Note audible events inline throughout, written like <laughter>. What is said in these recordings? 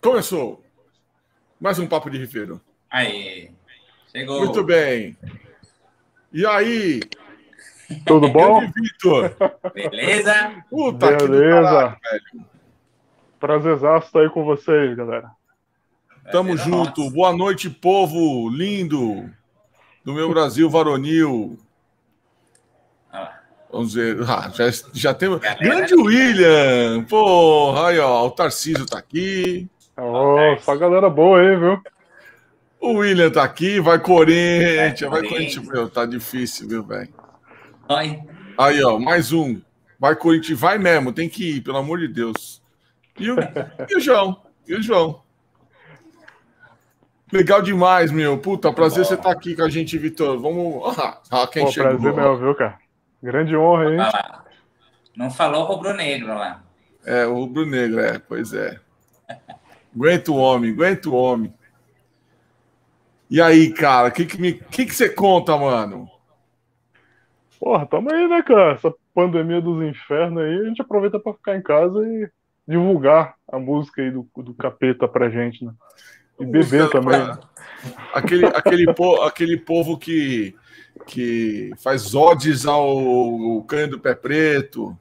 Começou. Mais um papo de rifeiro. Aí. Chegou. Muito bem. E aí? Tudo bom? Vitor? Beleza? Puta que Beleza. caralho, velho. Prazerzaço estar aí com vocês, galera. Tamo Prazer é junto. Boa noite, povo lindo do meu Brasil varonil. Vamos ver. Ah, já, já temos. Galera. Grande William! Porra, aí, ó. O Tarcísio tá aqui. Ô, só galera boa aí, viu? O William tá aqui. Vai Corinthians. Vai Vai, Corinthians. Meu, tá difícil, viu, velho? Oi. Aí, ó. Mais um. Vai Corinthians. Vai mesmo. Tem que ir, pelo amor de Deus. E o, e o João? E o João? Legal demais, meu. Puta, prazer Bom. você estar aqui com a gente, Vitor. Vamos. Ah, ah, quem Pô, chegou? prazer meu, viu, cara? Grande honra lá. Não falou rubro-negro lá. É, o rubro negro, é, pois é. Aguenta o homem, aguenta o homem. E aí, cara, o que, que, me- que, que você conta, mano? Porra, tamo aí, né, cara? Essa pandemia dos infernos aí, a gente aproveita pra ficar em casa e divulgar a música aí do, do capeta pra gente, né? E beber também. né? Aquele, aquele, po- aquele povo que, que faz odes ao, ao canho do pé preto,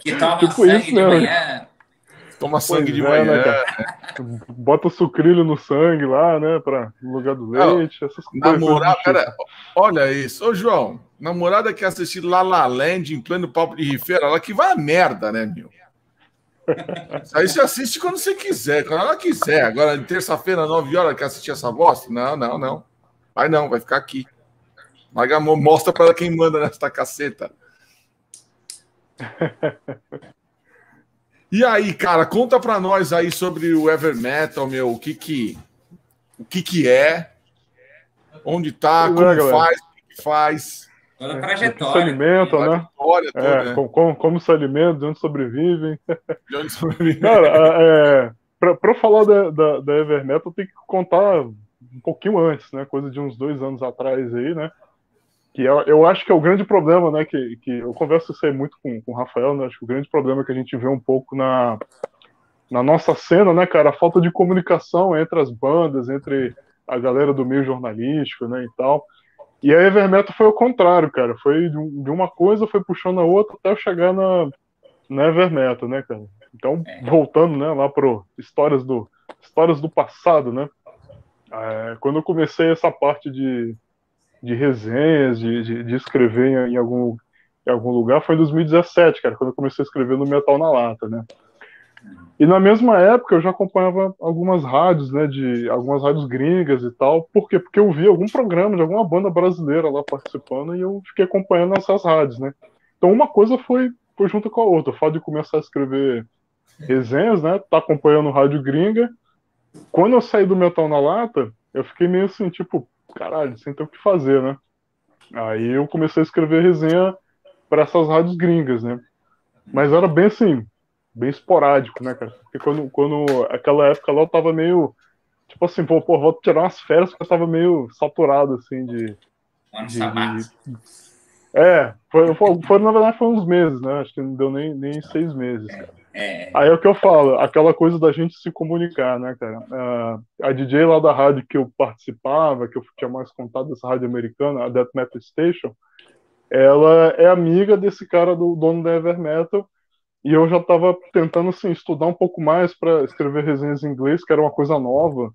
Que toma <laughs> Tipo sangue isso, de né? manhã. Toma sangue de é, manhã. né, Bota sucrilho no sangue lá, né? Pra, no lugar do leite, essas coisas. Namorada, cara, olha isso. Ô, João, namorada que assistir La La Land em pleno papo de rifeira, ela que vai a merda, né, meu? Isso aí você assiste quando você quiser, quando ela quiser. Agora, terça-feira, 9 horas, quer assistir essa bosta? Não, não, não. Vai não, vai ficar aqui. Larga a mão, mostra pra ela quem manda nesta caceta. <laughs> E aí, cara, conta pra nós aí sobre o Ever Metal, meu, o que que, o que que é, onde tá, como é, galera. faz, o que faz, Toda Se trajetória. alimenta, né? trajetória toda, É, né? como, como, como se alimentam, de onde sobrevivem. De onde sobrevive. Cara, é, pra, pra eu falar da, da, da Evermetal, eu tenho que contar um pouquinho antes, né? Coisa de uns dois anos atrás aí, né? Que eu, eu acho que é o grande problema, né? Que, que eu converso isso aí muito com, com o Rafael, né? Acho que o grande problema que a gente vê um pouco na, na nossa cena, né, cara? A falta de comunicação entre as bandas, entre a galera do meio jornalístico, né? E tal. E a Evermetal foi ao contrário, cara. Foi de, de uma coisa, foi puxando a outra até eu chegar na, na Evermetal, né, cara? Então, É. voltando, né, lá pro histórias do histórias do passado, né? É, quando eu comecei essa parte de, de resenhas, de, de, de escrever em, algum em algum lugar, foi em 2017, cara, quando eu comecei a escrever no Metal na Lata, né? E na mesma época eu já acompanhava algumas rádios, né, de algumas rádios gringas e tal. Por quê? Porque eu vi algum programa de alguma banda brasileira lá participando e eu fiquei acompanhando essas rádios, né? Então uma coisa foi, foi junto com a outra. O fato de começar a escrever resenhas, né, tá acompanhando rádio gringa. Quando eu saí do Metal na Lata, eu fiquei meio assim, tipo, caralho, sem ter o que fazer, né? Aí eu comecei a escrever resenha para essas rádios gringas, né? Mas era bem assim, bem esporádico, né, cara? Porque quando, quando aquela época lá eu tava meio. Tipo assim, pô, pô, vou tirar umas férias porque eu tava meio saturado, assim, de. Ano de- sabático. É, foi, foi, foi, na verdade foi uns meses, né? Acho que não deu nem, nem seis meses, cara. É, Aí é o que eu falo, aquela coisa da gente se comunicar, né, cara? Ah, a DJ lá da rádio que eu participava, que eu tinha mais contato dessa rádio americana, a Death Metal Station, ela é amiga desse cara do dono da Ever Metal, e eu já tava tentando, assim, estudar um pouco mais para escrever resenhas em inglês, que era uma coisa nova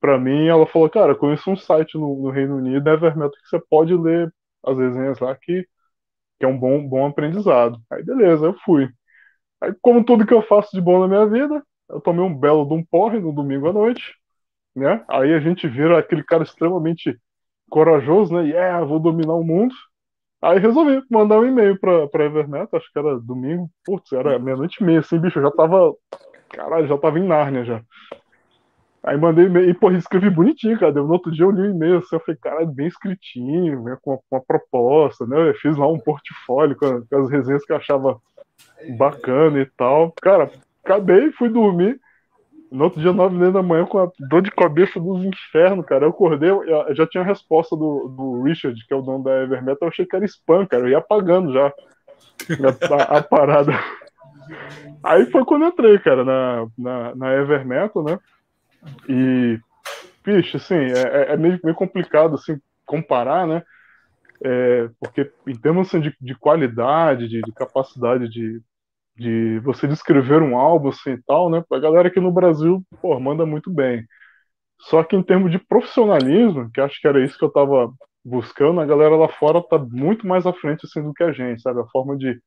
para mim. Ela falou, cara, conheço um site no, no Reino Unido, Ever Metal, que você pode ler as resenhas lá, que, que é um bom, bom aprendizado. Aí, beleza, eu fui. Aí, como tudo que eu faço de bom na minha vida, eu tomei um belo de um porre no domingo à noite, né? Aí a gente vira aquele cara extremamente corajoso, né? Yeah, vou dominar o mundo. Aí resolvi mandar um e-mail pra, pra Evernet, acho que era domingo, putz, era meia-noite e meia, assim, bicho, eu já tava, caralho, já tava em Nárnia já. Aí mandei e-mail, e porra, escrevi bonitinho, cara, no outro dia eu li o e-mail, assim, eu falei, caralho, bem escritinho, né, com, com a proposta, né, eu fiz lá um portfólio com as resenhas que eu achava bacana e tal. Cara, acabei, fui dormir. No outro dia, nove e meia da manhã, com a dor de cabeça dos infernos, cara. Eu acordei, eu já tinha a resposta do, do Richard, que é o dono da Evermetal. Eu achei que era spam, cara. Eu ia apagando já a, a- parada. Aí foi quando eu entrei, cara, na, na, na Ever Metal, né? E, bicho, assim, é, é, é meio, meio complicado, assim, comparar, né? É, porque em termos assim, de, de qualidade, de, de, capacidade de, de você descrever um álbum assim e tal, né? A galera aqui no Brasil, pô, manda muito bem. Só que em termos de profissionalismo, que acho que era isso que eu tava buscando, a galera lá fora tá muito mais à frente assim, do que a gente, sabe? A forma de,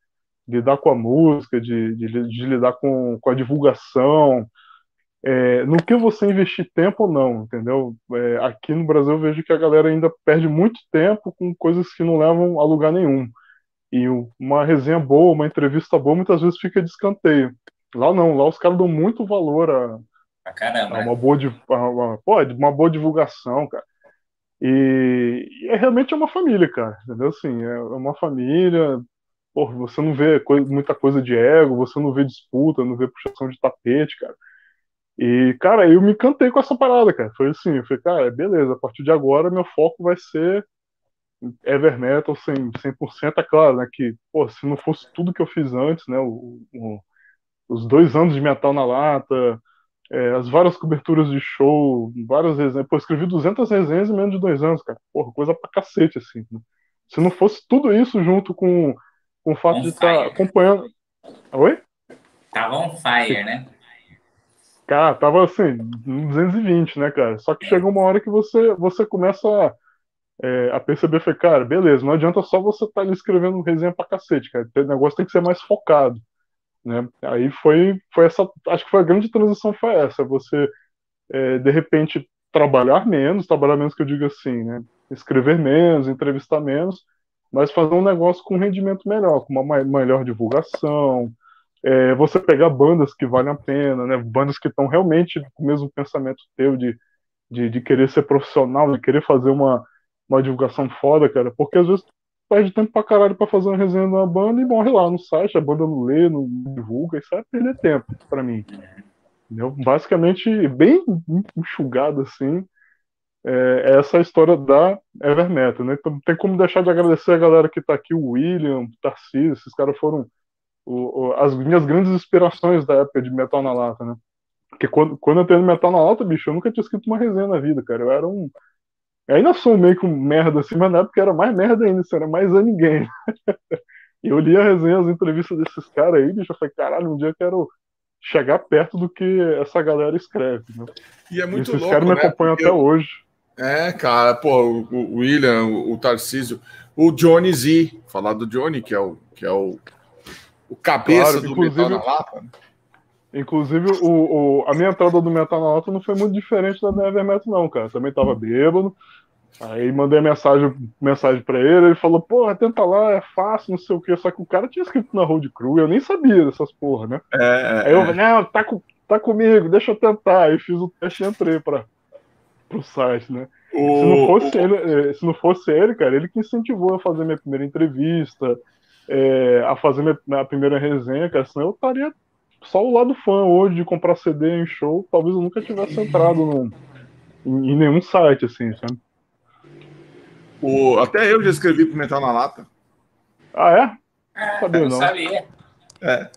lidar com a música, de, de, de lidar com, com a divulgação, é, no que você investir tempo ou não, entendeu? É, aqui no Brasil eu vejo que a galera ainda perde muito tempo com coisas que não levam a lugar nenhum. E uma resenha boa, uma entrevista boa, muitas vezes fica de escanteio. Lá não, lá os caras dão muito valor a, a uma, boa, a uma, uma boa divulgação, cara. E, e é realmente uma família, cara, entendeu? Assim, é uma família, porra, você não vê coisa, muita coisa de ego, você não vê disputa, não vê puxação de tapete, cara. E, cara, eu me encantei com essa parada, cara. Foi assim, eu falei, cara, beleza, a partir de agora meu foco vai ser Ever Metal 100%, 100% é claro, né, que, pô, se não fosse tudo que eu fiz antes, né, o, o, os dois anos de Metal na Lata, é, as várias coberturas de show, várias resenhas, pô, escrevi 200 resenhas em menos de dois anos, cara, porra, coisa pra cacete, assim, né? Se não fosse tudo isso junto com, com o fato on de estar tá acompanhando... Oi? Tava on fire, né? Cara, tava assim, 220, né, cara? Só que chega uma hora que você, você começa a, é, a perceber, foi, cara, beleza, não adianta só você estar tá ali escrevendo resenha pra cacete, cara. O negócio tem que ser mais focado. Né? Aí foi, foi essa. Acho que foi a grande transição foi essa. Você, é, de repente, trabalhar menos, trabalhar menos que eu digo assim, né? Escrever menos, entrevistar menos, mas fazer um negócio com rendimento melhor, com uma melhor divulgação, é, você pegar bandas que valem a pena, né? Bandas que estão realmente com o mesmo pensamento teu de, de, de, querer ser profissional, de querer fazer uma, uma divulgação foda, cara. Porque às vezes perde tempo pra caralho pra fazer uma resenha de uma banda e morre lá no site, a banda não lê, não divulga, isso é perder tempo pra mim. Entendeu? Basicamente, bem enxugado assim, é essa história da Evermetal, né? Então, tem como deixar de agradecer a galera que tá aqui, o William, o Tarcísio, esses caras foram o, o, as minhas grandes inspirações da época de Metal na Lata, né? Porque quando, quando eu tenho Metal na Lata, bicho, eu nunca tinha escrito uma resenha na vida, cara. Eu era um. Eu ainda sou meio que um merda assim, mas na época era mais merda ainda, isso era mais a ninguém. e <laughs> eu li a resenha, as entrevistas desses caras aí, bicho, eu falei, caralho, um dia eu quero chegar perto do que essa galera escreve. Né? E é muito e esses louco, caras me né? acompanham até hoje. É, cara, pô, o William, o Tarcísio, o Johnny Z, falar do Johnny, que é o, que é o o cabeça claro, do Metal na Lata. Né? Inclusive, o, o, a minha entrada do Metal na Lata não foi muito diferente da Never Metal, não, cara. Também tava bêbado. Aí mandei mensagem, mensagem pra ele, ele falou, porra, tenta lá, é fácil, não sei o que. Só que o cara tinha escrito na Road Crew, eu nem sabia dessas porra, né? É, é, Aí eu, é. não, tá, tá comigo, deixa eu tentar. Aí fiz o teste e entrei pra, pro site, né? O, se, não fosse ele, eh, se não fosse ele, cara, ele que incentivou a fazer minha primeira entrevista, é, a fazer minha, minha, primeira resenha, cara, senão eu estaria só o lado fã hoje de comprar CD em show, talvez eu nunca tivesse entrado no, em, em, nenhum site, assim, sabe? O, até eu já escrevi pro Metal na Lata. Ah, é? Ah, sabia, não. sabia. É.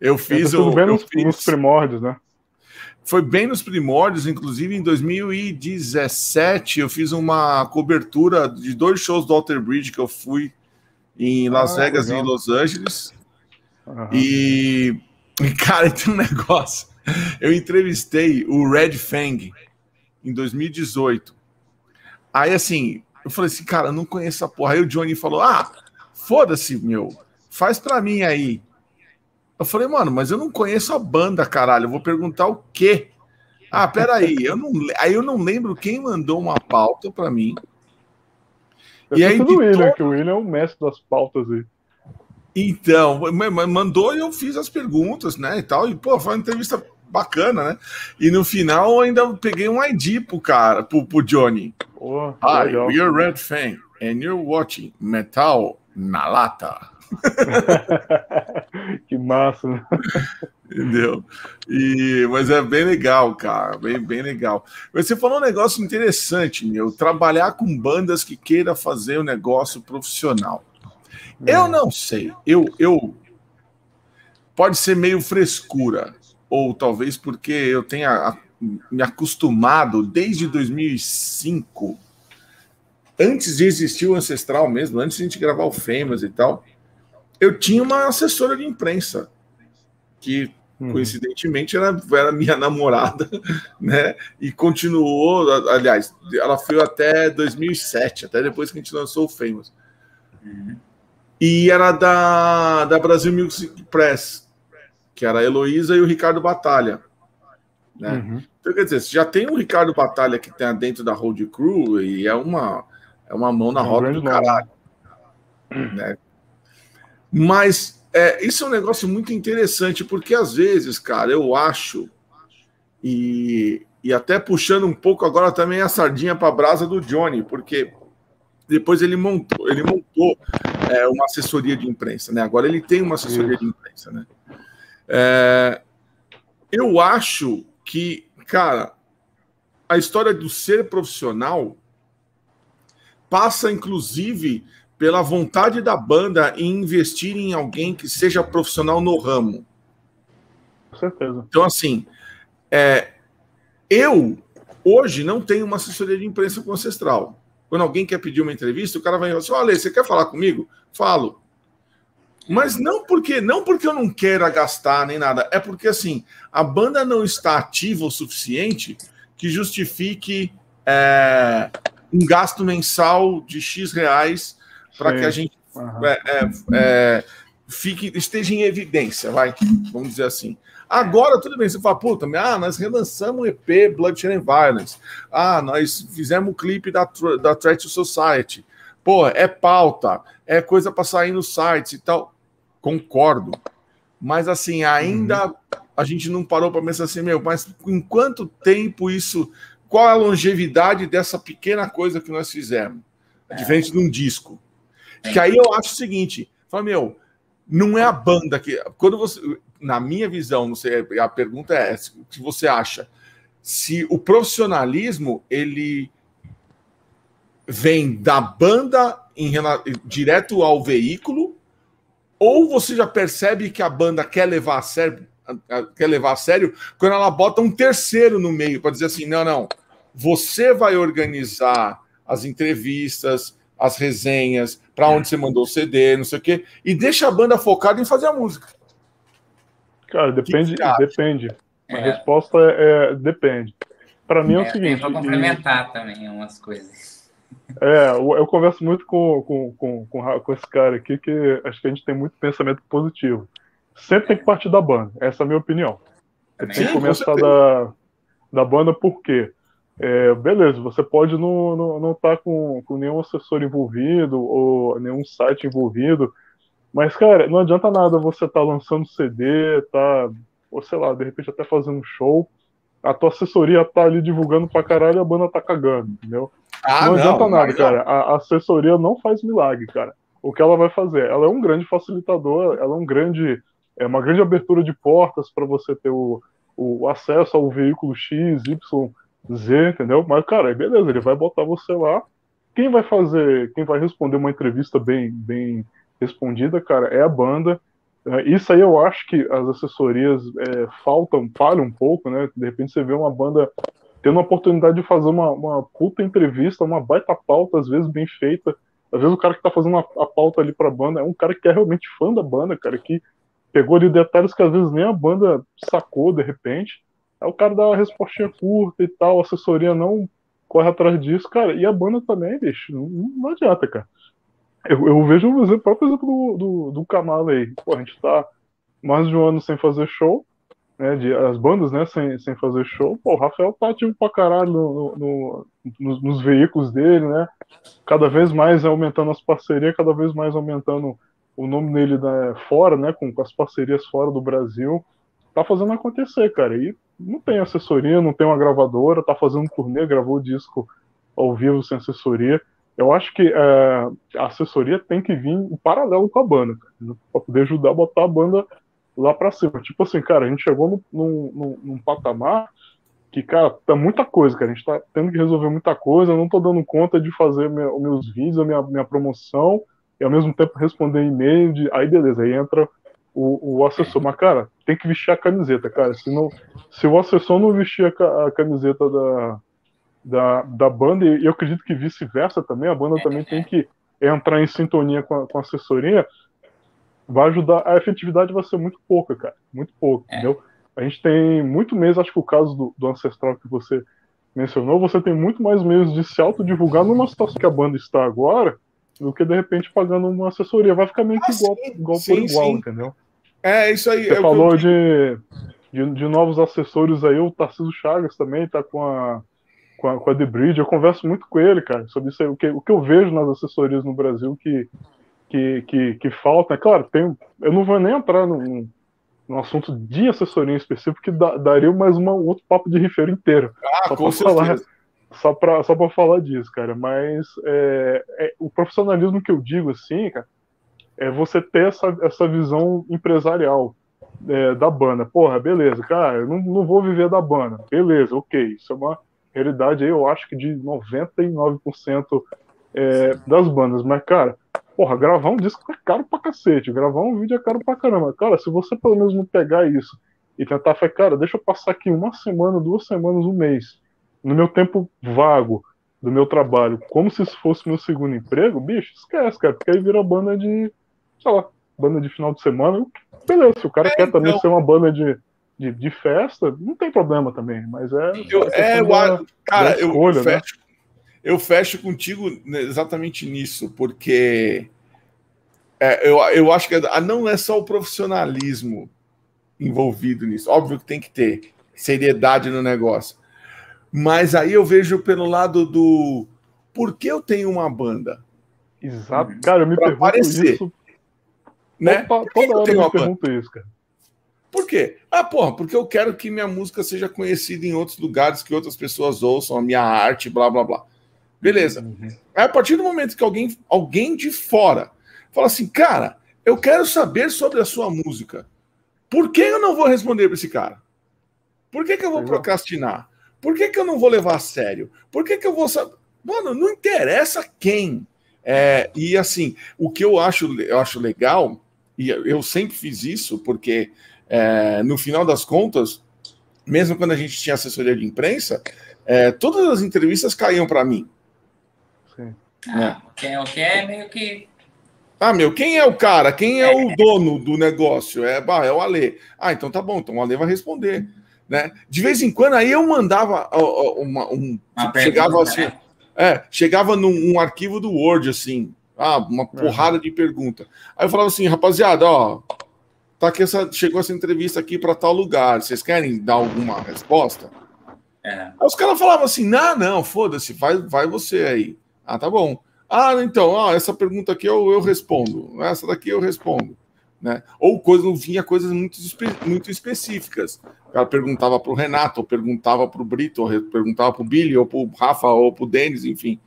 Eu fiz o. Bem eu nos, fiz... nos primórdios, né? Foi bem nos primórdios, inclusive em 2017 eu fiz uma cobertura de dois shows do Alter Bridge que eu fui em Las ah, Vegas legal. e em Los Angeles. Uhum. E, cara, <laughs> tem um negócio. Eu entrevistei o Red Fang em 2018. Aí, assim, eu falei assim, cara, eu não conheço a porra. Aí o Johnny falou: ah, foda-se, meu, faz pra mim aí. Eu falei, mano, mas eu não conheço a banda, caralho. Eu vou perguntar o quê? Ah, peraí, eu não, aí eu não lembro quem mandou uma pauta para mim. E aí, do William, que o William é o mestre das pautas aí. Então, mandou e eu fiz as perguntas, né, e tal, e, pô, foi uma entrevista bacana, né? E no final ainda peguei um ID pro cara, pro, pro Johnny. Oh, Hi, legal. we're Red Fang, and you're watching Metal na Lata. <laughs> que massa, né? Entendeu? E, mas é bem legal, cara. Bem, bem legal. Você falou um negócio interessante, meu. Trabalhar com bandas que queira fazer o um negócio profissional. É. Eu não sei. Eu, eu, pode ser meio frescura, ou talvez porque eu tenha me acostumado desde 2005, antes de existir o Ancestral mesmo, antes de a gente gravar o Famous e tal, eu tinha uma assessora de imprensa que uhum. coincidentemente era, era minha <laughs> namorada, né? E continuou, aliás, ela foi até 2007, até depois que a gente lançou o Famous. Uhum. E era da, da Brasil Music Press, que era a Heloísa e o Ricardo Batalha. Né? Uhum. Então, quer dizer, já tem o Ricardo Batalha que está dentro da Road Crew e é uma, é uma mão na é roda do caralho. Né? Mas é, isso é um negócio muito interessante, porque às vezes, cara, eu acho, e, e até puxando um pouco agora também a sardinha para a brasa do Johnny, porque depois ele montou, ele montou é, uma assessoria de imprensa, né? Agora ele tem uma assessoria de imprensa, né? É, eu acho que, cara, a história do ser profissional passa, inclusive, pela vontade da banda em investir em alguém que seja profissional no ramo. Com certeza. Então, assim, é, eu hoje não tenho uma assessoria de imprensa com ancestral. Quando alguém quer pedir uma entrevista, o cara vai falar assim: olha, você quer falar comigo? Falo. Mas não porque não porque eu não quero gastar nem nada, é porque assim a banda não está ativa o suficiente que justifique é, um gasto mensal de x reais para que a gente uhum. é, é, fique esteja em evidência, vai, vamos dizer assim. Agora, tudo bem, você fala, puta, ah, nós relançamos o EP Bloodshed and Violence. Ah, nós fizemos o clipe da, da Threat Society. Pô, é pauta, é coisa para sair nos sites e tal. Concordo. Mas, assim, ainda uhum. a gente não parou para pensar assim, meu, mas em quanto tempo isso. Qual é a longevidade dessa pequena coisa que nós fizemos? É. Diferente de um disco. Que aí eu acho o seguinte: fala, meu, não é a banda que. Quando você na minha visão, não sei, a pergunta é o que você acha? Se o profissionalismo ele vem da banda em, direto ao veículo, ou você já percebe que a banda quer levar a sério, quer levar a sério quando ela bota um terceiro no meio para dizer assim, não, não, você vai organizar as entrevistas, as resenhas, para onde você mandou o CD, não sei o quê, e deixa a banda focada em fazer a música. Cara, depende. depende. A é. resposta é, é depende. Para mim é, é o seguinte. Para complementar e... também umas coisas. É, eu, eu converso muito com, com, com, com, com esse cara aqui que acho que a gente tem muito pensamento positivo. Sempre tem que partir da banda, essa é a minha opinião. Você tem que começar da, da banda por quê? É, beleza, você pode não estar não, não tá com, com nenhum assessor envolvido ou nenhum site envolvido, mas, cara, não adianta nada você estar tá lançando CD, tá, ou sei lá, de repente até fazendo um show, a tua assessoria tá ali divulgando pra caralho e a banda tá cagando, entendeu? Ah, não, não adianta nada, cara. A assessoria não faz milagre, cara. O que ela vai fazer? Ela é um grande facilitador, ela é um grande, é uma grande abertura de portas para você ter o, o acesso ao veículo X, Y, Z, entendeu? Mas, cara, beleza, ele vai botar você lá. Quem vai fazer, quem vai responder uma entrevista bem, bem respondida, cara, é a banda. É, isso aí eu acho que as assessorias é, faltam, falham um pouco, né? De repente você vê uma banda tendo a oportunidade de fazer uma, uma puta entrevista, uma baita pauta, às vezes bem feita. Às vezes o cara que tá fazendo a, a pauta ali pra banda é um cara que é realmente fã da banda, cara, que pegou ali detalhes que às vezes nem a banda sacou de repente. Aí o cara dá uma respostinha curta e tal, a assessoria não corre atrás disso, cara. E a banda também, bicho, não, não adianta, cara. Eu, eu vejo o próprio exemplo do, do, do Kamala aí. Pô, a gente tá mais de um ano sem fazer show, né? De, as bandas, né, sem, sem fazer show. Pô, o Rafael tá ativo pra caralho no, no, nos, nos, veículos dele, né? Cada vez mais aumentando as parcerias, cada vez mais aumentando o nome dele né, fora, né? Com, com as parcerias fora do Brasil. Tá fazendo acontecer, cara. E não tem assessoria, não tem uma gravadora, tá fazendo turnê, gravou o disco ao vivo sem assessoria eu acho que é, a assessoria tem que vir em paralelo com a banda, para poder ajudar a botar a banda lá para cima. Tipo assim, cara, a gente chegou num, num, num, patamar que, cara, tá muita coisa, cara. A gente tá tendo que resolver muita coisa, eu não tô dando conta de fazer minha, meus vídeos, a minha, minha promoção, e ao mesmo tempo responder e-mail de. Aí beleza, aí entra o, o assessor. Mas, cara, tem que vestir a camiseta, cara. Se, não, se o assessor não vestir a, a camiseta da, da, da banda, e eu acredito que vice-versa também, a banda também tem que entrar em sintonia com a, com a assessoria, vai ajudar. A efetividade vai ser muito pouca, cara. Muito pouco, é. entendeu? A gente tem muito mês, acho que o caso do, do Ancestral que você mencionou, você tem muito mais meios de se autodivulgar numa situação que a banda está agora do que de repente pagando uma assessoria. Vai ficar meio que ah, igual, sim, igual sim, por igual, sim. entendeu? É, isso aí. Você é falou de, de, de, novos assessores aí, o Tarcísio Chagas também tá com a, com a, com a The Bridge. Eu converso muito com ele, cara, sobre isso aí. O que, o que eu vejo nas assessorias no Brasil que, que, que, que falta. É claro, tem, eu não vou nem entrar no, no assunto de assessoria em específico, que da, daria mais uma, um outro papo de rifeiro inteiro. Ah, só com falar, só para só pra falar disso, cara. Mas é, é, o profissionalismo que eu digo, assim, cara, é você ter essa, essa visão empresarial é, da banda. Porra, beleza, cara, eu não, não vou viver da banda. Beleza, ok. Isso é uma realidade aí, eu acho que de 99% é, das bandas. Mas, cara, Porra, gravar um disco é caro pra cacete, gravar um vídeo é caro pra caramba. Cara, se você pelo menos não pegar isso e tentar falar, cara, deixa eu passar aqui uma semana, duas semanas, um mês, no meu tempo vago do meu trabalho, como se isso fosse meu segundo emprego, bicho, esquece, cara, porque aí vira banda de, sei lá, banda de final de semana. Beleza, se o cara é, quer então... também ser uma banda de, de, de, festa, não tem problema também, mas é. Eu, é, da, cara, escolha, eu, eu, né? fecho, eu fecho contigo exatamente nisso, porque é, eu, eu acho que não é só o profissionalismo envolvido nisso. Óbvio que tem que ter seriedade no negócio. Mas aí eu vejo pelo lado do por que eu tenho uma banda? Exato. Cara, eu me pra pergunto aparecer. isso. Né? Toda, toda hora eu pergunto isso, cara. Por quê? Ah, porra, porque eu quero que minha música seja conhecida em outros lugares, que outras pessoas ouçam a minha arte, blá blá blá. Beleza. Uhum. Aí, a partir do momento que alguém, alguém de fora fala assim, cara, eu quero saber sobre a sua música. Por que eu não vou responder para esse cara? Por que, que eu vou procrastinar? Por que, que eu não vou levar a sério? Por que, que eu vou saber? Mano, não interessa quem. É, e assim, o que eu acho, eu acho legal, e eu sempre fiz isso, porque é, no final das contas, mesmo quando a gente tinha assessoria de imprensa, é, todas as entrevistas caíam para mim. Sim. Ah, o, que, o que é meio que. Ah, meu, quem é o cara? Quem é, é o dono do negócio? É, bah, é o Ale. Ah, então tá bom, então o Ale vai responder. Né? De vez em quando aí eu mandava uma, um. Uma chegava pergunta, assim. Né? É, chegava num um arquivo do Word, assim. Ah, uma porrada uhum. de pergunta. Aí eu falava assim, rapaziada, ó, tá aqui essa, chegou essa entrevista aqui para tal lugar. Vocês querem dar alguma resposta? É. Aí os caras falavam assim: não, não, foda-se, vai, vai você aí. Ah, tá bom. Ah, então, ah, essa pergunta aqui eu, eu respondo, essa daqui eu respondo. Né? Ou coisa, vinha coisas muito, muito específicas. Ela perguntava para o Renato, ou perguntava para o Brito, ou perguntava para o Billy, ou para o Rafa, ou para o Denis, enfim.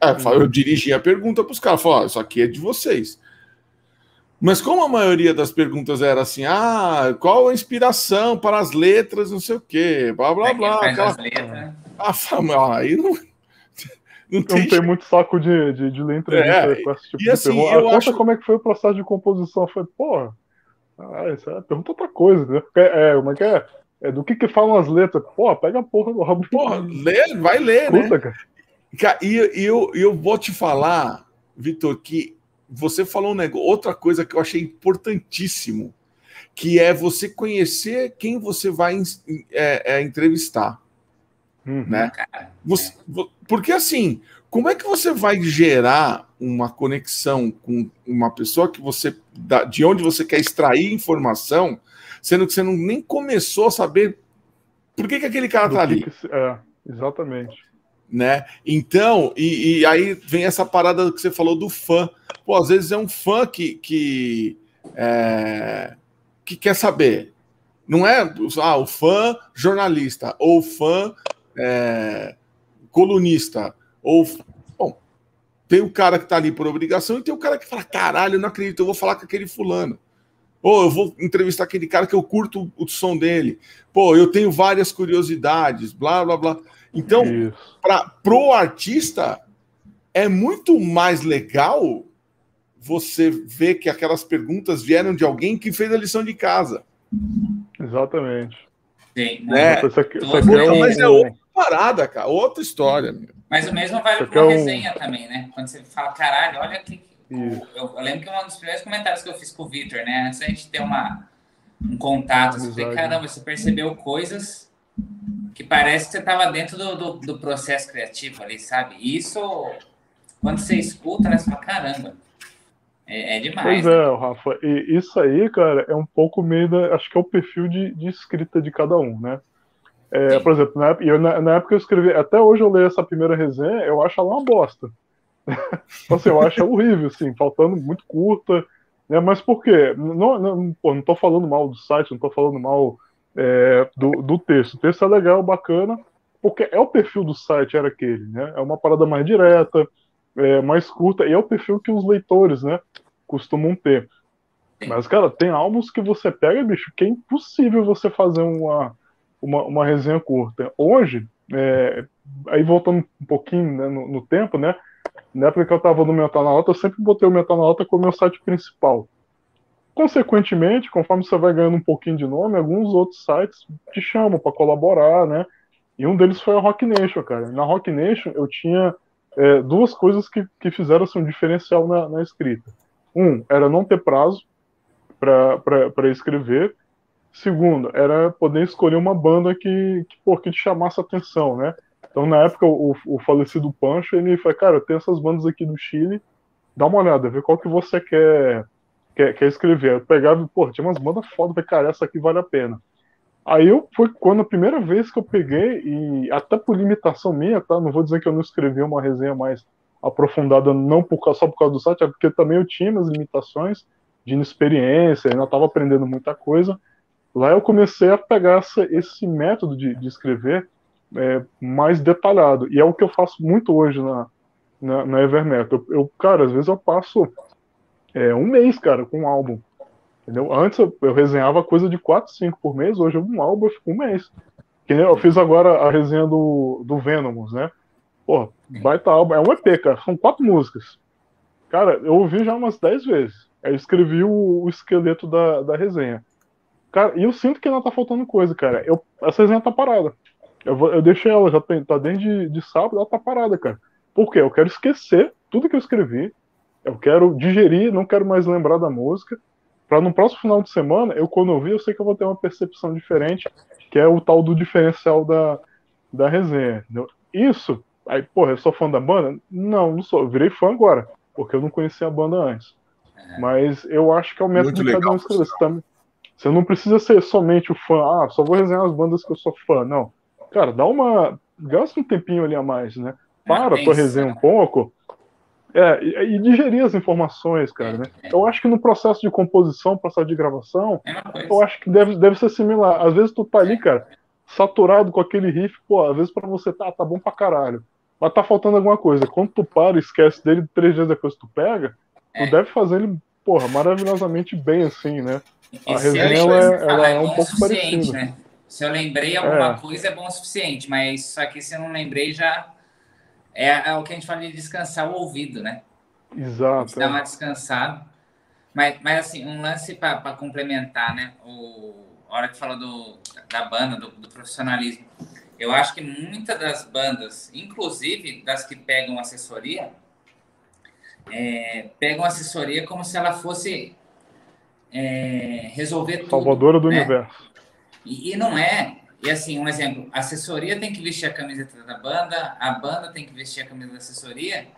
É, eu dirigia a pergunta para os caras, falava, isso aqui é de vocês. Mas como a maioria das perguntas era assim, ah, qual a inspiração para as letras, não sei o quê, blá, blá, blá. Aquela... Ah, aí <laughs> não... Não tem, não tem muito saco de, de, de ler entrevista é, com esse tipo de assim, pergunta. Eu acho... como é que foi o processo de composição. Eu falei, porra, ah, isso é, pergunta outra coisa, né? É, como é que é? é? Do que que falam as letras? Porra, pega a porra do rabo. Porra, lê, vai ler, né? Cara. E eu, eu vou te falar, Vitor, que você falou um negócio, outra coisa que eu achei importantíssimo, que é você conhecer quem você vai é, é, entrevistar. Uhum. Né? Você, porque assim, como é que você vai gerar uma conexão com uma pessoa que você de onde você quer extrair informação, sendo que você não nem começou a saber por que, que aquele cara está ali? Que, é, exatamente né? Então, e, e, aí vem essa parada que você falou do fã. Pô, às vezes é um fã que, que, é, que quer saber. Não é ah, o fã jornalista, ou fã é, colunista, ou. Bom, tem o cara que tá ali por obrigação e tem o cara que fala: caralho, não acredito, eu vou falar com aquele fulano. Ou eu vou entrevistar aquele cara que eu curto o som dele. Pô, eu tenho várias curiosidades, blá, blá, blá. Então, para pro artista é muito mais legal você vê que aquelas perguntas vieram de alguém que fez a lição de casa. Exatamente. Sim, né? Isso aqui, isso aqui é um... Mas é outra parada, cara, outra história. Meu. Mas o mesmo vale para uma é um... resenha também, né? Quando você fala, caralho, olha que. Eu, eu, lembro que um dos primeiros comentários que eu fiz com o Victor, né? Antes da gente ter uma, um contato, eu falei, caramba, você percebeu coisas que parece que você estava dentro do, do, do, processo criativo ali, sabe? Isso, quando você escuta, né, você fala, caramba, é, é demais. Pois né? é, Rafa, e isso aí, cara, é um pouco meio da, acho que é o perfil de, de escrita de cada um, né? É, por exemplo, na, eu, na, na, época eu escrevi, até hoje eu leio essa primeira resenha, eu acho ela uma bosta. <laughs> Assim, eu acho horrível, assim, faltando muito curta, né? Mas por quê? Não, não, pô, não tô falando mal do site, não tô falando mal é, do, do texto. O texto é legal, bacana, porque é o perfil do site, era aquele, né? É uma parada mais direta, é, mais curta, e é o perfil que os leitores, né, costumam ter. Mas, cara, tem álbuns que você pega, bicho, que é impossível você fazer uma, uma, uma resenha curta. Hoje, é, aí voltando um pouquinho né, no, no, tempo, né, na época que eu tava no Metanauta, eu sempre botei o Metanauta como meu site principal. Consequentemente, conforme você vai ganhando um pouquinho de nome, alguns outros sites te chamam para colaborar, né? E um deles foi a Rock Nation, cara. Na Rock Nation eu tinha é, duas coisas que, que fizeram assim, um diferencial na, na escrita. Um, era não ter prazo para escrever. Segundo, era poder escolher uma banda que, que, pô, que te chamasse atenção, né? Então, na época, o, o falecido Pancho, ele foi, cara, tem essas bandas aqui do Chile, dá uma olhada, vê qual que você quer quer, quer escrever. Eu pegava e, pô, tinha umas bandas foda, falei, cara, essa aqui vale a pena. Aí eu foi quando a primeira vez que eu peguei, e até por limitação minha, tá? Não vou dizer que eu não escrevi uma resenha mais aprofundada, não por, só por causa do site, é porque também eu tinha minhas limitações de inexperiência, ainda estava aprendendo muita coisa. Lá eu comecei a pegar essa, esse método de, de escrever é, mais detalhado, e é o que eu faço muito hoje na, na, na. Eu, eu, cara, às vezes eu passo é, um mês, cara, com um álbum. Entendeu? Antes eu, eu resenhava coisa de 4, 5 por mês, hoje um álbum eu fico um mês. Que eu fiz agora a resenha do, do Venomous, né? Pô, baita álbum. É um EP, cara. São quatro músicas. Cara, eu ouvi já umas 10 vezes. Aí eu escrevi o, o, esqueleto da, da resenha. Cara, e eu sinto que ainda tá faltando coisa, cara. Eu, essa resenha tá parada. Eu, eu deixei ela, já tem, tá desde de, de sábado, ela tá parada, cara. Por quê? Eu quero esquecer tudo que eu escrevi, eu quero digerir, não quero mais lembrar da música, para no próximo final de semana, eu quando ouvir, eu sei que eu vou ter uma percepção diferente, que é o tal do diferencial da, da resenha. Entendeu? Isso, aí, porra, eu sou fã da banda? Não, não sou. Eu virei fã agora, porque eu não conhecia a banda antes. É. Mas eu acho que é o método Muito de cada um escrever. Você, você não precisa ser somente o fã, ah, só vou resenhar as bandas que eu sou fã. Não. Cara, dá uma. Gasta um tempinho ali a mais, né? Para a tua resenha um pouco é, e, e, digerir as informações, cara, né? Eu acho que no processo de composição, processo de gravação, eu acho que deve, deve ser similar. Às vezes tu tá ali, cara, saturado com aquele riff, pô, às vezes para você tá, tá bom pra caralho. Mas tá faltando alguma coisa. Quando tu para e esquece dele, três dias depois tu pega, tu é. deve fazer ele, porra, maravilhosamente bem, assim, né? A resenha, ela, é, ela é um pouco parecida. Né? Se eu lembrei alguma é. coisa, é bom o suficiente, mas só que se eu não lembrei, já é, é, o que a gente fala de descansar o ouvido, né? Exato. Dar uma descansada. Mas, mas assim, um lance para complementar, né? O, a hora que fala do, da banda, do, do profissionalismo. Eu acho que muitas das bandas, inclusive das que pegam assessoria, é, pegam assessoria como se ela fosse é, resolver tudo. Salvadora do né? universo. E, e, não é. E assim, um exemplo, a assessoria tem que vestir a camiseta da banda, a banda tem que vestir a camisa da assessoria,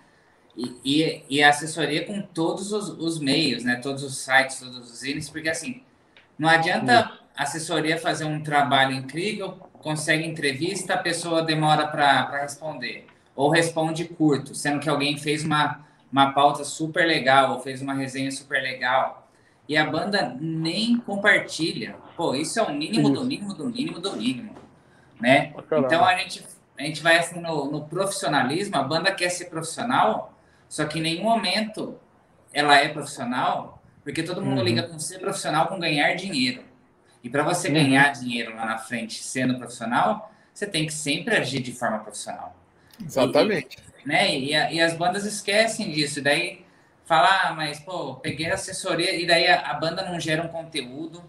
e, e, e a assessoria com todos os, os, meios, né? Todos os sites, todos os ines, porque assim, não adianta a assessoria fazer um trabalho incrível, consegue entrevista, a pessoa demora para responder. Ou responde curto, sendo que alguém fez uma, uma pauta super legal, ou fez uma resenha super legal e a banda nem compartilha. Pô, isso é o mínimo do mínimo do mínimo do mínimo, né? Então a gente a gente vai assim no, no, profissionalismo, a banda quer ser profissional, só que em nenhum momento ela é profissional, porque todo mundo uhum. liga com ser profissional com ganhar dinheiro. E para você uhum. ganhar dinheiro lá na frente sendo profissional, você tem que sempre agir de forma profissional. Exatamente. E, né? E, e as bandas esquecem disso. Daí falar, ah, mas, pô, peguei a assessoria e daí a, a, banda não gera um conteúdo,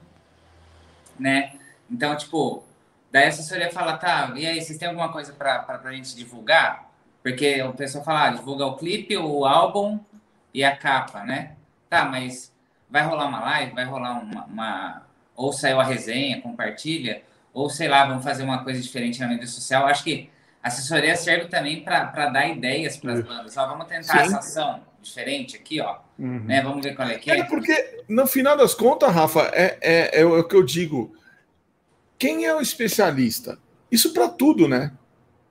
né? Então, tipo, daí a assessoria fala, tá, e aí, vocês têm alguma coisa para a gente divulgar? Porque o pessoal fala, ah, divulga o clipe, o álbum e a capa, né? Tá, mas vai rolar uma live, vai rolar uma, uma... ou saiu a resenha, compartilha, ou sei lá, vamos fazer uma coisa diferente na mídia social. Acho que a assessoria serve também para dar ideias para as bandas. Ó, vamos tentar Sim. essa ação diferente aqui, ó. Uhum. Né? Vamos ver qual é que é. É porque, no final das contas, Rafa, é, é, é o que eu digo. Quem é o especialista? Isso para tudo, né?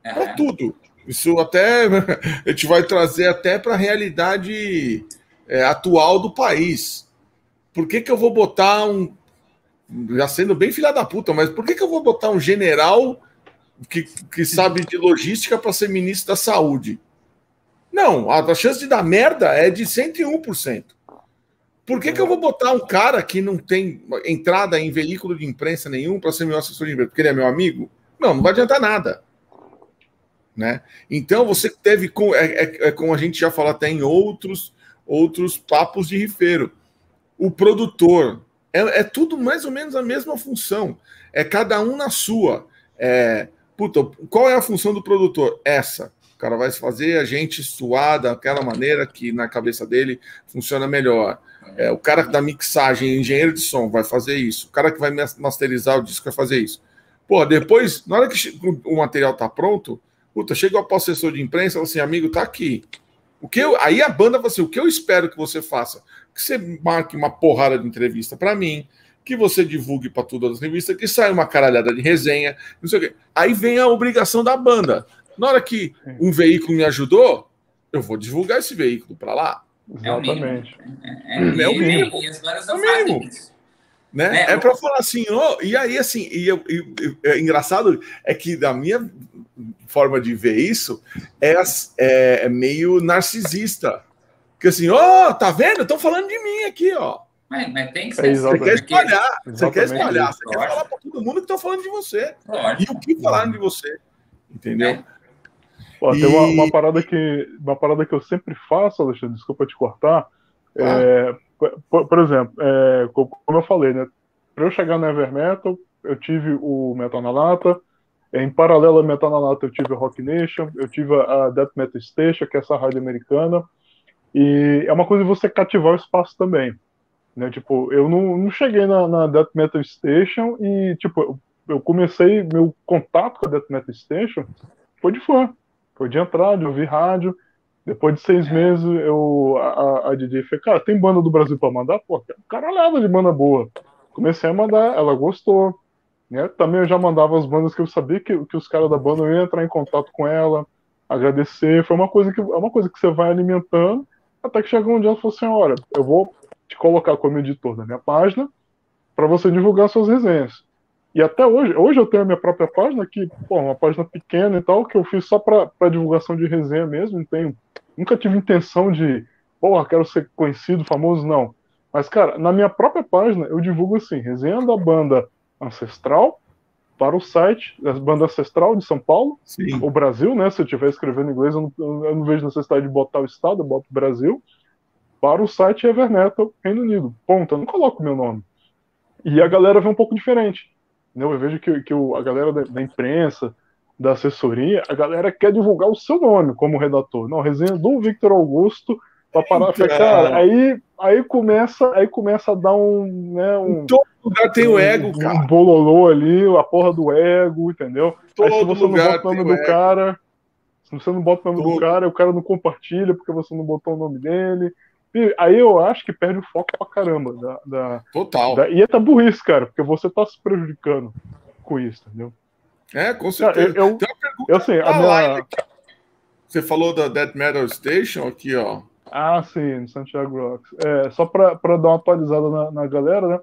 Uhum. Para tudo. Isso até <laughs> a gente vai trazer até para a realidade é, atual do país. Por que, que eu vou botar um. Já sendo bem filha da puta, mas por que, que eu vou botar um general que, que sabe de logística para ser ministro da saúde? Não, a, a chance de dar merda é de 101%. Por que, que eu vou botar um cara que não tem entrada em veículo de imprensa nenhum para ser meu assessor de imprensa? Porque ele é meu amigo? Não, não vai adiantar nada. Né? Então você teve, é, é, é como a gente já falou até em outros, outros papos de rifeiro. O produtor é, é, tudo mais ou menos a mesma função. É cada um na sua. É, puta, qual é a função do produtor? Essa cara vai fazer a gente suar daquela maneira que na cabeça dele funciona melhor. É, o cara da mixagem, engenheiro de som, vai fazer isso. O cara que vai masterizar o disco vai fazer isso. Pô, depois, na hora que o material tá pronto, puta, chega o assessor de imprensa e fala assim, amigo, tá aqui. O que eu, aí a banda vai assim, o que eu espero que você faça? Que você marque uma porrada de entrevista para mim, que você divulgue para todas as revistas, que saia uma caralhada de resenha, não sei o quê. Aí vem a obrigação da banda. Na hora que um veículo me ajudou, eu vou divulgar esse veículo para lá. Exatamente. É, é, é, o mínimo. É, é o mínimo. Né? É, é para falar assim, oh, e aí assim, e, eu, e, é engraçado é que da minha forma de ver isso é, é, é meio narcisista. Que assim, ó, oh, tá vendo? Estão falando de mim aqui, ó. Mas, mas tem que ser. É você quer espalhar, você quer espalhar, você quer falar para todo mundo que estão falando de você. Lógico. E o que falaram de você. Entendeu? Pô, e... Tem uma, uma, parada que, uma parada que eu sempre faço, Alexandre, desculpa te cortar. Ah. É, por, por, exemplo, é, como eu falei, né? Para eu chegar no Ever Metal, eu tive o Metal na Lata. Em paralelo ao Metal na Lata, eu tive o Rock Nation, eu tive a Death Metal Station, que é essa rádio americana. E é uma coisa de você cativar o espaço também. Né? Tipo, eu não, não cheguei na, na Death Metal Station e, tipo, eu comecei meu contato com a Death Metal Station foi de fã. Foi de entrar, de ouvir rádio. Depois de seis meses, eu, a, a DJ falou, cara, tem banda do Brasil para mandar? Pô, caralhada de banda boa. Comecei a mandar, ela gostou. Né? Também eu já mandava as bandas que eu sabia que, que os caras da banda iam entrar em contato com ela, agradecer. Foi uma coisa que, é uma coisa que você vai alimentando, até que chegou um dia e falou assim: olha, eu vou te colocar como editor da minha página para você divulgar suas resenhas. E até hoje, hoje eu tenho a minha própria página, que, pô, uma página pequena e tal, que eu fiz só para divulgação de resenha mesmo, não tenho, nunca tive intenção de, porra, quero ser conhecido, famoso, não. Mas, cara, na minha própria página eu divulgo assim, resenha da banda Ancestral para o site da banda Ancestral de São Paulo, Sim. o Brasil, né? Se eu estiver escrevendo em inglês, eu não, eu não vejo necessidade de botar o estado, eu boto o Brasil, para o site Evernetal Reino Unido. Ponto, eu não coloco meu nome. E a galera vê um pouco diferente. Eu vejo que, que o, a galera da, da, imprensa, da assessoria, a galera quer divulgar o seu nome como redator. Não, resenha do Victor Augusto para parar. Então, cara, aí, aí, começa, aí começa a dar um. Né, um todo lugar tem um, o ego, cara. Um bololô ali, a porra do ego, entendeu? Todo aí se você não bota o nome do ego. cara, se você não bota o nome todo. do cara, o cara não compartilha porque você não botou o nome dele. Aí eu acho que perde o foco pra caramba. Da, da Total. Da, e é burrice, cara, porque você tá se prejudicando com isso, entendeu? É, com certeza. Eu, eu, eu sei, a minha... Você falou da Dead Metal Station aqui, ó. Ah, sim, no Santiago Rocks. É, só para dar uma atualizada na, na galera, né?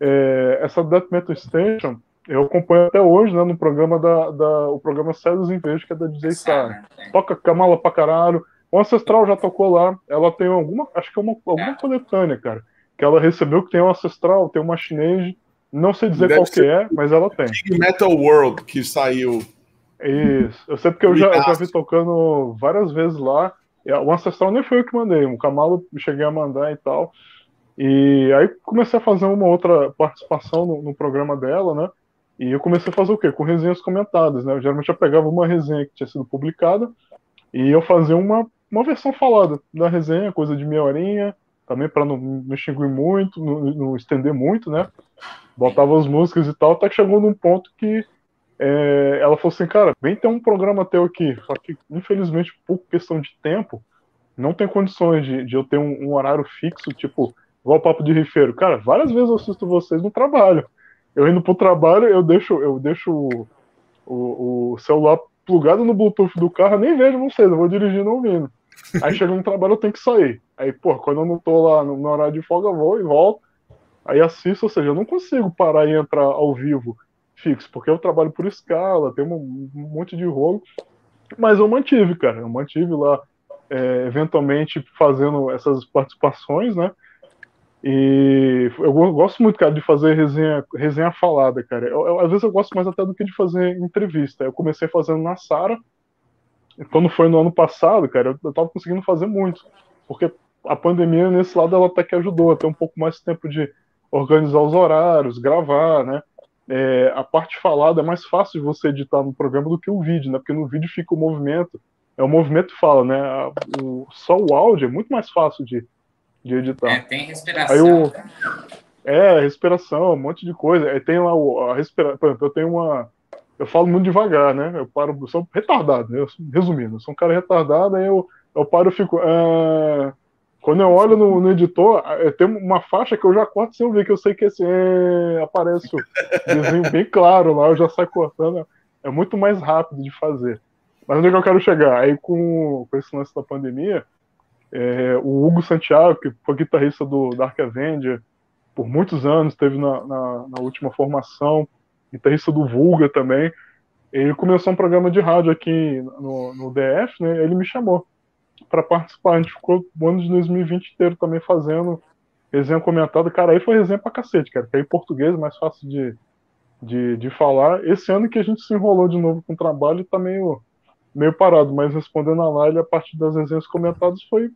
É, essa Death Metal Station eu acompanho até hoje, né? No programa da, da o programa Céus em Verde, que é da DJ Star. Toca Kamala pra caralho. O Ancestral já tocou lá. Ela tem alguma, acho que é uma, alguma é. coletânea, cara. Que ela recebeu que tem um Ancestral, tem uma chinês. Não sei dizer Deve qual que é, mas ela tem. Metal World, que saiu. Isso. Eu sei porque eu já, eu já vi tocando várias vezes lá. O Ancestral nem foi eu que mandei, o Camalo cheguei a mandar e tal. E aí comecei a fazer uma outra participação no, no, programa dela, né? E eu comecei a fazer o quê? Com resenhas comentadas, né? Eu geralmente eu pegava uma resenha que tinha sido publicada e eu fazia uma, uma versão falada da resenha, coisa de meia horinha, também para não, não extinguir muito, não, não, estender muito, né? Botava as músicas e tal, até que chegou num ponto que é, ela falou assim, cara, vem ter um programa teu aqui, só que infelizmente por questão de tempo, não tem condições de, de eu ter um, um horário fixo, tipo, igual papo de rifeiro. Cara, várias vezes eu assisto vocês no trabalho. Eu indo pro trabalho, eu deixo, eu deixo o, o, o celular plugado no Bluetooth do carro, nem vejo vocês, eu vou dirigindo ouvindo. Aí chega no trabalho, eu tenho que sair. Aí, pô, quando eu não tô lá no, no horário de folga, eu vou e volto. Aí assisto, ou seja, eu não consigo parar e entrar ao vivo fixo, porque eu trabalho por escala, tem um, um monte de rolo. Mas eu mantive, cara. Eu mantive lá, é, eventualmente, fazendo essas participações, né? E eu gosto muito, cara, de fazer resenha, resenha falada, cara. Eu, eu, às vezes eu gosto mais até do que de fazer entrevista. Eu comecei fazendo na Sara. Quando foi no ano passado, cara, eu, eu tava conseguindo fazer muito. Porque a pandemia, nesse lado, ela até que ajudou a ter um pouco mais de tempo de organizar os horários, gravar, né? É, a parte falada é mais fácil de você editar no programa do que o vídeo, né? Porque no vídeo fica o movimento. É o movimento fala, né? O, só o áudio é muito mais fácil de, de editar. É, tem respiração. Aí o, é, respiração, um monte de coisa. Aí tem lá o, a respiração. Por exemplo, eu tenho uma. Eu falo muito devagar, né? Eu paro, eu sou retardado, né? Resumindo, eu sou um cara retardado, aí eu, eu paro e fico. Ah... Quando eu olho no, no editor, tem uma faixa que eu já corto sem ver, que eu sei que esse é, aparece o desenho bem claro lá, eu já saio cortando. É muito mais rápido de fazer. Mas onde é que eu quero chegar? Aí com, com esse lance da pandemia, é, o Hugo Santiago, que foi guitarrista do Dark Avenger por muitos anos, teve na, na, na, última formação, guitarrista do Vulga também. Ele começou um programa de rádio aqui no, no DF, né? Ele me chamou para participar. A gente ficou o ano de 2020 inteiro também fazendo resenha comentada. Cara, aí foi resenha pra cacete, cara, que é em português, mais fácil de, de, de falar. Esse ano que a gente se enrolou de novo com o trabalho, tá meio, meio parado, mas respondendo a live, a partir das resenhas comentadas foi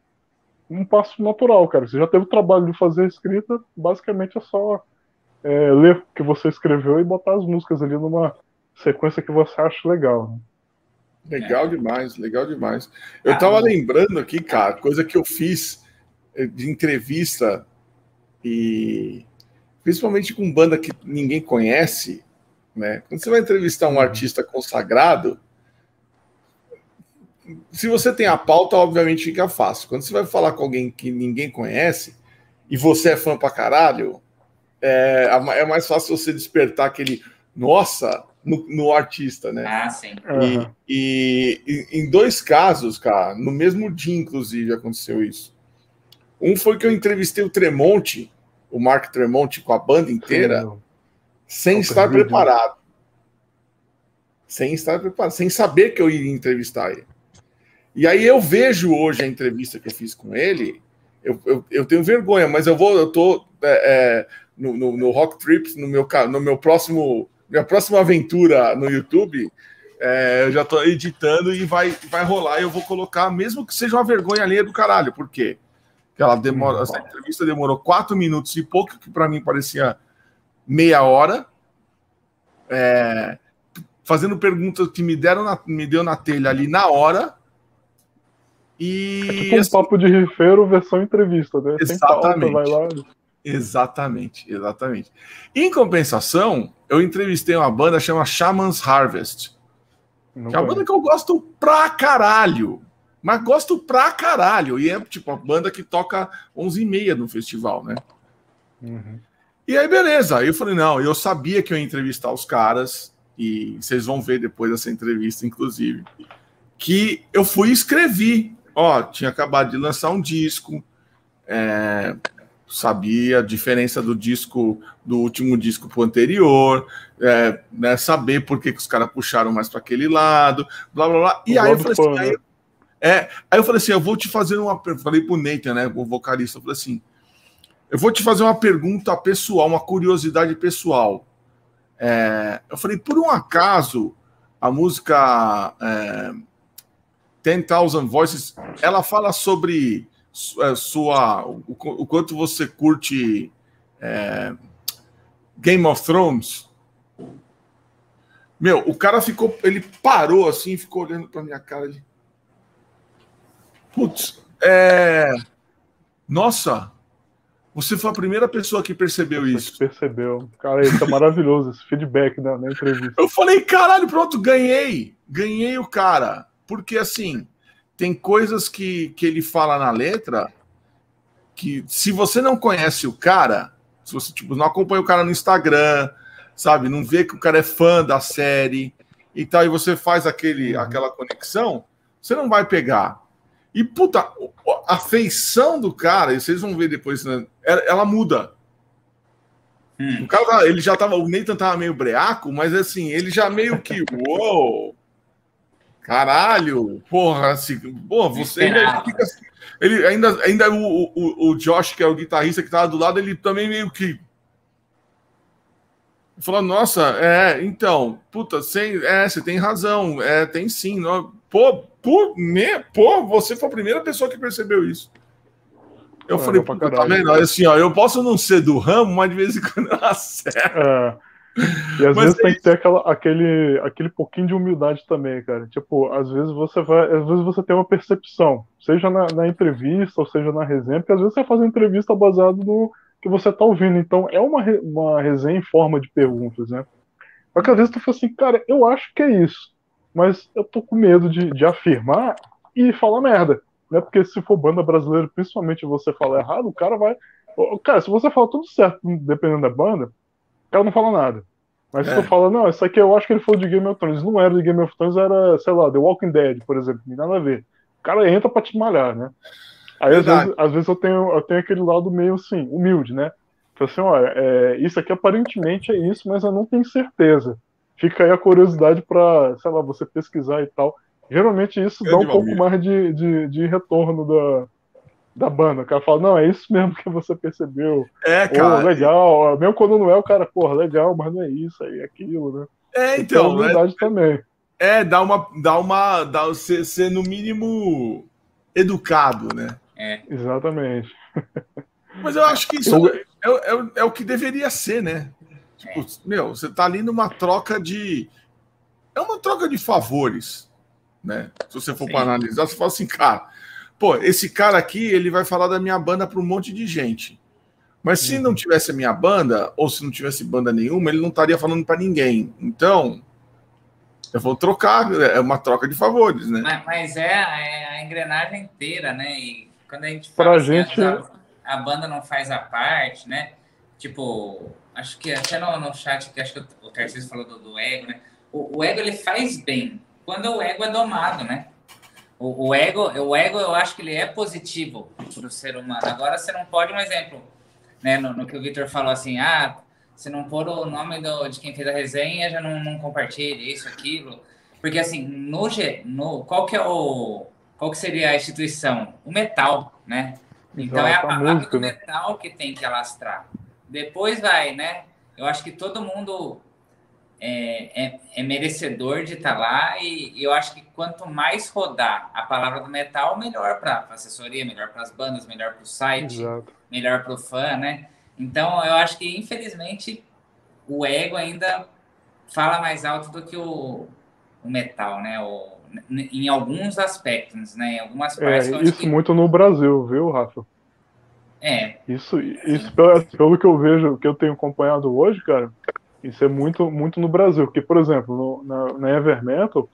um passo natural, cara. Você já teve o trabalho de fazer a escrita, basicamente é só é, ler o que você escreveu e botar as músicas ali numa sequência que você acha legal. Né? Legal demais, legal demais. Eu tava lembrando aqui, cara, coisa que eu fiz eh, de entrevista e principalmente com banda que ninguém conhece, né? Quando você vai entrevistar um uhum. artista consagrado, se você tem a pauta, obviamente fica fácil. Quando você vai falar com alguém que ninguém conhece e você é fã pra caralho, é, é mais fácil você despertar aquele nossa no, no artista, né? Ah, sim. Uhum. E, e, em dois casos, cara, no mesmo dia, inclusive, aconteceu isso. Um foi que eu entrevistei o Tremonte, o Mark Tremonte, com a banda inteira, sim, sem estar preparado. Sem estar preparado, sem saber que eu iria entrevistar ele. E aí eu vejo hoje a entrevista que eu fiz com ele, eu, eu, eu tenho vergonha, mas eu vou, eu tô é, é, no, no, no, Rock Trips, no meu, no meu próximo, minha próxima aventura no YouTube, é, eu já tô editando e vai, vai rolar. E eu vou colocar, mesmo que seja uma vergonha alheia do caralho, por quê? Porque ela demora, essa entrevista demorou quatro minutos e pouco, que para mim parecia meia hora. É, fazendo perguntas que me deram na, me deu na telha ali na hora e. É tipo um assim, papo de rifeiro versão entrevista, né? Exatamente. Pauta, vai lá. Exatamente, exatamente. Em compensação, eu entrevistei uma banda chamada Shaman's Harvest. Não que é uma banda que eu gosto pra caralho. Mas gosto pra caralho. E é tipo a banda que toca 11 e meia no festival, né? Uhum. E aí, beleza. Aí eu falei, não, eu sabia que eu ia entrevistar os caras. E vocês vão ver depois dessa entrevista, inclusive. Que eu fui e escrevi ó, tinha acabado de lançar um disco, é, sabia a diferença do disco, do último disco pro anterior, é, né, saber por que, que os caras puxaram mais para aquele lado, blá blá blá. E aí eu falei assim, aí, é, aí eu falei assim, eu vou te fazer uma falei pro Nathan, né, o vocalista, eu falei assim, eu vou te fazer uma pergunta pessoal, uma curiosidade pessoal. É, eu falei, por um acaso, a música é, 10,000 Voices, ela fala sobre sua, o, o quanto você curte é, Game of Thrones. Meu, o cara ficou, ele parou assim, ficou olhando para minha cara. Ele, Putz, é, nossa, você foi a primeira pessoa que percebeu isso. Percebeu. Cara, isso é maravilhoso, esse feedback na, na, entrevista. Eu falei, caralho, pronto, ganhei. Ganhei o cara. Porque, assim, tem coisas que, que ele fala na letra que, se você não conhece o cara, se você tipo, não acompanha o cara no Instagram, sabe, não vê que o cara é fã da série e tal, e você faz aquele, uhum. aquela conexão, você não vai pegar. E, puta, a feição do cara, e vocês vão ver depois, né, ela, muda. Hum. O cara, tá, ele já tava, o Nathan tava meio breaco, mas assim, ele já meio que, <laughs> uou, caralho, porra, assim, porra, você ainda fica assim, ele ainda, ainda o, o, o Josh, que é o guitarrista que tava do lado, ele também meio que falou, nossa, é, então, puta, sem, é, você tem razão, é, tem sim, não, pô, por, me, pô, você foi a primeira pessoa que percebeu isso. Eu é, falei, puta, tá vendo? Assim, ó, eu posso não ser do ramo, mas de vez em quando eu <laughs> acerto. É. E às mas vezes é tem que ter aquela, aquele, aquele pouquinho de humildade também, cara. Tipo, às vezes você vai, às vezes você tem uma percepção, seja na, na entrevista ou seja na resenha, porque às vezes você faz uma entrevista baseado no que você tá ouvindo. Então é uma, uma resenha em forma de perguntas, né? Só que às vezes tu fala assim, cara, eu acho que é isso mas eu tô com medo de, de afirmar e falar merda. Né? Porque se for banda brasileira, principalmente você falar errado, o cara vai. Cara, se você fala tudo certo, dependendo da banda, o cara não fala nada. Mas se é. tu fala, não, isso aqui eu acho que ele falou de Game of Thrones. Não era de Game of Thrones, era, sei lá, The Walking Dead, por exemplo. Não nada a ver. O cara entra pra te malhar, né? Aí às vezes, às vezes, eu, tenho, eu tenho aquele lado meio assim, humilde, né? Então, assim, olha, é, isso aqui aparentemente é isso, mas eu não tenho certeza fica aí a curiosidade para, sei lá, você pesquisar e tal. Geralmente isso dá um pouco mais de, de, de, retorno da, da banda. O cara fala, não, é isso mesmo que você percebeu. É, cara. legal. Mesmo quando não é, o cara, porra, legal, mas não é isso aí, é aquilo, né? É, então. É, também. É, dá uma. Dá uma dá, ser, ser, no mínimo, educado, né? É. Exatamente. Mas eu acho que isso eu... é, é, é, o que deveria ser, né? Tipo, meu, você tá ali numa troca de. É uma troca de favores, né? Se você for para analisar, você fala assim, cara, pô, esse cara aqui, ele vai falar da minha banda para um monte de gente. Mas se uhum. não tivesse a minha banda, ou se não tivesse banda nenhuma, ele não estaria falando para ninguém. Então, eu vou trocar, é uma troca de favores, né? Mas, mas é, é, a engrenagem inteira, né? E quando a gente fala pra gente... a, a banda não faz a parte, né? Tipo, acho que até no, no chat, que acho que o Tarcísio falou do, do, ego, né? O, o, ego ele faz bem quando o ego é domado, né? O, o, ego, o ego eu acho que ele é positivo para o ser humano. Agora você não pode, um exemplo, né? No, no que o Victor falou assim, ah, se não pôr o nome do, de quem fez a resenha, já não, não compartilha isso, aquilo. Porque assim, no, no qual que é o qual que seria a instituição? O metal, né? Então Exato, é a palavra música, do né? metal que tem que alastrar. Depois vai, né? Eu acho que todo mundo é, é, é merecedor de estar tá lá e, e, eu acho que quanto mais rodar a palavra do metal, melhor para a assessoria, melhor para as bandas, melhor para o site, Exato. melhor para o fã, né? Então, eu acho que, infelizmente, o ego ainda fala mais alto do que o, o metal, né? O, em alguns aspectos, né? Em algumas é, partes. É, isso que... muito no Brasil, viu, Rafa? É. Isso, isso pelo, pelo que eu vejo, que eu tenho acompanhado hoje, cara, isso é muito, muito no Brasil. Porque, por exemplo, no, na, na Ever Metal,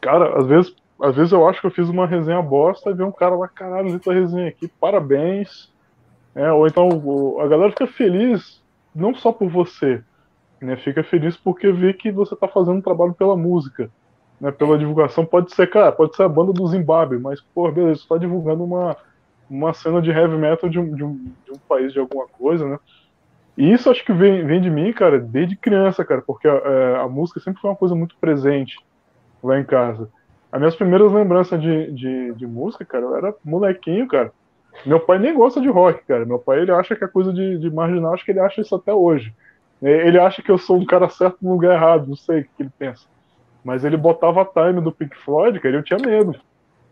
cara, às vezes, às vezes eu acho que eu fiz uma resenha bosta e vem um cara lá, caralho, li tua resenha aqui, parabéns. É, ou então o, a galera fica feliz, não só por você, né? Fica feliz porque vê que você tá fazendo um trabalho pela música. Né, pela divulgação, pode ser, cara, pode ser a banda do Zimbábue, mas, pô, beleza, você tá divulgando uma, uma cena de heavy metal de um, de um, de um país de alguma coisa, né? E isso acho que vem, vem de mim, cara, desde criança, cara, porque a, é, a, música sempre foi uma coisa muito presente lá em casa. As minhas primeiras lembranças de, de, de, música, cara, eu era molequinho, cara. Meu pai nem gosta de rock, cara. Meu pai, ele acha que é coisa de, de marginal, acho que ele acha isso até hoje. Ele acha que eu sou um cara certo no lugar errado, não sei o que ele pensa. Mas ele botava a time do Pink Floyd, cara, eu tinha medo.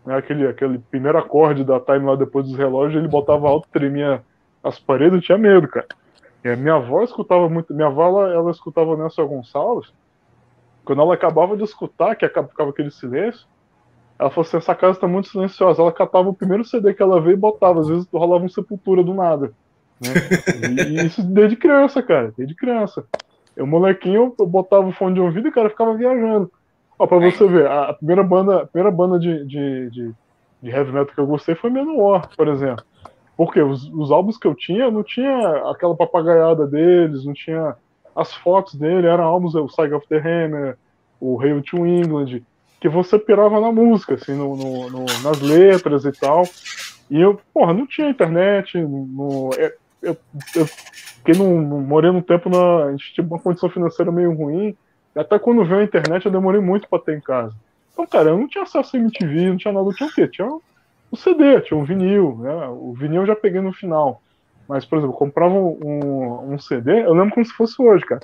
Né? Aquele, aquele primeiro acorde da time lá depois dos relógios, ele botava alto, tremia as paredes, eu tinha medo, cara. A minha avó escutava muito. Minha avó, ela, ela escutava Nelson Gonçalves. Quando ela acabava de escutar, que ficava aquele silêncio, ela falou assim: essa casa tá muito silenciosa. Ela catava o primeiro CD que ela veio e botava. Às vezes rolava um sepultura do nada. Né? E, isso desde criança, cara. Desde criança. Eu, molequinho, eu botava o fone de ouvido e o cara ficava viajando. Ó, pra você ver, a primeira banda, a primeira banda de, de, de, de heavy metal que eu gostei foi Menor, por exemplo. Porque os, os álbuns que eu tinha, não tinha aquela papagaiada deles, não tinha as fotos dele, eram álbuns, o Saga of the Hammer, o Hail to England, que você pirava na música, assim, no, no, no, nas letras e tal. E eu, porra, não tinha internet, no, eu, eu, eu fiquei num, morei num tempo na. A gente tinha uma condição financeira meio ruim. Até quando veio a internet, eu demorei muito para ter em casa. Então, cara, eu não tinha acesso a MTV, não tinha nada, tinha o quê? Tinha o CD, tinha um vinil, né? O vinil eu já peguei no final. Mas, por exemplo, eu comprava um, um CD, eu lembro como se fosse hoje, cara.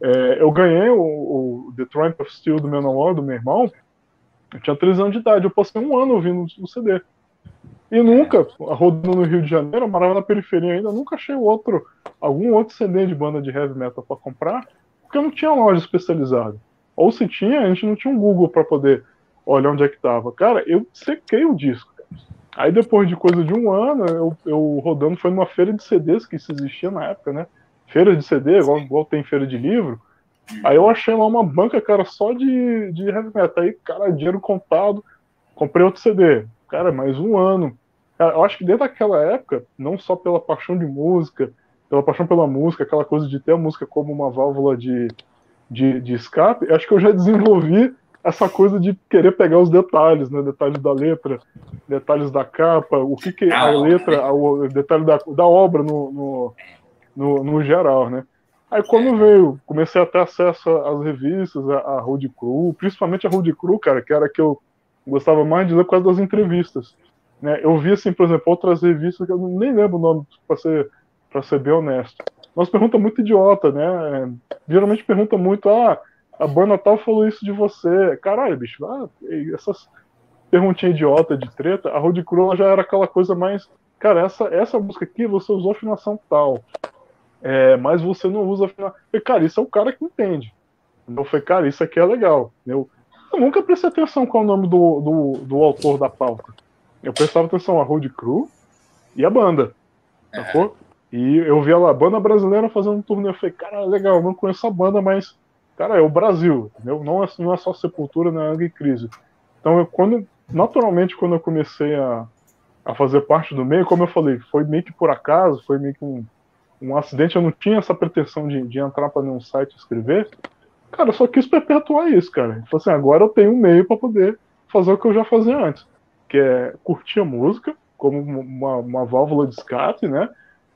É, eu ganhei o, o, The Triumph of Steel do meu namorado, do meu irmão, eu tinha 13 anos de idade, eu passei um ano ouvindo o CD. E nunca, rodando no Rio de Janeiro, eu morava na periferia ainda, nunca achei outro, algum outro CD de banda de heavy metal para comprar, porque não tinha loja especializada. Ou se tinha, a gente não tinha um Google para poder olhar onde é que tava. Cara, eu sequei o disco. Aí depois de coisa de um ano, eu, eu rodando, foi numa feira de CDs que isso existia na época, né? Feira de CD, igual, igual tem feira de livro. Aí eu achei lá uma banca, cara, só de, de heavy metal. Aí, cara, dinheiro contado, comprei outro CD. Cara, mais um ano. Cara, eu acho que desde aquela época, não só pela paixão de música, pela paixão pela música, aquela coisa de ter a música como uma válvula de, de, de escape, acho que eu já desenvolvi essa coisa de querer pegar os detalhes, né? Detalhes da letra, detalhes da capa, o que, que a letra, o detalhe da, da obra no, no, no, no geral, né? Aí quando veio, comecei a ter acesso às revistas, a, a Road Crew, principalmente a Road Crew, cara, que era a que eu gostava mais de ler por causa das entrevistas. Né? Eu vi, assim, por exemplo, outras revistas que eu nem lembro o nome, para ser, pra ser bem honesto. Mas pergunta muito idiota, né? Geralmente pergunta muito, ah, a banda tal falou isso de você. Caralho, bicho, ah, essas perguntinhas idiota de treta, a Road Crew já era aquela coisa mais. Cara, essa, essa música aqui você usou afinação tal. É, mas você não usa afinação. Cara, isso é o cara que entende. Eu falei, cara, isso aqui é legal. Eu, eu nunca prestei atenção qual é o nome do, do, do autor da pauta. Eu prestava atenção a Road Crew e a banda. Sacou? E eu vi a banda brasileira fazendo um turnê. Eu falei, cara, legal, não conheço a banda, mas cara, é o Brasil, entendeu? Não é, não é só Sepultura, não é Angra e Crise. Então, eu, quando, naturalmente, quando eu comecei a, a fazer parte do meio, como eu falei, foi meio que por acaso, foi meio que um, um acidente, eu não tinha essa pretensão de, de entrar para nenhum site escrever. Cara, eu só quis perpetuar isso, cara. Falei assim, agora eu tenho um meio para poder fazer o que eu já fazia antes, que é curtir a música como uma, uma válvula de escape, né?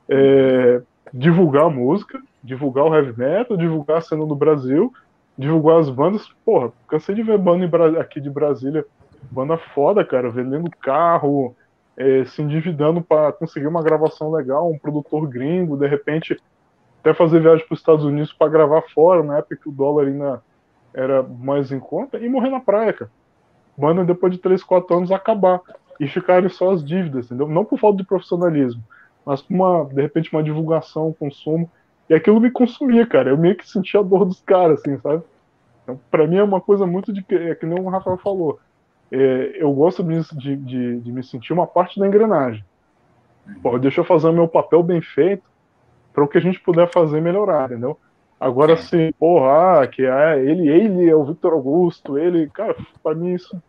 É, divulgar a música, divulgar o heavy metal, divulgar a cena do Brasil, divulgar as bandas. Porra, cansei de ver banda aqui de Brasília, banda foda, cara, vendendo carro, é, se endividando para conseguir uma gravação legal, um produtor gringo, de repente até fazer viagem para os Estados Unidos para gravar fora, na época que o dólar ainda era mais em conta, e morrer na praia, cara. Banda depois de 3, 4 anos acabar e ficarem só as dívidas, entendeu? Não por falta de profissionalismo, mas por uma, de repente, uma divulgação, um consumo. E aquilo me consumia, cara. Eu meio que sentia a dor dos caras, assim, sabe? Então, pra mim é uma coisa muito de que, é que nem o Rafael falou. É, eu gosto de, de, de, me sentir uma parte da engrenagem. Pô, deixa eu fazer o meu papel bem feito para o que a gente puder fazer melhorar, entendeu? Agora, assim, porra, ah, que é, ele, ele é o Victor Augusto, ele, cara, pra mim isso.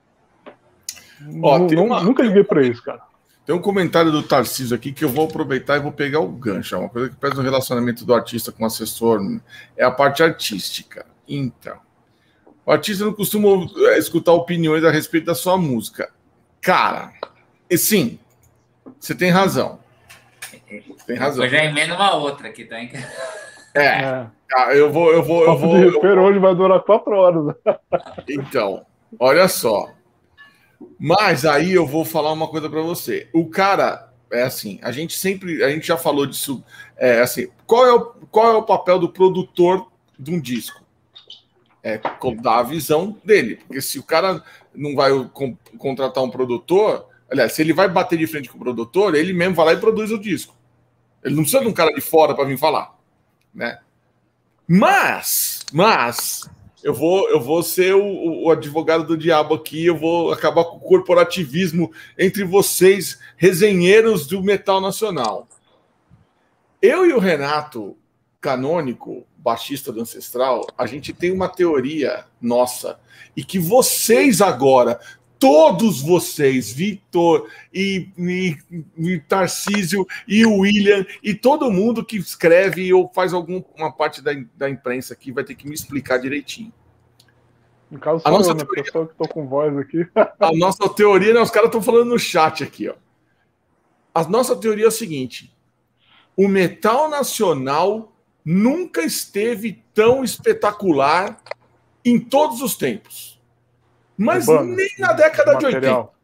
Ó, não, uma... Nunca liguei pra isso, cara. Tem um comentário do Tarcísio aqui que eu vou aproveitar e vou pegar o gancho. É uma coisa que pesa no relacionamento do artista com o assessor é a parte artística. Então, o artista não costuma escutar opiniões a respeito da sua música. Cara, e sim, você tem razão. Tem razão. Eu já emendo uma outra aqui, tá? É. é. Ah, eu vou, eu vou, eu vou. Eu vou... hoje vai durar quatro horas. Então, olha só. Mas aí eu vou falar uma coisa para você. O cara é assim, a gente sempre, a gente já falou disso, é assim, qual é o, qual é o papel do produtor de um disco? É dar a visão dele. Porque se o cara não vai contratar um produtor, aliás, se ele vai bater de frente com o produtor, ele mesmo vai lá e produz o disco. Ele não precisa de um cara de fora para vir falar, né? Mas, mas eu vou, eu vou ser o, o, advogado do diabo aqui, eu vou acabar com o corporativismo entre vocês, resenheiros do metal nacional. Eu e o Renato Canônico, baixista do Ancestral, a gente tem uma teoria nossa e que vocês agora, todos vocês, Vitor e, e, e Tarcísio e William e todo mundo que escreve ou faz alguma parte da, da imprensa aqui vai ter que me explicar direitinho. No caso, a nossa eu, né? teoria... pessoa que tô com voz aqui. <laughs> a nossa teoria, né? Os caras estão falando no chat aqui, ó. A nossa teoria é o seguinte: o metal nacional nunca esteve tão espetacular em todos os tempos. Mas nem na década de 80.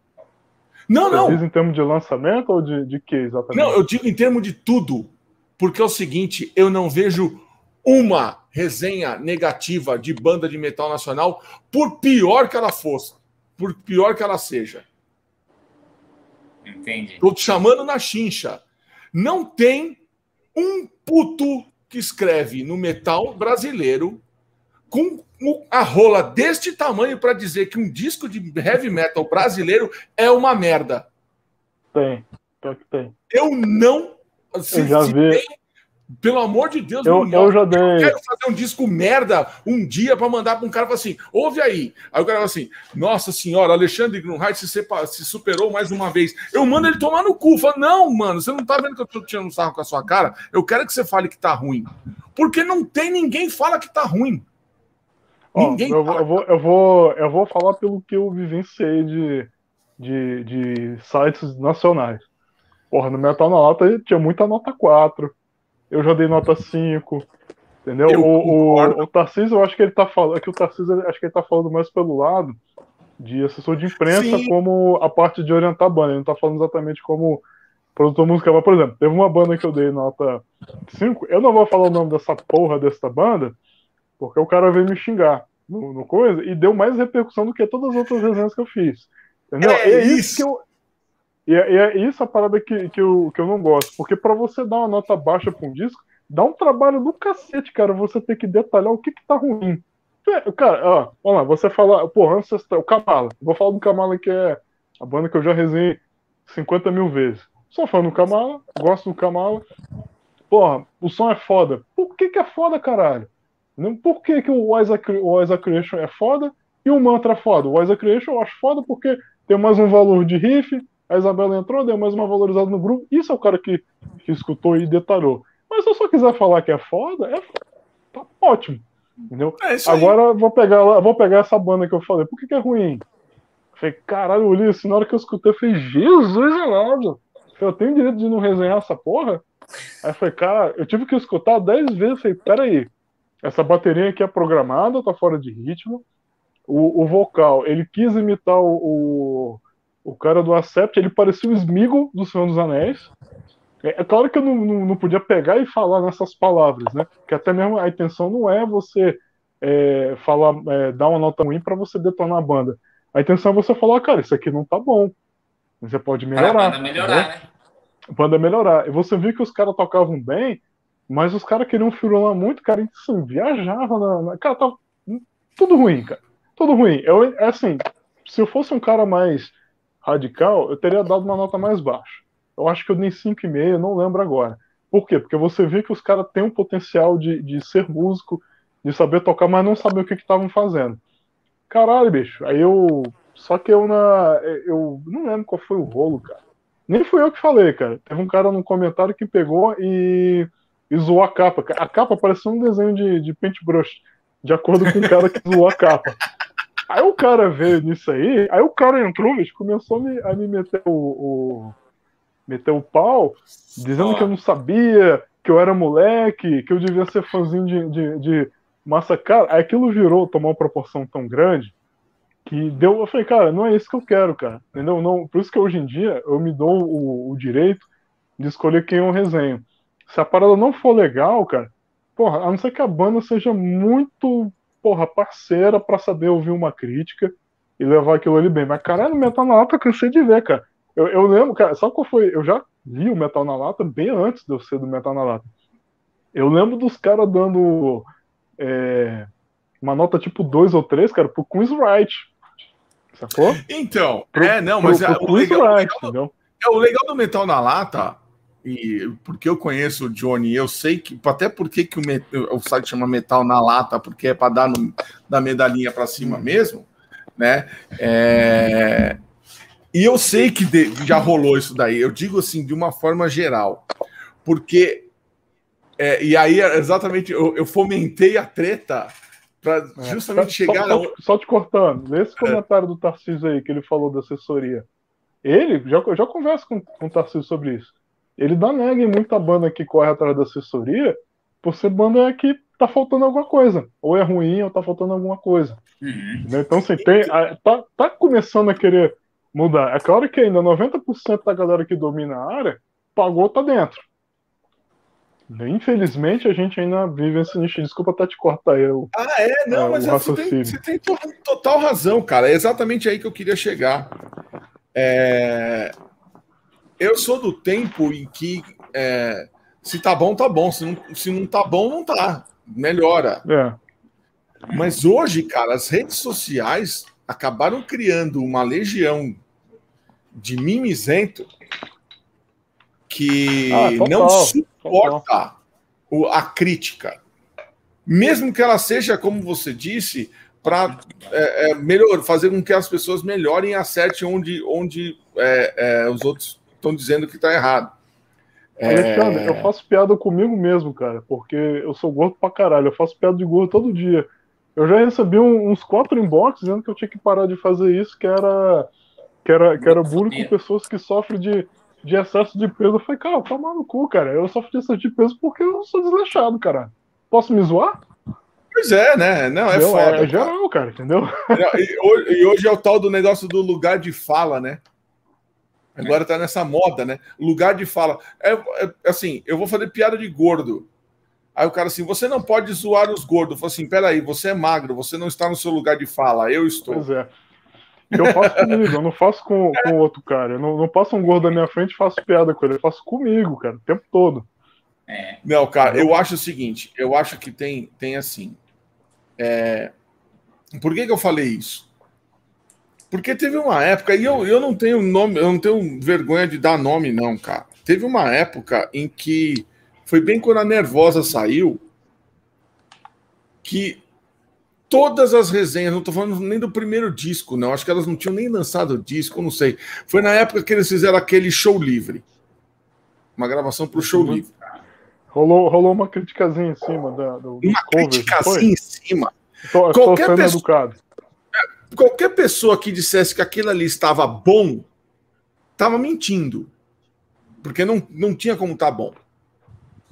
Não, Você não. Diz em termos de lançamento ou de, de que exatamente? Não, eu digo em termos de tudo. Porque é o seguinte, eu não vejo uma resenha negativa de banda de metal nacional, por pior que ela fosse, por pior que ela seja. Entendi. Tô te chamando na chincha. Não tem um puto que escreve no metal brasileiro com a rola deste tamanho para dizer que um disco de heavy metal brasileiro é uma merda. Tem, pior que tem. Eu não. Se, eu já vi. Tem, pelo amor de Deus, eu, eu já dei. Eu quero fazer um disco merda um dia para mandar para um cara assim: ouve aí. Aí o cara fala assim: Nossa senhora, Alexandre Grunheit se, se superou mais uma vez. Eu mando ele tomar no cu. Fala, não, mano, você não tá vendo que eu tô tirando um sarro com a sua cara? Eu quero que você fale que tá ruim. Porque não tem ninguém fala que tá ruim. Ó, ninguém eu, vou, eu, vou, eu, vou, eu vou falar pelo que eu vivenciei de, de, de sites nacionais. Porra, no Metal na Lata tinha muita nota 4 eu já dei nota 5. Entendeu? o, o, o Tarcísio, eu acho que ele tá falando. É que o Tarcísio, acho que ele tá falando mais pelo lado de assessor de imprensa, Sim. como a parte de orientar a banda. Ele não tá falando exatamente como produtor musical. Mas, por exemplo, teve uma banda que eu dei nota 5. Eu não vou falar o nome dessa porra dessa banda, porque o cara veio me xingar no, no coisa e deu mais repercussão do que todas as outras resenhas que eu fiz. Entendeu? É, é isso que eu, e é, é isso a parada que, que, eu, que eu não gosto. Porque para você dar uma nota baixa pra um disco, dá um trabalho do cacete, cara. Você tem que detalhar o que, que tá ruim. É, cara, ó, vamos lá, você fala, pô, Ancestral, o Kamala. Vou falar do Kamala, que é a banda que eu já resenhei 50 mil vezes. Sou fã do Kamala, gosto do Kamala. Porra, o som é foda. Por que, que é foda, caralho? Por que, que o Isaac Creation é foda e o Mantra é foda? O Isaac Creation eu acho foda porque tem mais um valor de riff, a Isabela entrou, deu mais uma valorizada no grupo. Isso é o cara que, que escutou e detalhou. Mas se eu só quiser falar que é foda, é tá ótimo. Entendeu? É Agora vou pegar, vou pegar essa banda que eu falei. Por que, que é ruim? falei, caralho, Ulisses, na hora que eu escutei, eu falei, Jesus amado! Eu tenho direito de não resenhar essa porra? Aí eu falei, cara, eu tive que escutar dez vezes. falei, peraí, essa bateria aqui é programada, tá fora de ritmo. O, o vocal, ele quis imitar o, o o cara do Acept, ele parecia o Smigo do Senhor dos Anéis. É, é claro que eu não, não, não, podia pegar e falar nessas palavras, né? Que até mesmo a intenção não é você é, falar, é, dar uma nota ruim para você detonar a banda. A intenção é você falar, cara, isso aqui não tá bom. Você pode melhorar. A banda melhorar, né? A banda melhorar. E você viu que os caras tocavam bem, mas os caras queriam firular muito, cara, assim, viajava na, na. Cara, tava tudo ruim, cara. Tudo ruim. Eu, é assim, se eu fosse um cara mais radical, eu teria dado uma nota mais baixa. Eu acho que eu dei 5,5, não lembro agora. Por quê? Porque você vê que os caras têm um potencial de, de ser músico, de saber tocar, mas não saber o que estavam fazendo. Caralho, bicho. Aí eu. Só que eu na. Eu não lembro qual foi o rolo, cara. Nem fui eu que falei, cara. Teve um cara no comentário que pegou e, e zoou a capa. A capa parecia um desenho de, de paintbrush, de acordo com o cara que zoou a capa. Aí o cara veio nisso aí, aí o cara entrou, começou a me, a me meter o, o, meter o pau, dizendo que eu não sabia, que eu era moleque, que eu devia ser fãzinho de, de, de. Aí aquilo virou, tomou uma proporção tão grande que deu. Eu falei, cara, não é isso que eu quero, cara. Entendeu? Não, por isso que hoje em dia eu me dou o, o direito de escolher quem eu resenho. Se a parada não for legal, cara, porra, a não ser que a banda seja muito porra, parceira para saber ouvir uma crítica e levar aquilo ali bem. Mas, caralho, Metal na Lata eu cansei de ver, cara. Eu, eu lembro, cara, sabe qual foi? Eu já vi o Metal na Lata bem antes de eu ser do Metal na Lata. Eu lembro dos caras dando é, uma nota tipo 2 ou 3, cara, pro Queen's Wright. Sacou? Então, pro, é, não, mas pro, é, pro o, legal, Wright, o, legal, é, o legal do Metal na Lata, e porque eu conheço o Johnny, eu sei que, até porque que o, o site chama Metal na Lata, porque é para dar no, da medalhinha para cima hum. mesmo, né? É, e eu sei que de, já rolou isso daí, eu digo assim, de uma forma geral, porque. É, e aí, exatamente, eu, eu fomentei a treta para é, justamente é, chegar. Só, só, só, te cortando, nesse é. comentário do Tarcísio aí, que ele falou da assessoria, ele, já, eu já converso com, com o Tarcísio sobre isso. Ele dá nega em muita banda que corre atrás da assessoria por ser banda que tá faltando alguma coisa. Ou é ruim, ou tá faltando alguma coisa. Uhum. Então, assim, tem, tá, tá começando a querer mudar. É claro que ainda 90% da galera que domina a área pagou, tá dentro. Infelizmente, a gente ainda vive esse nicho. Desculpa até te cortar eu. Ah, é? Não, é, mas é, você tem, você tem, total razão, cara. É exatamente aí que eu queria chegar. É... Eu sou do tempo em que é... se tá bom, tá bom. Se não, se não tá bom, não tá. Melhora. É. Mas hoje, cara, as redes sociais acabaram criando uma legião de mimizento que ah, não suporta a crítica. Mesmo que ela seja, como você disse, para é, é, melhor, fazer com que as pessoas melhorem e acertem onde, onde é, é os outros estão dizendo que está errado. Alexandre, eu faço piada comigo mesmo, cara, porque eu sou gordo pra caralho. Eu faço piada de gordo todo dia. Eu já recebi um, uns quatro inbox dizendo que eu tinha que parar de fazer isso, que era que era, que era bullying com pessoas que sofrem de de excesso de peso. Eu falei, cara, toma no cu, cara. Eu sofro de excesso de peso porque eu sou desleixado, cara. Posso me zoar? Pois é, né? Não, é foda. É, é geral, cara, entendeu? E hoje é o tal do negócio do lugar de fala, né? Agora tá nessa moda, né? Lugar de fala. É, é, assim, eu vou fazer piada de gordo. Aí o cara assim, você não pode zoar os gordos. Eu falo assim, peraí, você é magro, você não está no seu lugar de fala, eu estou. Pois é. Eu faço comigo, eu não faço com, <laughs> com outro cara. Eu não, não passo um gordo na minha frente e faço piada com ele. Eu faço comigo, cara, o tempo todo. É. Não, cara, eu acho o seguinte: eu acho que tem, tem assim. É... Por que, que eu falei isso? Porque teve uma época, e eu, eu não tenho nome, eu não tenho vergonha de dar nome, não, cara. Teve uma época em que foi bem quando a Nervosa saiu, que todas as resenhas, não estou falando nem do primeiro disco, não. Acho que elas não tinham nem lançado o disco, não sei. Foi na época que eles fizeram aquele show livre. Uma gravação para o show uhum. livre. Rolou, rolou uma criticazinha em cima da, do. Uma criticazinha em cima. Tô, qualquer, pessoa, é, qualquer pessoa que dissesse que aquilo ali estava bom, estava mentindo. Porque não, não tinha como estar tá bom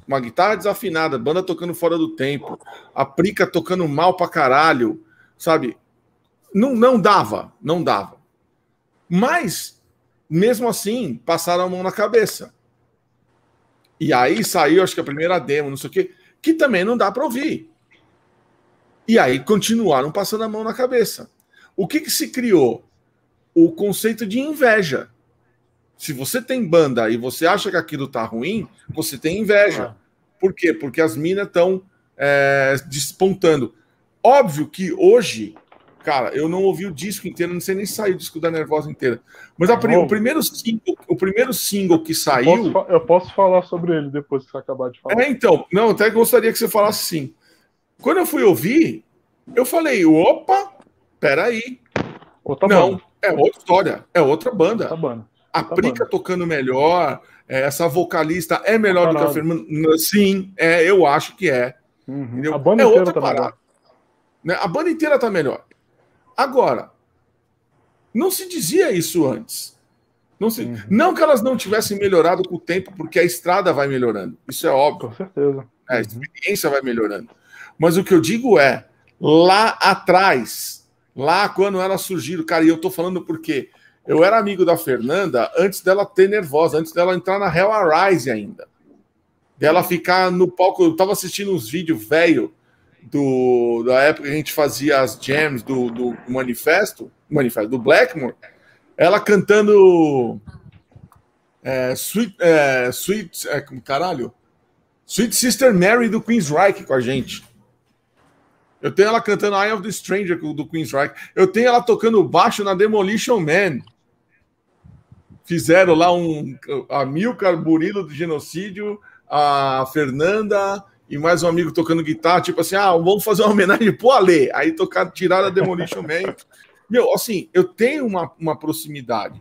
uma guitarra desafinada, banda tocando fora do tempo, a Prica tocando mal pra caralho, sabe? Não, não dava, não dava. Mas, mesmo assim, passaram a mão na cabeça. E aí saiu, acho que a primeira demo, não sei o quê, que também não dá para ouvir. E aí continuaram passando a mão na cabeça. O que, que se criou? O conceito de inveja. Se você tem banda e você acha que aquilo tá ruim, você tem inveja. Por quê? Porque as minas estão é, despontando. Óbvio que hoje, cara, eu não ouvi o disco inteiro, não sei nem se saiu o disco da Nervosa inteira. Mas a, o, primeiro single, o primeiro single que saiu. Eu posso, eu posso, falar sobre ele depois que você acabar de falar. É, então, não, até gostaria que você falasse sim. Quando eu fui ouvir, eu falei, opa, peraí. Outra não, banda. é outra história, é outra banda. Outra banda. A tá Prica bom. tocando melhor, é, essa vocalista é melhor do que a Fernanda. Sim, é, eu acho que é. Uhum. A banda é inteira tá parada. Né? A banda inteira tá melhor. Agora, não se dizia isso antes. Não, se... Uhum. não que elas não tivessem melhorado com o tempo, porque a estrada vai melhorando. Isso é óbvio. Com certeza. É, a experiência vai melhorando. Mas o que eu digo é, lá atrás, lá quando elas surgiram, cara, e eu tô falando porque eu era amigo da Fernanda antes dela ter nervosa, antes dela entrar na Hell Arise ainda. Dela ficar no palco. Eu tava assistindo uns vídeos velho do, da época que a gente fazia as jams do, do manifesto, manifesto do Blackmore, ela cantando é, Sweet, é, Sweet é, caralho, Sweet Sister Mary do Queensryche com a gente. Eu tenho ela cantando Eye of the Stranger do Queensryche. Eu tenho ela tocando baixo na Demolition Man. Fizeram lá um a Milcar Burilo do Genocídio, a Fernanda e mais um amigo tocando guitarra, tipo assim, ah, vamos fazer uma homenagem pro Ale. Aí tocar, tirar a Demolition Man. Meu, assim, eu tenho uma, uma proximidade.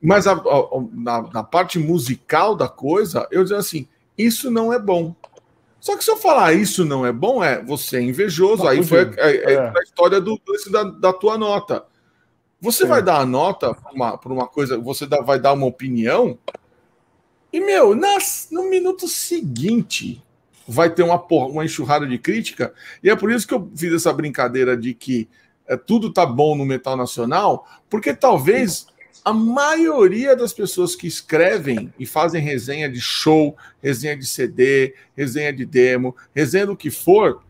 Mas a, a, na, na, parte musical da coisa, eu digo assim, isso não é bom. Só que se eu falar isso não é bom, é você é invejoso. aí foi a, é. a, história do, da, da tua nota. Você vai dar a nota para uma, uma coisa, você dá, vai dar uma opinião, e, meu, nas, no minuto seguinte vai ter uma, uma enxurrada de crítica, e é por isso que eu fiz essa brincadeira de que é, tudo tá bom no metal nacional, porque talvez a maioria das pessoas que escrevem e fazem resenha de show, resenha de CD, resenha de demo, resenha do que for,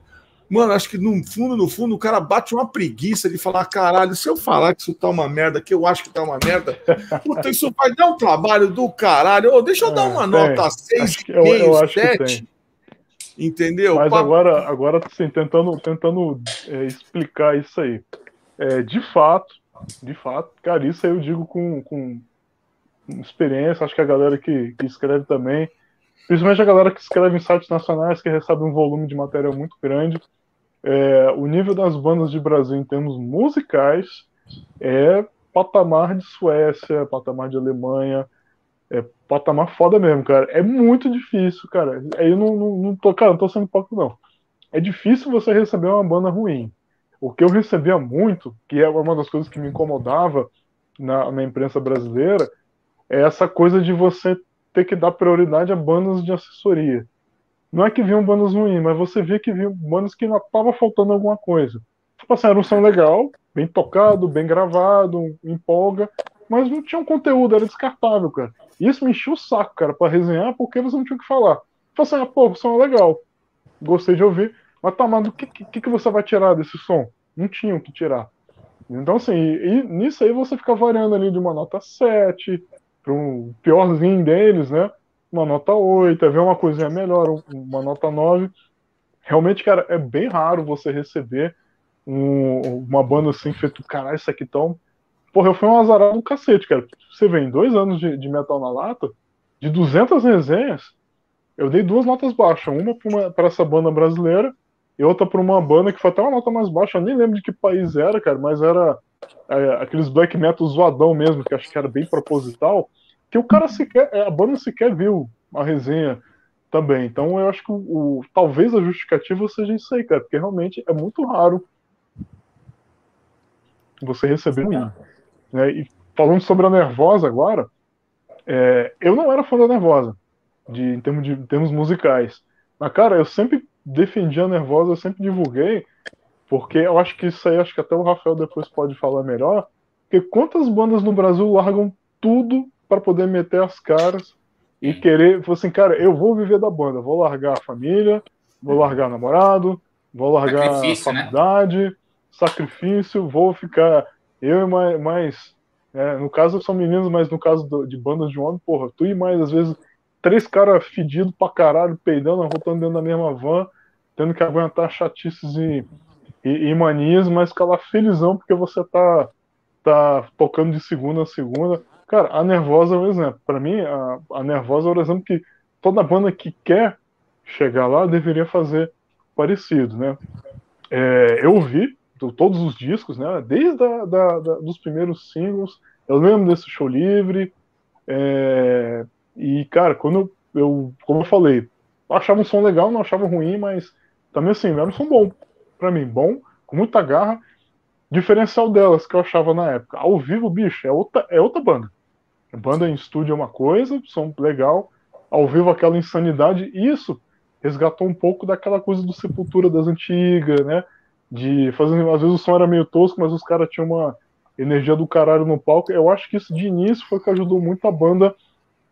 mano, acho que no fundo, no fundo, o cara bate uma preguiça de falar: caralho, se eu falar que isso tá uma merda, que eu acho que tá uma merda, puta, isso vai dar um trabalho do caralho. Ô, deixa eu dar uma é, nota 6,5, 7. Entendeu? Mas agora, agora assim, tentando, tentando é, explicar isso aí. É, de fato, de fato, cara, isso aí eu digo com, com experiência, acho que a galera que, que escreve também, principalmente a galera que escreve em sites nacionais, que recebe um volume de matéria muito grande, é, o nível das bandas de Brasil em termos musicais é patamar de Suécia, patamar de Alemanha, é patamar foda mesmo, cara. É muito difícil, cara. Aí eu não, não, não tô, cara, não tô sendo pouco, não. É difícil você receber uma banda ruim. O que eu recebia muito, que é uma das coisas que me incomodava na, na imprensa brasileira, é essa coisa de você ter que dar prioridade a bandas de assessoria. Não é que vinham bandas ruins, mas você via que vinham bandas que ainda tava faltando alguma coisa. Tipo assim, era um som legal, bem tocado, bem gravado, empolga, mas não tinha um conteúdo, era descartável, cara. E isso me encheu o saco, cara, para resenhar, porque você não tinha o que falar. Falei assim, ah, pô, o som é legal, gostei de ouvir, mas tá, mas o que, que, que você vai tirar desse som? Não tinha o que tirar. Então, assim, e, e nisso aí você fica variando ali de uma nota 7 para um piorzinho deles, né? Uma nota 8, ver uma coisinha melhor, uma nota 9. Realmente, cara, é bem raro você receber um, uma banda assim, feito, caralho, isso aqui tão. Porra, eu fui um azarado do cacete, cara. Você vê, em dois anos de, de metal na lata, de 200 resenhas, eu dei duas notas baixas. Uma para essa banda brasileira e outra para uma banda que foi até uma nota mais baixa, eu nem lembro de que país era, cara, mas era é, aqueles black metal zoadão mesmo, que acho que era bem proposital, que o cara sequer, é, a banda sequer viu a resenha também. Então eu acho que o, o, talvez a justificativa seja isso aí, cara, porque realmente é muito raro você receber um né? E falando sobre a Nervosa agora, é, eu não era fã da Nervosa, de, em, termos de, em termos musicais. Mas, cara, eu sempre defendi a Nervosa, eu sempre divulguei, porque eu acho que isso aí, acho que até o Rafael depois pode falar melhor, porque quantas bandas no Brasil largam tudo para poder meter as caras e querer, assim, cara, eu vou viver da banda, vou largar a família, vou largar namorado, vou largar a né? faculdade, né? sacrifício, vou ficar eu e mais, mais é, no caso são meninos, mas no caso do, de bandas de homem, porra, tu e mais às vezes três caras fedidos pra caralho, peidando, arrotando dentro da mesma van, tendo que aguentar chatices e, e, e manias, mas ficar felizão porque você tá, tá tocando de segunda a segunda. Cara, a Nervosa é um exemplo. Para mim, a, a Nervosa é um exemplo que toda banda que quer chegar lá deveria fazer parecido, né? É, eu ouvi todos os discos, né? Desde a, da, da, dos primeiros singles, eu lembro desse show livre, é, e, cara, quando eu, eu, como eu falei, eu achava um som legal, não achava ruim, mas também assim, era um som bom. para mim, bom, com muita garra. Diferencial delas que eu achava na época. Ao vivo, bicho, é outra, é outra banda. Banda em estúdio é uma coisa, som legal. Ao vivo, aquela insanidade. Isso resgatou um pouco daquela coisa do Sepultura das antigas, né? De fazer. Às vezes o som era meio tosco, mas os caras tinham uma energia do caralho no palco. Eu acho que isso de início foi que ajudou muito a banda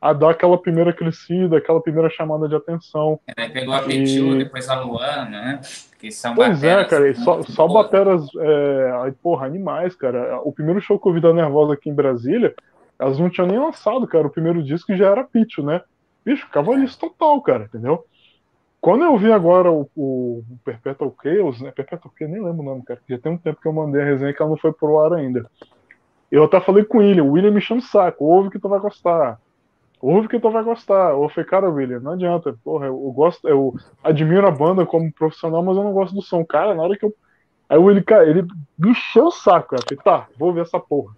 a dar aquela primeira crescida, aquela primeira chamada de atenção. É, pegou a e... depois a Luana, né? Que são pois é, cara, e só, só bateras, é, porra, animais, cara. O primeiro show que eu vi da Nervosa aqui em Brasília, elas não tinham nem lançado, cara. O primeiro disco já era Pichu, né? Bicho, cavalice total, cara, entendeu? Quando eu vi agora o, o, o Perpetual Chaos, né? Perpetual Chaos, nem lembro o nome, cara. Já tem um tempo que eu mandei a resenha que ela não foi pro ar ainda. Eu até falei com o William, o William me chama o saco, ouve que tu vai gostar. Ouve que tu vai gostar. Eu falei, cara, William, não adianta. Porra, eu, gosto, eu admiro a banda como profissional, mas eu não gosto do som. Cara, na hora que eu. Aí o William, cara, ele me encheu o saco, cara. Eu falei, tá, vou ver essa porra.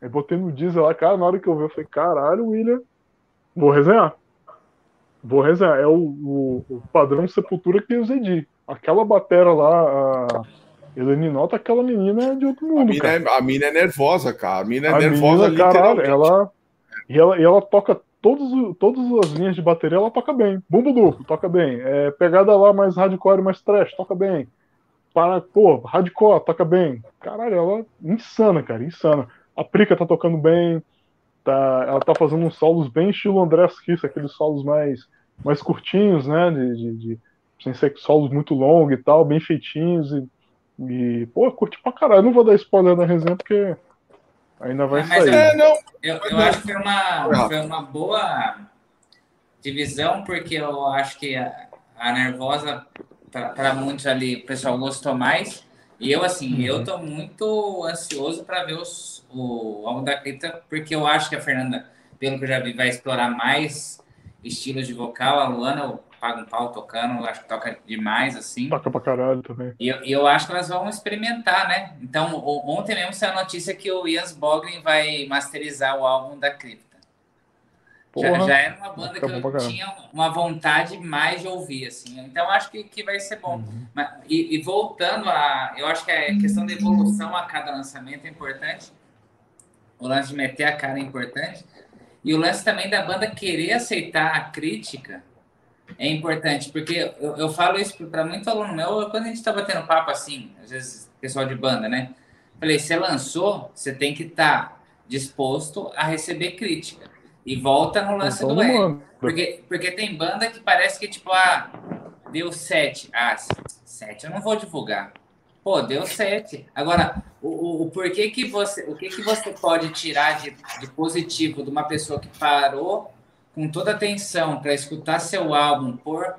Aí botei no diesel lá, cara, na hora que eu vi, eu falei, caralho, William, vou resenhar. Vou resenhar. É o, o, o padrão Sepultura que eu usei Aquela batera lá, a Eleni nota aquela menina é de outro mundo. A mina, cara. É, a mina é nervosa, cara. A mina é a nervosa menina, caralho, ela e, ela. e ela toca todos, todas as linhas de bateria, ela toca bem. Bumbo duplo, toca bem. É, pegada lá mais hardcore, mais trash, toca bem. Para, pô, hardcore, toca bem. Caralho, ela é insana, cara, insana. A Prica tá tocando bem. Tá, ela tá fazendo uns solos bem estilo André Kiss, aqueles solos mais, mais curtinhos, né? De, de, de, sem ser solos muito longos e tal, bem feitinhos. E, e pô, curti pra caralho. não vou dar spoiler na resenha porque ainda vai Mas sair. É, não, eu, eu acho que foi uma, foi uma boa divisão, porque eu acho que a, a Nervosa, para muitos ali, o pessoal gostou mais. E eu, assim, uhum. eu tô muito ansioso para ver os, o álbum da Cripta, porque eu acho que a Fernanda, pelo que eu já vi, vai explorar mais estilos de vocal. A Luana, eu pago um pau tocando, acho que toca demais, assim. Toca pra caralho também. E eu, eu acho que elas vão experimentar, né? Então, ontem mesmo saiu a notícia que o Ian Boglin vai masterizar o álbum da Cripta. Já, já, era uma banda que eu tinha uma vontade mais de ouvir, assim. Então, acho que, que vai ser bom. Uhum. Mas, e, e, voltando a... Eu acho que a questão da evolução a cada lançamento é importante. O lance de meter a cara é importante. E o lance também da banda querer aceitar a crítica é importante. Porque eu, eu falo isso para muito aluno meu, quando a gente está batendo papo assim, às vezes pessoal de banda, né? Falei, você lançou, você tem que estar tá disposto a receber crítica. E volta no lance do ego. Porque, porque tem banda que parece que, tipo, ah, deu sete. Ah, sete eu não vou divulgar. Pô, deu sete. Agora, o, o, o porquê que você. O que, que você pode tirar de, de positivo de uma pessoa que parou com toda atenção para escutar seu álbum por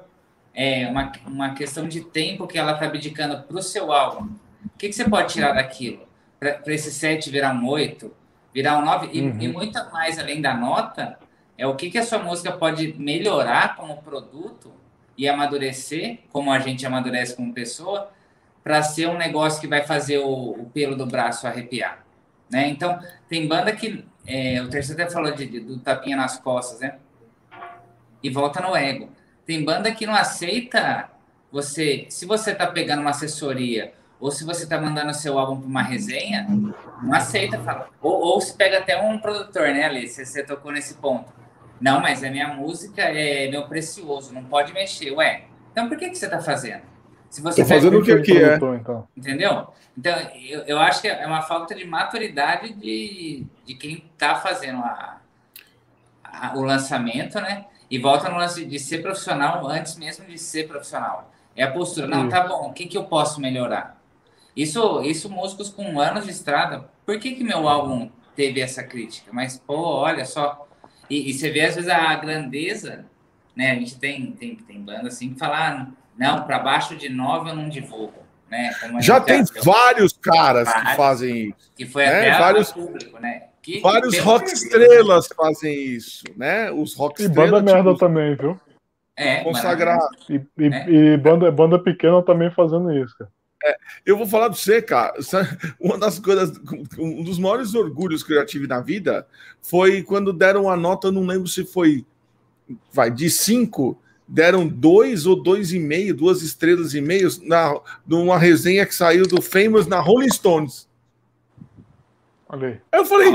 é, uma, uma questão de tempo que ela está abdicando para o seu álbum? O que, que você pode tirar daquilo? Para esse sete virar um oito? virar um 9. E, uhum. e muito mais além da nota, é o que, que a sua música pode melhorar como produto e amadurecer, como a gente amadurece como pessoa, para ser um negócio que vai fazer o, o, pelo do braço arrepiar. Né? Então, tem banda que. É, o terceiro até falou de, de, do tapinha nas costas, né? E volta no ego. Tem banda que não aceita você. Se você tá pegando uma assessoria ou se você está mandando seu álbum para uma resenha, não aceita, fala. Ou, ou se pega até um produtor, né, Alice? Você, você tocou nesse ponto. Não, mas a minha música é meu precioso, não pode mexer. Ué, então por que, que você está fazendo? Se você Tô fazendo o que aqui é. Então. Entendeu? Então, eu, eu acho que é uma falta de maturidade de, de quem está fazendo a, a, o lançamento, né? E volta no lance de ser profissional antes mesmo de ser profissional. É a postura. Não, tá bom, o que, que eu posso melhorar? Isso, isso músicos com anos de estrada. Por que, que meu álbum teve essa crítica? Mas, pô, olha só. E, e você vê, às vezes, a grandeza, né? A gente tem, tem, tem banda assim que fala, ah, não, para baixo de nove eu não divulgo. Né? Já tem vários caras que fazem isso. Que foi né? até vários, público, né? Que, vários que rock estrelas fazem isso, né? Os rock e estrelas. E banda merda tipo, também, viu? É, consagrar. E, e, é. e, banda, banda pequena também fazendo isso, cara. É, eu vou falar para você, cara. <laughs> Uma das coisas, um dos maiores orgulhos que eu já tive na vida foi quando deram a nota, não lembro se foi, vai, de cinco, deram dois ou dois e meio, duas estrelas e meio, na, numa resenha que saiu do Famous na Rolling Stones. Olha Eu falei,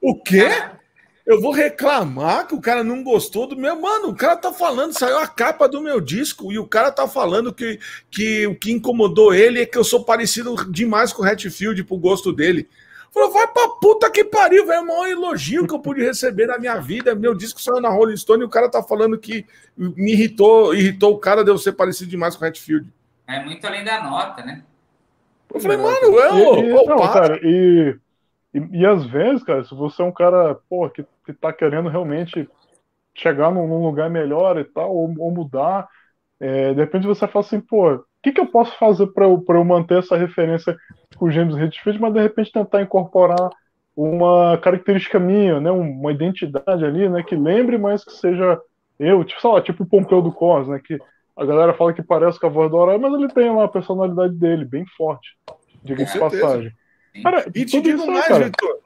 o quê? Eu vou reclamar que o cara não gostou do meu. Mano, o cara tá falando, saiu a capa do meu disco e o cara tá falando que, que o que incomodou ele é que eu sou parecido demais com o Hatfield pro gosto dele. Falou, vai pra puta que pariu, velho. É o maior elogio que eu pude receber na minha vida. Meu disco saiu na Rolling Stone e o cara tá falando que me irritou, irritou o cara de eu ser parecido demais com o Hatfield. É muito além da nota, né? Eu falei, mano, eu. E, e, não, cara, e, e, e, às vezes, cara, se você é um cara, pô, que, que tá querendo realmente chegar num, num lugar melhor e tal, ou, ou mudar, é, de repente você fala assim, pô, o que, que eu posso fazer para eu, eu manter essa referência com o James Hetfield, mas de repente tentar incorporar uma característica minha, né, uma identidade ali, né, que lembre, mas que seja eu, tipo, sei lá, tipo o Pompeu do Cos, né, que a galera fala que parece com a voz do Horário, mas ele tem uma personalidade dele bem forte, diga de passagem. Cara, e te digo mais, Vitor,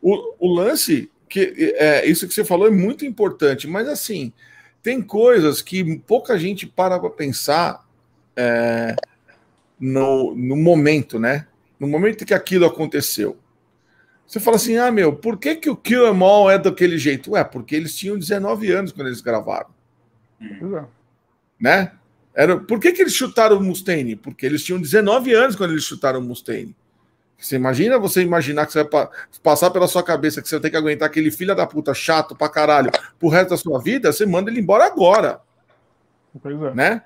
o, o lance, que é, isso que você falou é muito importante, mas assim, tem coisas que pouca gente para para pensar é, no, no momento, né? No momento que aquilo aconteceu. Você fala assim, ah, meu, por que, que o Kill Em All é daquele jeito? Ué, porque eles tinham 19 anos quando eles gravaram. Uhum. Né? Era, por que, que eles chutaram o Mustaine? Porque eles tinham 19 anos quando eles chutaram o Mustaine. Você imagina você imaginar que você vai passar pela sua cabeça que você vai ter que aguentar aquele filho da puta chato pra caralho pro resto da sua vida, você manda ele embora agora. Pois é. Né?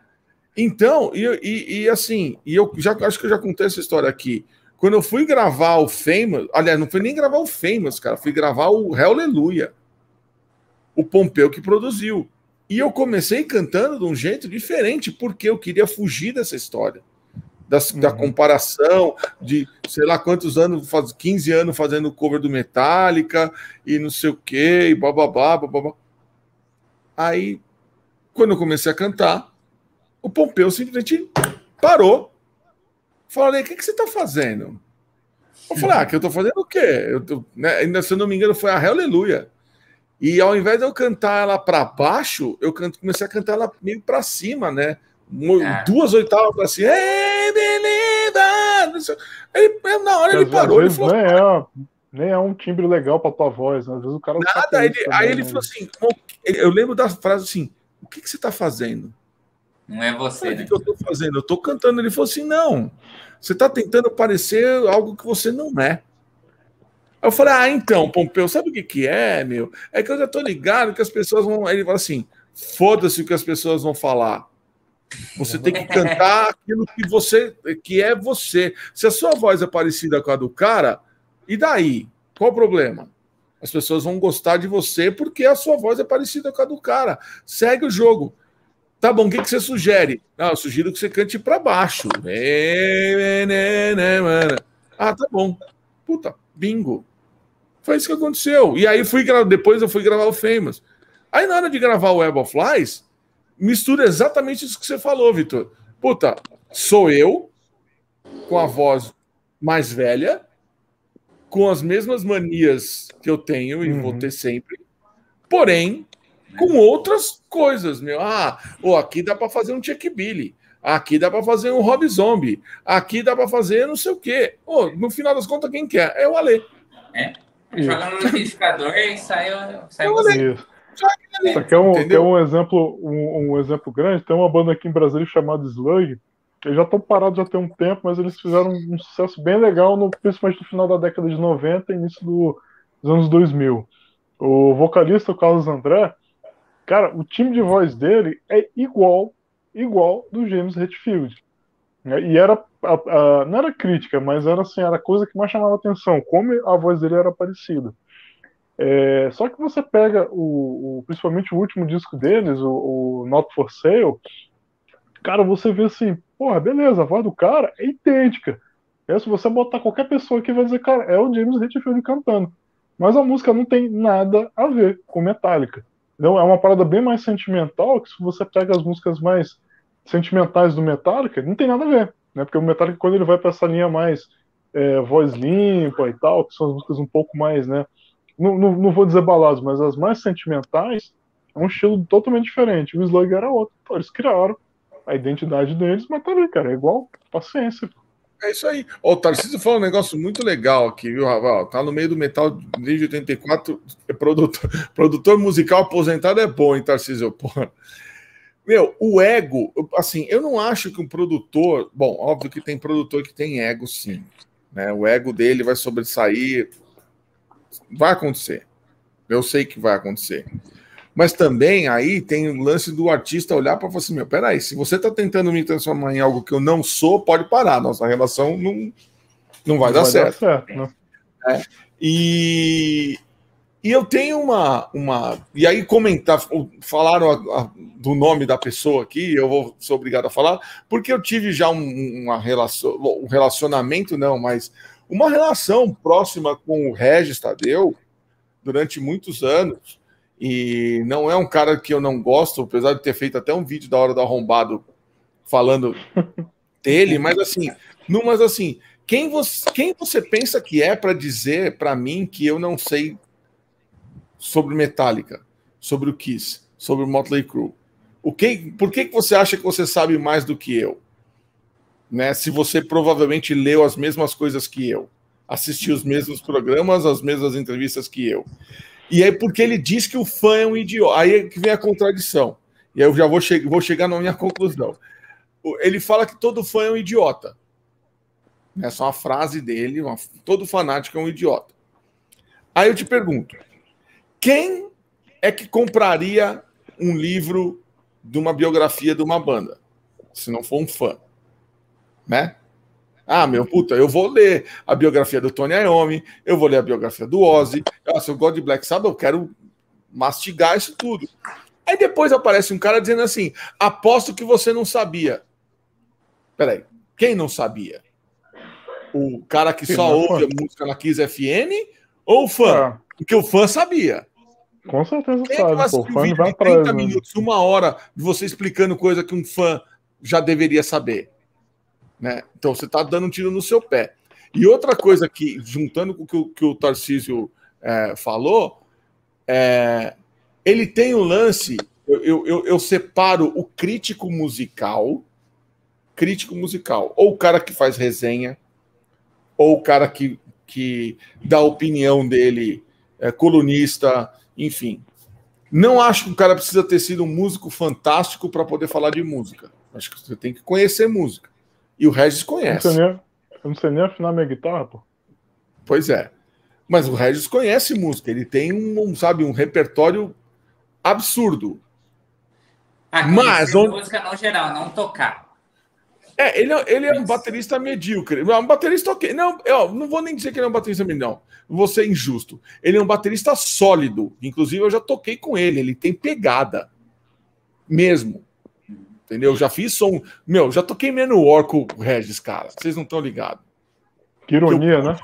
Então, e, e, e, assim, e eu já acho que eu já contei essa história aqui. Quando eu fui gravar o Famous, aliás, não foi nem gravar o Famous, cara, fui gravar o Hallelujah. O Pompeu que produziu. E eu comecei cantando de um jeito diferente, porque eu queria fugir dessa história da, uhum. da comparação de sei lá quantos anos, faz 15 anos fazendo cover do Metallica e não sei o que, e bababá, bababá. Aí, quando eu comecei a cantar, o Pompeu simplesmente parou. Falei, o que, que você está fazendo? Eu falei, ah, que eu tô fazendo o quê? Eu tô, né, ainda, se eu não me engano, foi a Aleluia. E ao invés de eu cantar ela para baixo, eu canto, comecei a cantar ela meio para cima, né? É. Duas oitavas assim, hey, believe Ele, na hora ele parou. Ele falou, nem, é, nem é um timbre legal para tua voz, né? Às vezes o cara. Nada, ele, também, aí ele né? falou assim: eu lembro da frase assim: o que, que você está fazendo? Não é você. O né? que, eu estou fazendo? Eu estou cantando. Ele falou assim: não, você está tentando parecer algo que você não é. Eu falei, ah, então, Pompeu, sabe o que, que é, meu? É que eu já tô ligado que as pessoas vão. Aí ele fala assim: foda-se o que as pessoas vão falar. Você tem que cantar aquilo que você que é você. Se a sua voz é parecida com a do cara, e daí? Qual o problema? As pessoas vão gostar de você porque a sua voz é parecida com a do cara. Segue o jogo. Tá bom, o que, que você sugere? Não, eu sugiro que você cante para baixo. Ah, tá bom. Puta, bingo. Foi isso que aconteceu. E aí fui depois eu fui gravar o Famous. Aí na hora de gravar o Web of Flies, mistura exatamente isso que você falou, Vitor. Puta, sou eu com a voz mais velha, com as mesmas manias que eu tenho e uhum. vou ter sempre, porém com outras coisas, meu. Ah, oh, aqui dá para fazer um check Billy. Aqui dá para fazer um Rob Zombie. Aqui dá para fazer não sei o quê. Oh, no final das contas, quem quer? É o Ale. É. Joga no liquidificador e sai, sai é o Ale. Isso aqui é um, é um exemplo, um, um, exemplo grande. Tem uma banda aqui em Brasília chamada Slug. Eles já estão parados já tem um tempo, mas eles fizeram um sucesso bem legal, no, principalmente no final da década de 90 e início do, dos anos 2000. O vocalista, o Carlos André, cara, o time de voz dele é igual, igual do James Hetfield. E era, a, a, não era crítica, mas era assim, era a coisa que mais chamava atenção, como a voz dele era parecida. É, só que você pega o, o, principalmente o último disco deles, o, o, Not for Sale, cara, você vê assim, porra, beleza, a voz do cara é idêntica. É, se você botar qualquer pessoa aqui vai dizer, cara, é o James Hetfield cantando. Mas a música não tem nada a ver com Metallica. Então é uma parada bem mais sentimental, que se você pega as músicas mais sentimentais do Metallica, não tem nada a ver. Né? Porque o Metallica, quando ele vai para essa linha mais é, voz limpa e tal, que são as músicas um pouco mais, né? Não, não, não, vou dizer baladas, mas as mais sentimentais, é um estilo totalmente diferente. O Slug era outro. Eles criaram a identidade deles, mas tá ali, cara, é igual, paciência. É isso aí. o Tarcísio falou um negócio muito legal aqui, viu, Raval? Tá no meio do metal desde 84, é produtor, <laughs> produtor musical aposentado é bom, hein, Tarcísio? Porra. Meu, o ego, assim, eu não acho que um produtor. Bom, óbvio que tem produtor que tem ego, sim. Né? O ego dele vai sobressair. Vai acontecer. Eu sei que vai acontecer. Mas também aí tem o lance do artista olhar para falar assim: meu, peraí, se você está tentando me transformar em algo que eu não sou, pode parar. Nossa relação não, não vai, não dar, vai certo. dar certo. Né? É. E, e eu tenho uma, uma. E aí, comentar, falaram a, a, do nome da pessoa aqui, eu vou ser obrigado a falar, porque eu tive já um, uma relação, um relacionamento, não, mas uma relação próxima com o Regis Tadeu durante muitos anos. E não é um cara que eu não gosto, apesar de ter feito até um vídeo da hora do arrombado falando <laughs> dele, mas assim, mas assim, quem você, quem você pensa que é para dizer para mim que eu não sei sobre Metallica, sobre o Kiss, sobre o Motley Crue. O que, por que, que você acha que você sabe mais do que eu? Né? Se você provavelmente leu as mesmas coisas que eu, assistiu os mesmos programas, as mesmas entrevistas que eu. E aí, porque ele diz que o fã é um idiota. Aí é que vem a contradição. E aí eu já vou, che vou chegar na minha conclusão. Ele fala que todo fã é um idiota. Essa é uma frase dele, uma, todo fanático é um idiota. Aí eu te pergunto: quem é que compraria um livro de uma biografia de uma banda? Se não for um fã, né? Ah, meu puta, eu vou ler a biografia do Tony Iommi, eu vou ler a biografia do Ozzy. Se eu gosto de Black Sabbath, eu quero mastigar isso tudo. Aí depois aparece um cara dizendo assim: aposto que você não sabia. Peraí, quem não sabia? O cara que só ouve a música na Kiss FN ou o fã? É. Porque o fã sabia. Com certeza Quem sabe. É pô, o fã vai 30 né? minutos, uma hora de você explicando coisa que um fã já deveria saber. Né? Então você está dando um tiro no seu pé. E outra coisa que, juntando com o que o, que o Tarcísio é, falou, é, ele tem o um lance. Eu, eu, eu separo o crítico musical, crítico musical, ou o cara que faz resenha, ou o cara que, que dá a opinião dele, é, colunista, enfim. Não acho que o cara precisa ter sido um músico fantástico para poder falar de música. Acho que você tem que conhecer música. E o Regis conhece. Eu não sei nem, eu não sei nem afinar minha guitarra, pô. Pois é. Mas o Regis conhece música. Ele tem um, sabe, um repertório absurdo. Ah, Mas onde... música não geral, não tocar. É, ele, é, ele é um baterista medíocre. É um baterista ok. Não, eu não vou nem dizer que ele é um baterista medíocre, não. Vou ser injusto. Ele é um baterista sólido. Inclusive, eu já toquei com ele. Ele tem pegada. Mesmo. Entendeu? Já fiz som. Meu, já toquei Menor com o Regis, cara. Vocês não estão ligados. Que ironia, eu, né?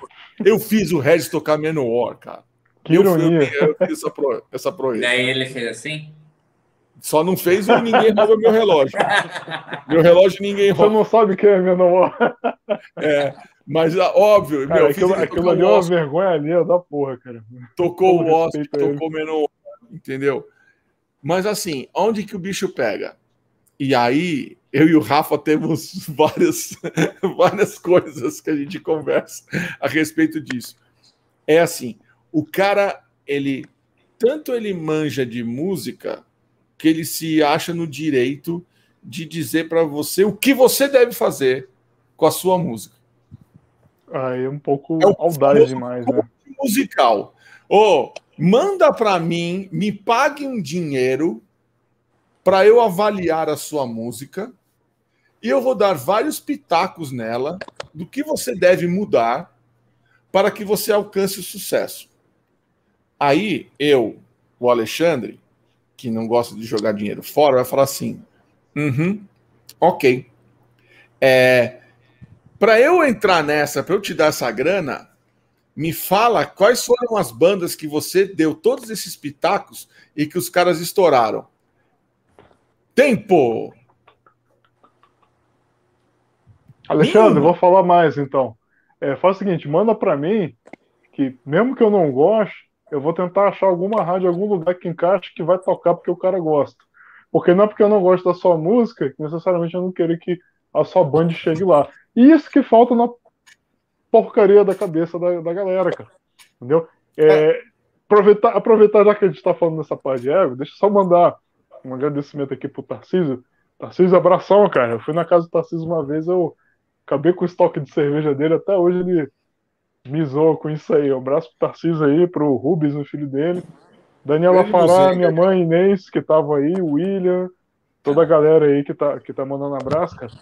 Eu fiz o Regis tocar Menor, cara. Que eu, ironia. Eu, eu fiz essa, pro, essa proeza. Daí ele fez assim? Só não fez o ninguém rouba meu relógio. Meu relógio ninguém rouba. Você não sabe quem é Menor. É, mas óbvio. Cara, meu, aquilo, aquilo ali é uma vergonha ali da porra, cara. Tocou o Oscar, tocou Menor, entendeu? Mas assim, onde que o bicho pega? E aí, eu e o Rafa temos <laughs> várias, várias coisas que a gente conversa a respeito disso. É assim, o cara, ele tanto ele manja de música que ele se acha no direito de dizer para você o que você deve fazer com a sua música. Aí é um pouco é um audaz demais, né? Musical. Ô, oh, manda para mim, me pague um dinheiro para eu avaliar a sua música e eu vou dar vários pitacos nela do que você deve mudar para que você alcance o sucesso. Aí eu, o Alexandre, que não gosta de jogar dinheiro fora, vai falar assim: uhum, ok. É, para eu entrar nessa, para eu te dar essa grana, me fala quais foram as bandas que você deu todos esses pitacos e que os caras estouraram. Tempo! Alexandre, vou falar mais então. É, faz o seguinte, manda para mim que mesmo que eu não goste, eu vou tentar achar alguma rádio, algum lugar que encaixe que vai tocar porque o cara gosta. Porque não é porque eu não gosto da sua música que necessariamente eu não quero que a sua band chegue lá. E isso que falta na porcaria da cabeça da, da galera, cara. Entendeu? É, é. aproveitar, aproveitar já que a gente tá falando dessa parte de ego, deixa eu só mandar um agradecimento aqui pro Tarcísio. Tarcísio, abração, cara. Eu fui na casa do Tarcísio uma vez, eu acabei com o estoque de cerveja dele, até hoje ele me zoa com isso aí. Um abraço pro Tarcísio aí, pro Rubens, o filho dele. Daniela Fará, minha mãe Inês, que tava aí, o William, toda a galera aí que tá, que tá mandando abraço, cara.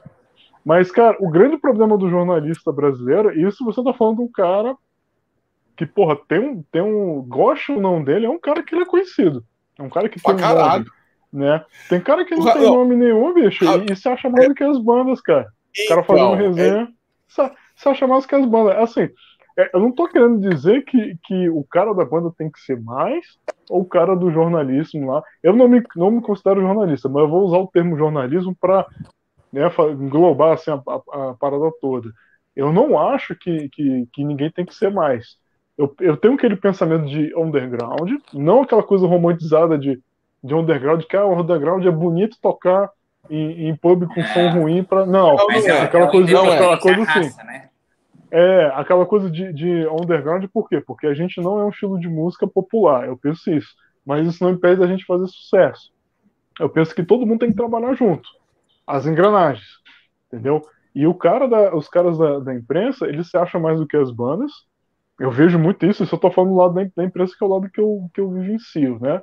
Mas, cara, o grande problema do jornalista brasileiro, isso você tá falando de um cara que, porra, tem um, tem um. Gosta ou não dele, é um cara que ele é conhecido. É um cara que tem um nome, né? Tem cara que não tem nome nenhum, bicho, e, e se acha mais do que as bandas, cara. O cara fazendo resenha, é... se acha mais do que as bandas. Assim, é, eu não tô querendo dizer que, que o cara da banda tem que ser mais, ou o cara do jornalismo lá. Eu não me, não me considero jornalista, mas eu vou usar o termo jornalismo para né, englobar assim, a, a, a, parada toda. Eu não acho que, que, que ninguém tem que ser mais eu, eu tenho aquele pensamento de underground, não aquela coisa romantizada de, de underground, que ah, o underground é bonito tocar em, em pub com som ruim para não, Mas é, aquela é, coisa, é, aquela coisa assim. Né? É, aquela coisa de, de underground, por quê? Porque a gente não é um estilo de música popular, eu penso isso. Mas isso não impede a gente fazer sucesso. Eu penso que todo mundo tem que trabalhar junto. As engrenagens, entendeu? E o cara da, os caras da, da imprensa, eles se acham mais do que as bandas, eu vejo muito isso, isso eu estou falando do lado da, empresa, que é o lado que eu, que eu vivencio, né?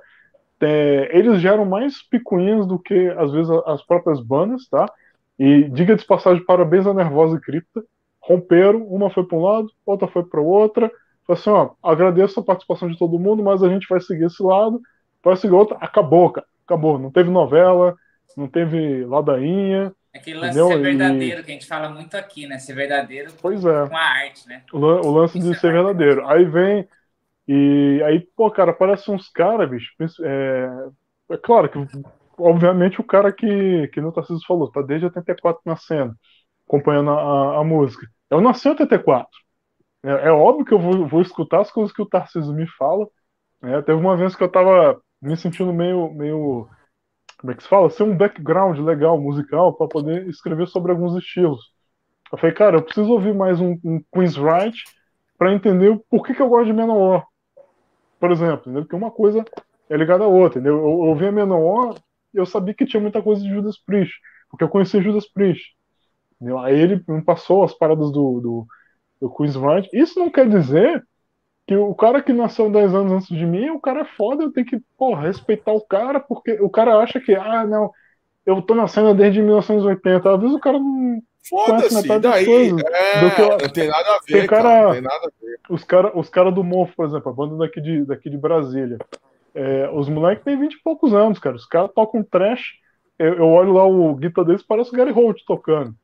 É, eles geram mais picuinhas do que, às vezes, as próprias bandas, tá? E diga de passagem, parabéns a Nervosa e Cripta. Romperam, uma foi para um lado, outra foi para outra. Falei assim, ó, agradeço a participação de todo mundo, mas a gente vai seguir esse lado, vai seguir outra. Acabou, cara. Acabou. Não teve novela, não teve ladainha, Aquele lance de ser verdadeiro, e... que a gente fala muito aqui, né? Ser verdadeiro pois é. com a arte, né? O, o lance Isso de é ser verdadeiro. Aí vem. E aí, pô, cara, aparecem uns caras, bicho. É, é claro que, obviamente, o cara que, que Tarcísio falou, tá desde 84 nascendo, acompanhando a, a música. Eu nasci em 84. É, é óbvio que eu vou, vou escutar as coisas que o Tarcísio me fala. É, teve uma vez que eu tava me sentindo meio, meio como é que se fala? Ser um background legal, musical, para poder escrever sobre alguns estilos. Eu falei, cara, eu preciso ouvir mais um, um Queen's Right para entender por que, que eu gosto de Menor. Por exemplo, entendeu? Porque uma coisa é ligada à outra. Entendeu? Eu, eu ouvi a Menor eu sabia que tinha muita coisa de Judas Priest, porque eu conheci Judas Priest. Entendeu? Aí ele me passou as paradas do, do, do. Isso não quer dizer que o cara que nasceu 10 anos antes de mim, o cara é foda, eu tenho que, porra, respeitar o cara, porque o cara acha que, ah, não, eu tô nascendo desde 1980. Às vezes o cara não Foda-se, daí, é, do que não tem nada a ver, cara, cara, tem nada a ver. Os caras os cara do Morfo, por exemplo, a banda daqui de, daqui de Brasília, é, os moleques têm 20 e poucos anos, cara, os caras tocam trash, eu, eu, olho lá o guitar deles, parece o Gary Holt tocando.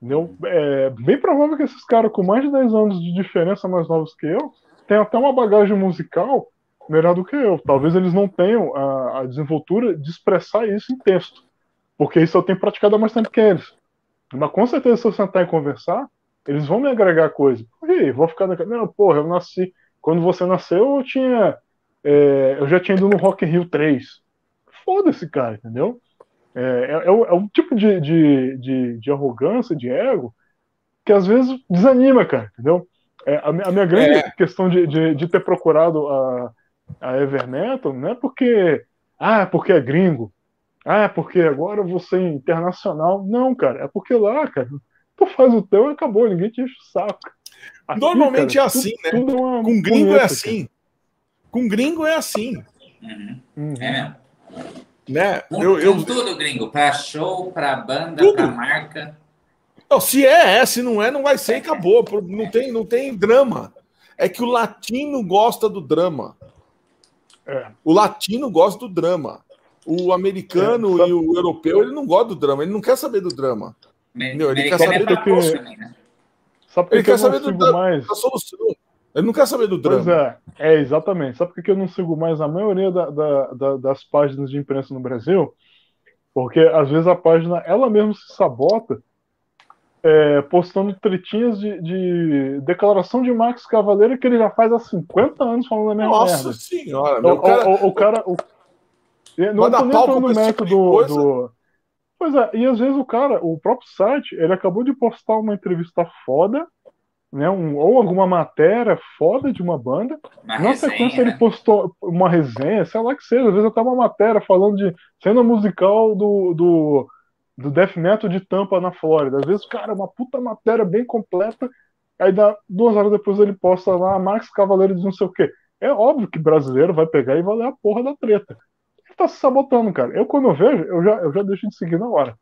Entendeu? É bem provável que esses caras com mais de 10 anos de diferença mais novos que eu, tem até uma bagagem musical melhor do que eu. Talvez eles não tenham a, a desenvoltura de expressar isso em texto, porque isso eu tenho praticado há mais tempo que eles. Mas com certeza, se eu sentar e conversar, eles vão me agregar coisa. E vou ficar naquela. Não, porra, eu nasci. Quando você nasceu, eu tinha. É, eu já tinha ido no Rock in Rio 3. Foda-se, cara, entendeu? É, é, é, é um tipo de, de, de, de arrogância, de ego, que às vezes desanima, cara, entendeu? É, a, a, minha grande é. questão de, de, de, ter procurado a, a Evermetal não é porque, ah, é porque é gringo, ah, é porque agora eu vou ser internacional. Não, cara, é porque lá, cara, tu faz o teu e acabou, ninguém te enche o saco. Aqui, Normalmente cara, é assim, tudo, né? Tudo é Com gringo é assim. Cara. Com gringo é assim. Uhum. Uhum. É Né? Com, eu, eu... tudo, gringo. Para show, para banda, para marca. Não, se é, é, se não é, não vai ser e acabou. Não tem, não tem drama. É que o latino gosta do drama. É. O latino gosta do drama. O americano é, e o europeu, ele não gosta do drama, ele não quer saber do drama. Entendeu? Ele quer saber do que... Também, né? Sabe ele quer saber do mais... da solução. Ele não quer saber do drama. Pois é, é exatamente. Sabe por que eu não sigo mais a maioria da, da, da, das páginas de imprensa no Brasil? Porque às vezes a página ela mesma se sabota é, postando tretinhas de, de, declaração de Max Cavaleiro que ele já faz há 50 anos falando a mesma Nossa merda. senhora, meu o, cara... O, o, cara o... Não tô nem falando no mérito do, do... Pois é, e às vezes o cara, o próprio site, ele acabou de postar uma entrevista foda, né, um, ou alguma matéria foda de uma banda. Uma Na resenha, sequência ele postou uma resenha, sei lá que seja, às vezes até uma matéria falando de cena musical do, do do death metal de Tampa na Flórida. Às vezes, cara, uma puta matéria bem completa Aí dá duas horas depois ele posta lá Max Cavaleiro de não sei o quê. É óbvio que brasileiro vai pegar e vai ler a porra da treta. Tá se sabotando, cara. Eu, quando eu vejo, eu já, eu já deixo de seguir na hora.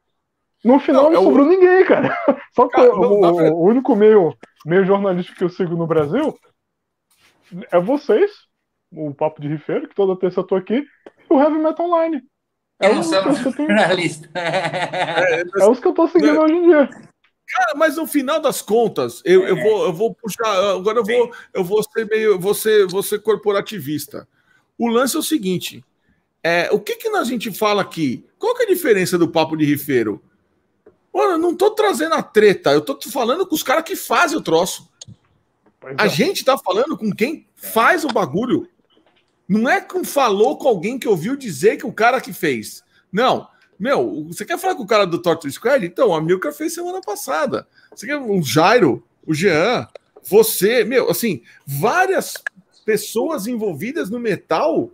No final não, não sobrou o... ninguém, cara. <laughs> Só que cara, o, não, o, o, único meio, meio jornalístico que eu sigo no Brasil é vocês, o Papo de Rifeiro, que toda terça eu tô aqui, e o Heavy Metal Online. É eu não sou jornalista. <laughs> É, é, os que eu tô seguindo hoje em dia. Cara, mas no final das contas, eu, é. eu, vou, eu vou puxar. Agora eu vou, eu vou ser meio. Vou ser, vou ser corporativista. O lance é o seguinte: é, o que, que a gente fala aqui? Qual que é a diferença do papo de rifeiro? Mano, eu não tô trazendo a treta, eu tô falando com os caras que fazem o troço. a é. gente tá falando com quem faz o bagulho. Não é com falou com alguém que ouviu dizer que o cara que fez. Não. Meu, você quer falar com o cara do Torture Squad? Então, a Milka fez semana passada. Você quer o Jairo, o Jean, você, meu, assim, várias pessoas envolvidas no metal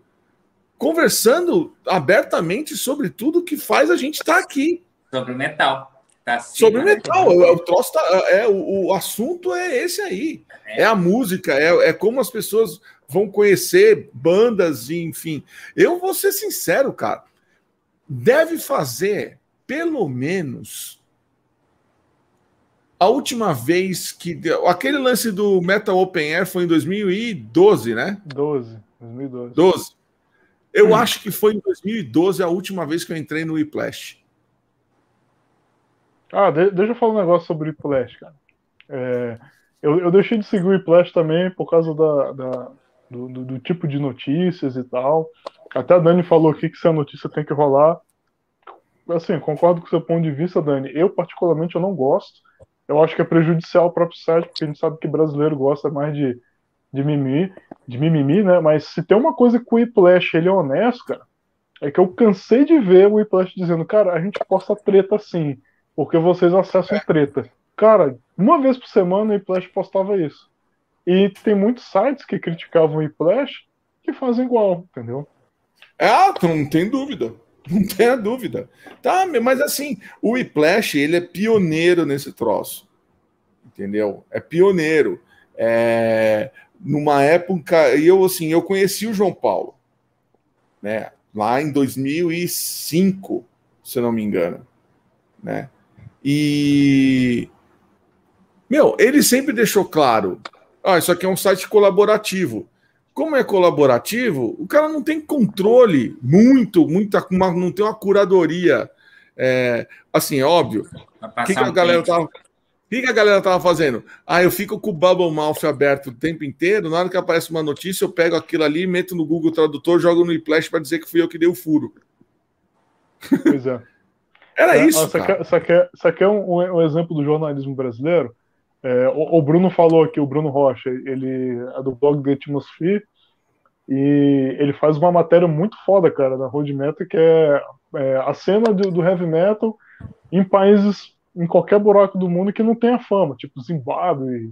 conversando abertamente sobre tudo que faz a gente estar tá aqui. Sobre o metal. Tá sobre né? metal. O, o, troço tá, é, o, o assunto é esse aí. É, é a música, é, é como as pessoas vão conhecer bandas, enfim. Eu vou ser sincero, cara deve fazer pelo menos a última vez que deu, aquele lance do Metal Open Air foi em 2012, né? 12, 2012. 12. Eu hum. acho que foi em 2012 a última vez que eu entrei no Whiplash. Ah, de, deixa eu falar um negócio sobre o Whiplash, cara. É, eu, eu, deixei de seguir o Whiplash também por causa da, da do, do, do, tipo de notícias e tal. Até a Dani falou aqui que se a notícia tem que rolar. Assim, concordo com o seu ponto de vista, Dani. Eu, particularmente, eu não gosto. Eu acho que é prejudicial ao próprio site, porque a gente sabe que brasileiro gosta mais de, de mimimi, de mimimi, né? Mas se tem uma coisa que o Whiplash ele é honesto, cara, é que eu cansei de ver o Whiplash dizendo, cara, a gente posta treta sim, porque vocês acessam treta. Cara, uma vez por semana o Whiplash postava isso. E tem muitos sites que criticavam o Whiplash que fazem igual, entendeu? Ah, não tem dúvida. <laughs> Não tenha dúvida. Tá, mas assim, o Whiplash, ele é pioneiro nesse troço. Entendeu? É pioneiro. É, numa época, e eu assim, eu conheci o João Paulo, né? Lá em 2005, se eu não me engano, né? E meu, ele sempre deixou claro, ah, isso aqui é um site colaborativo como é colaborativo, o cara não tem controle muito, muita, uma, não tem uma curadoria. É, assim, é óbvio. O que, que, a galera tava, que, que a galera tava fazendo? Ah, eu fico com o Bubble Mouth aberto o tempo inteiro, na hora que aparece uma notícia, eu pego aquilo ali, meto no Google Tradutor, jogo no iPlash para dizer que fui eu que dei o furo. Pois é. <laughs> Era é, isso. Isso aqui é um, um exemplo do jornalismo brasileiro é, o, o, Bruno falou aqui, o Bruno Rocha, ele é do blog The Atmosphere, e ele faz uma matéria muito foda, cara, da Road Metal, que é, é a cena do, do, heavy metal em países, em qualquer buraco do mundo que não tenha fama, tipo Zimbábue,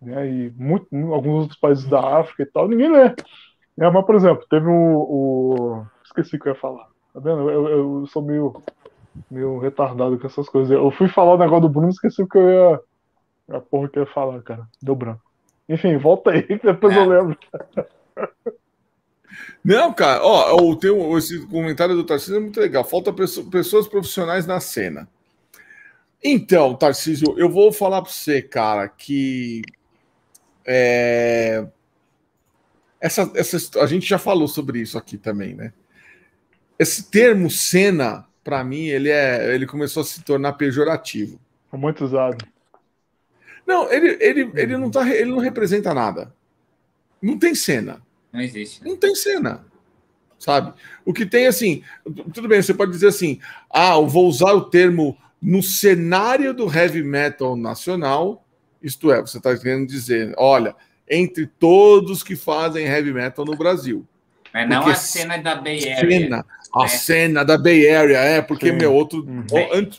né, e muito, alguns outros países da África e tal, ninguém lê. É, mas, por exemplo, teve o, o, Esqueci o que eu ia falar. Tá vendo? Eu, eu, eu sou meio, meio retardado com essas coisas. Eu fui falar o negócio do Bruno, esqueci o que eu ia a porra que eu ia falar, cara. Deu branco. Enfim, volta aí, <laughs> depois é. eu lembro. Não, cara, ó, o teu, esse comentário do Tarcísio é muito legal. Falta pessoas profissionais na cena. Então, Tarcísio, eu vou falar para você, cara, que é, essa, essa, a gente já falou sobre isso aqui também, né? Esse termo cena, para mim, ele é, ele começou a se tornar pejorativo. Muito usado. Não, ele, ele, ele, não tá, ele não representa nada. Não tem cena. Não existe. Não tem cena. Sabe? O que tem assim. Tudo bem, você pode dizer assim: ah, eu vou usar o termo no cenário do heavy metal nacional. Isto é, você está querendo dizer, olha, entre todos que fazem heavy metal no Brasil. Mas não a cena da Bay Area. Cena, a é. cena da Bay Area, é, porque, Sim. meu, outro. Uhum.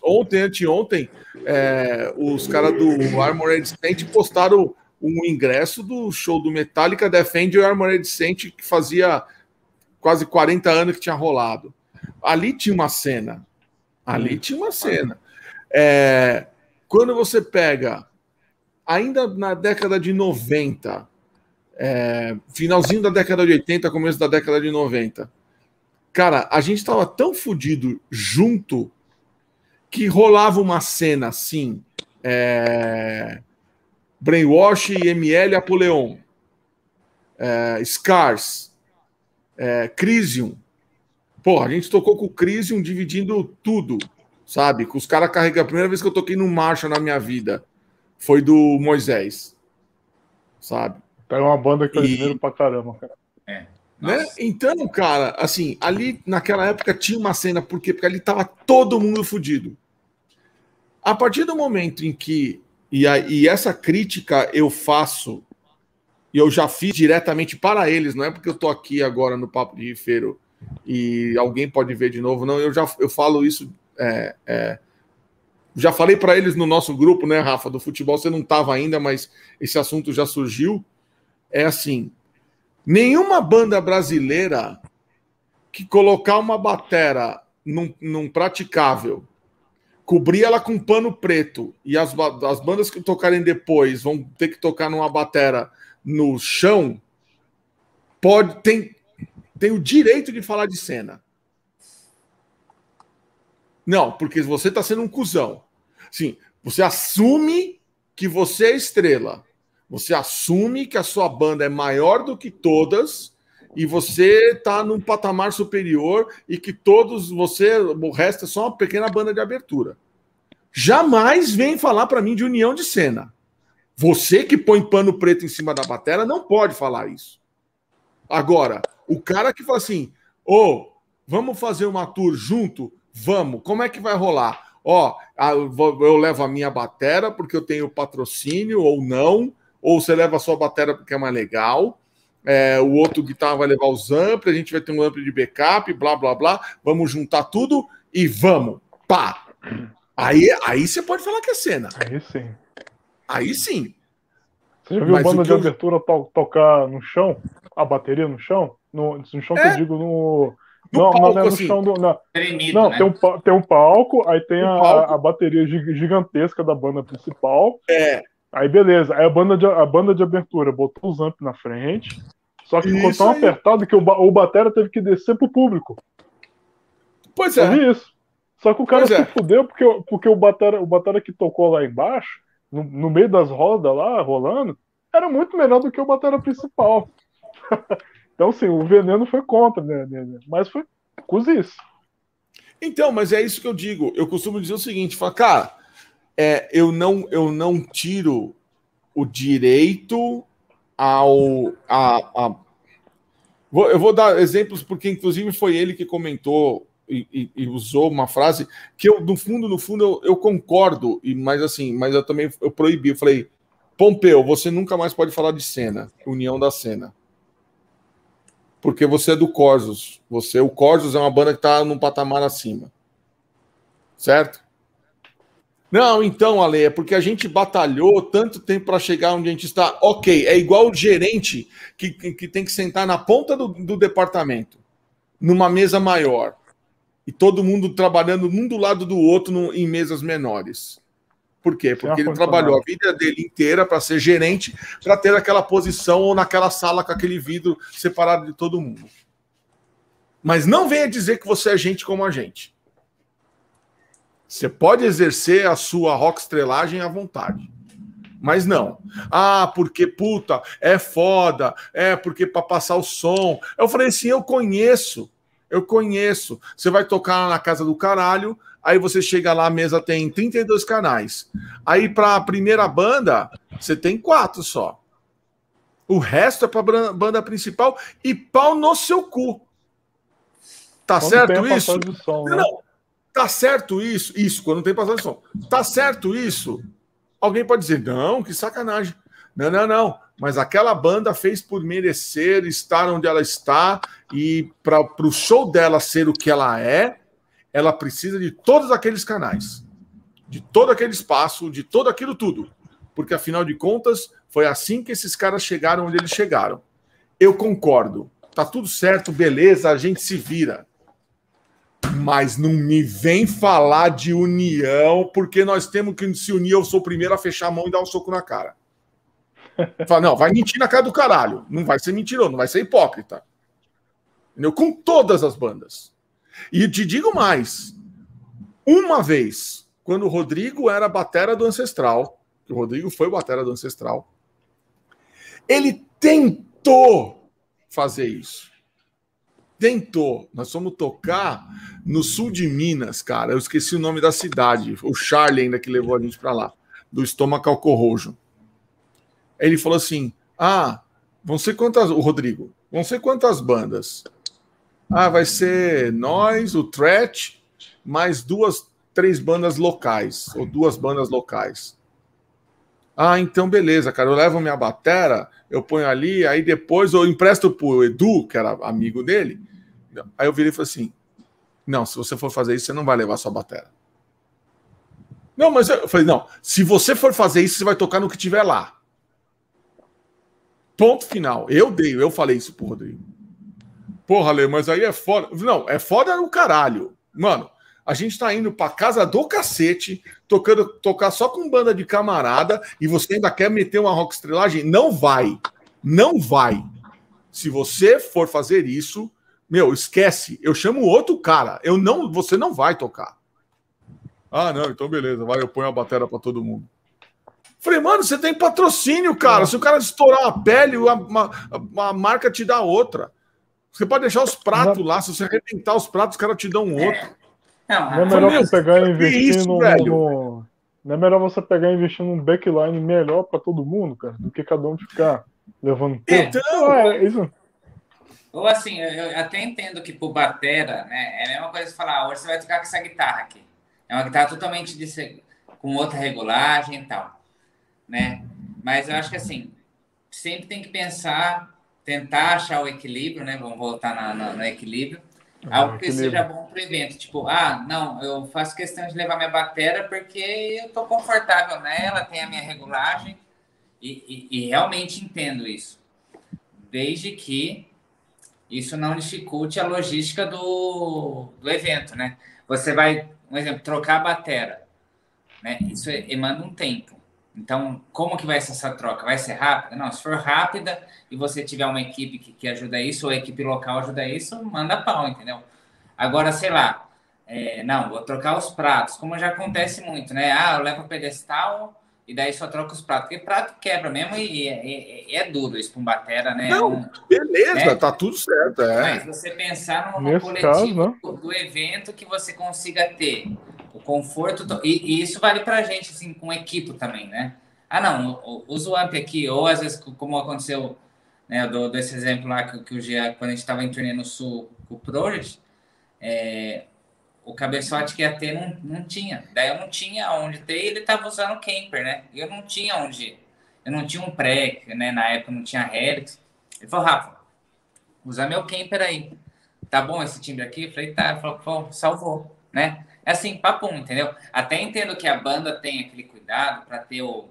Ontem, anteontem, é, os caras do Armored Saint postaram um ingresso do show do Metallica Defend o Armored Saint que fazia quase 40 anos que tinha rolado. Ali tinha uma cena. Ali tinha uma cena. É, quando você pega ainda na década de 90, é, finalzinho da década de 80, começo da década de 90, cara, a gente estava tão fodido junto que rolava uma cena assim, é, Brainwash, ML, Apoleon, é, Scars, é, Crisium. Porra, a gente tocou com o Crisium dividindo tudo, sabe? Com os caras carregando. A primeira vez que eu toquei no marcha na minha vida foi do Moisés, sabe? É uma banda que eu e... pra caramba, cara. É. Né? Então, cara, assim, ali naquela época tinha uma cena, por quê? Porque ali tava todo mundo fudido. A partir do momento em que, e, a, e essa crítica eu faço, e eu já fiz diretamente para eles, não é porque eu tô aqui agora no Papo de Rifeiro e alguém pode ver de novo, não, eu já eu falo isso, é, é, já falei para eles no nosso grupo, né, Rafa, do futebol, você não estava ainda, mas esse assunto já surgiu, é assim, Nenhuma banda brasileira que colocar uma batera num, num praticável, cobrir ela com pano preto e as, as bandas que tocarem depois vão ter que tocar numa batera no chão, pode tem, tem o direito de falar de cena. Não, porque você está sendo um cuzão. Sim, você assume que você é estrela. Você assume que a sua banda é maior do que todas e você está num patamar superior e que todos você, o resto é só uma pequena banda de abertura. Jamais vem falar para mim de união de cena. Você que põe pano preto em cima da bateria não pode falar isso. Agora, o cara que fala assim: "Ô, oh, vamos fazer uma tour junto? Vamos. Como é que vai rolar? Ó, eu levo a minha batera porque eu tenho patrocínio ou não ou você leva a sua bateria porque é mais legal. É, o outro guitarra vai levar os amplos, a gente vai ter um amplo de backup, blá blá blá. Vamos juntar tudo e vamos. Pá! Aí, aí você pode falar que é cena. Aí sim. Aí sim. Você já viu Mas banda de eu... abertura to tocar no chão? A bateria no chão? No, no chão é? que eu digo no. No não, palco, não, é no assim. chão do. Não, não né? tem, um, tem um palco, aí tem um a, palco. a bateria gigantesca da banda principal. É. Aí beleza, aí a banda de, a banda de abertura botou os amp na frente, só que ficou tão aí. apertado que o, o Batera teve que descer pro público. Pois é. Eu isso. Só que o cara pois se é. fudeu porque, porque o, Batera, o Batera que tocou lá embaixo, no, no meio das rodas lá, rolando, era muito melhor do que o Batera principal. <laughs> então, sim, o veneno foi contra, né? né, né mas foi cozice. Então, mas é isso que eu digo. Eu costumo dizer o seguinte: fala, cara é, eu, não, eu não tiro o direito ao. A, a... Eu vou dar exemplos, porque inclusive foi ele que comentou e, e, e, usou uma frase que eu, no fundo, no fundo, eu, eu, concordo, e mas assim, mas eu também eu proibi. Eu falei, Pompeu, você nunca mais pode falar de cena, união da cena. Porque você é do Corsos. Você, o Corsos é uma banda que está num patamar acima. Certo? Não, então, Ale, é porque a gente batalhou tanto tempo para chegar onde a gente está. Ok, é igual o gerente que, que, que tem que sentar na ponta do, do, departamento, numa mesa maior, e todo mundo trabalhando um do lado do outro no, em mesas menores. Por quê? Porque ele trabalhou a vida dele inteira para ser gerente, para ter aquela posição ou naquela sala com aquele vidro separado de todo mundo. Mas não venha dizer que você é gente como a gente. Você pode exercer a sua rock estrelagem à vontade. Mas não. Ah, porque puta, é foda, é porque para passar o som. Eu falei assim, eu conheço. Eu conheço. Você vai tocar na casa do caralho, aí você chega lá, a mesa tem 32 canais. Aí para a primeira banda, você tem quatro só. O resto é para banda principal e pau no seu cu. Tá Quando certo isso? Som, né? Não, Tá certo isso? Isso, quando tem passagem de som. Tá certo isso? Alguém pode dizer, não, que sacanagem. Não, não, não. Mas aquela banda fez por merecer estar onde ela está e para o show dela ser o que ela é, ela precisa de todos aqueles canais, de todo aquele espaço, de todo aquilo tudo. Porque afinal de contas, foi assim que esses caras chegaram onde eles chegaram. Eu concordo. Tá tudo certo, beleza, a gente se vira. mas não me vem falar de união, porque nós temos que se unir. Eu sou o primeiro a fechar a mão e dar um soco na cara. Fala, não, vai mentir na cara do caralho. Não vai ser mentiroso, não vai ser hipócrita. Entendeu? Com todas as bandas. E te digo mais: uma vez, quando o Rodrigo era batera do Ancestral, que o Rodrigo foi batera do Ancestral, ele tentou fazer isso. Tentou. Nós fomos tocar no sul de Minas, cara. Eu esqueci o nome da cidade. O Charlie ainda que levou a gente para lá, do estômago corrojo. Ele falou assim: Ah, vão ser quantas. O Rodrigo, vão ser quantas bandas? Ah, vai ser nós, o Threat, mais duas, três bandas locais, ou duas bandas locais. Ah, então beleza, cara. Eu levo minha batera, eu ponho ali, aí depois eu empresto pro Edu, que era amigo dele. Aí eu virei e falei assim: Não, se você for fazer isso, você não vai levar sua batera. Não, mas eu falei: Não, se você for fazer isso, você vai tocar no que tiver lá. Ponto final. Eu dei, eu falei isso pro Rodrigo. Porra, Lê, mas aí é foda. Não, é foda o caralho. Mano, a gente tá indo pra casa do cacete, tocando, tocar só com banda de camarada, e você ainda quer meter uma rock estrelagem? Não vai. Não vai. Se você for fazer isso, meu, esquece. Eu chamo outro cara. Eu não, você não vai tocar. Ah, não, então beleza, vai, eu ponho a bateria para todo mundo. Falei, mano, você tem patrocínio, cara. Se o cara estourar uma pele, a, a marca te dá outra. Você pode deixar os pratos lá. Se você arrebentar os pratos, os caras te dão outro. Não, não é melhor você pegar e investir isso, no, no, Não é melhor você pegar e investir num backline melhor para todo mundo, cara, do que cada um ficar levando tempo. Então, é, isso. Ou assim, eu até entendo que pro Batera, né, é a mesma coisa que falar, ah, hoje você vai tocar com essa guitarra aqui. É uma guitarra totalmente de, com outra regulagem e tal, né? Mas eu acho que assim, sempre tem que pensar, tentar achar o equilíbrio, né? Vamos voltar na, na, no equilíbrio Algo que seja bom para o evento. Tipo, ah, não, eu faço questão de levar minha bateria porque eu estou confortável nela, tem a minha regulagem. E, e, e, realmente entendo isso. Desde que isso não dificulte a logística do, do evento, né? Você vai, um exemplo, trocar a bateria. Né? Isso emanda um tempo. Então, como que vai ser essa troca? Vai ser rápida? Não, se for rápida e você tiver uma equipe que, que ajuda isso, ou a equipe local ajuda isso, manda pau, entendeu? Agora, sei lá, é, não, vou trocar os pratos, como já acontece muito, né? Ah, eu levo o pedestal e daí só troca os pratos, porque prato quebra mesmo e, e, é duro isso para um batera, né? Não, beleza, né? tá tudo certo, é. Mas você pensar no, no coletivo caso, do, do evento que você consiga ter o conforto, e, e isso vale para a gente, assim, com equipe também, né? Ah, não, usa o amp aqui, ou às vezes, como aconteceu, né, do desse exemplo lá que, que o Gia, quando a gente estava em turnê no Sul com o Project, é, o cabeçote que ia ter não, não tinha. Daí eu não tinha onde ter e ele estava usando camper, né? E eu não tinha onde. Eu não tinha um pré, né? Na época não tinha Helix. Ele falou, Rafa, usa meu camper aí. Tá bom esse timbre aqui? Eu falei, tá. Ele falou, salvou, né? É assim, papo, entendeu? Até entendo que a banda tem aquele cuidado para ter o,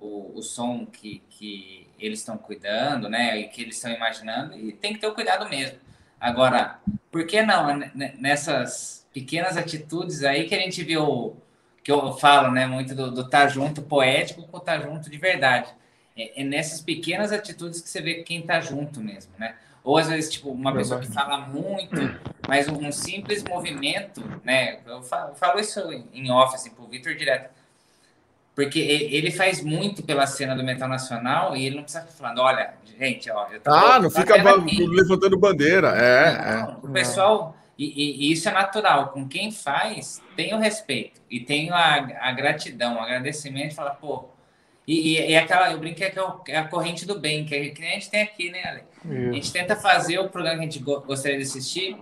o, o som que, que eles estão cuidando, né? E que eles estão imaginando, e tem que ter o cuidado mesmo. Agora, por que não nessas pequenas atitudes aí que a gente viu, que eu falo, né, muito do, do tá junto poético com tá junto de verdade. É, é nessas pequenas atitudes que você vê quem tá junto mesmo, né? Ou às vezes, tipo, uma pessoa que fala muito, mas um simples movimento, né? Eu falo, eu falo isso em off, assim, pro Vitor direto. Porque ele faz muito pela cena do metal nacional e ele não precisa ficar falando, olha, gente, ó. Eu tô, ah, não fica levantando bandeira. É, não, é. O pessoal. E, e, isso é natural. Com quem faz, tem o respeito e tem a, a gratidão, o agradecimento. Fala, pô, e, e, aquela, eu brinquei que é, é a corrente do bem, que a gente tem aqui, né, Ale? A gente tenta fazer o programa que a gente gostaria de assistir,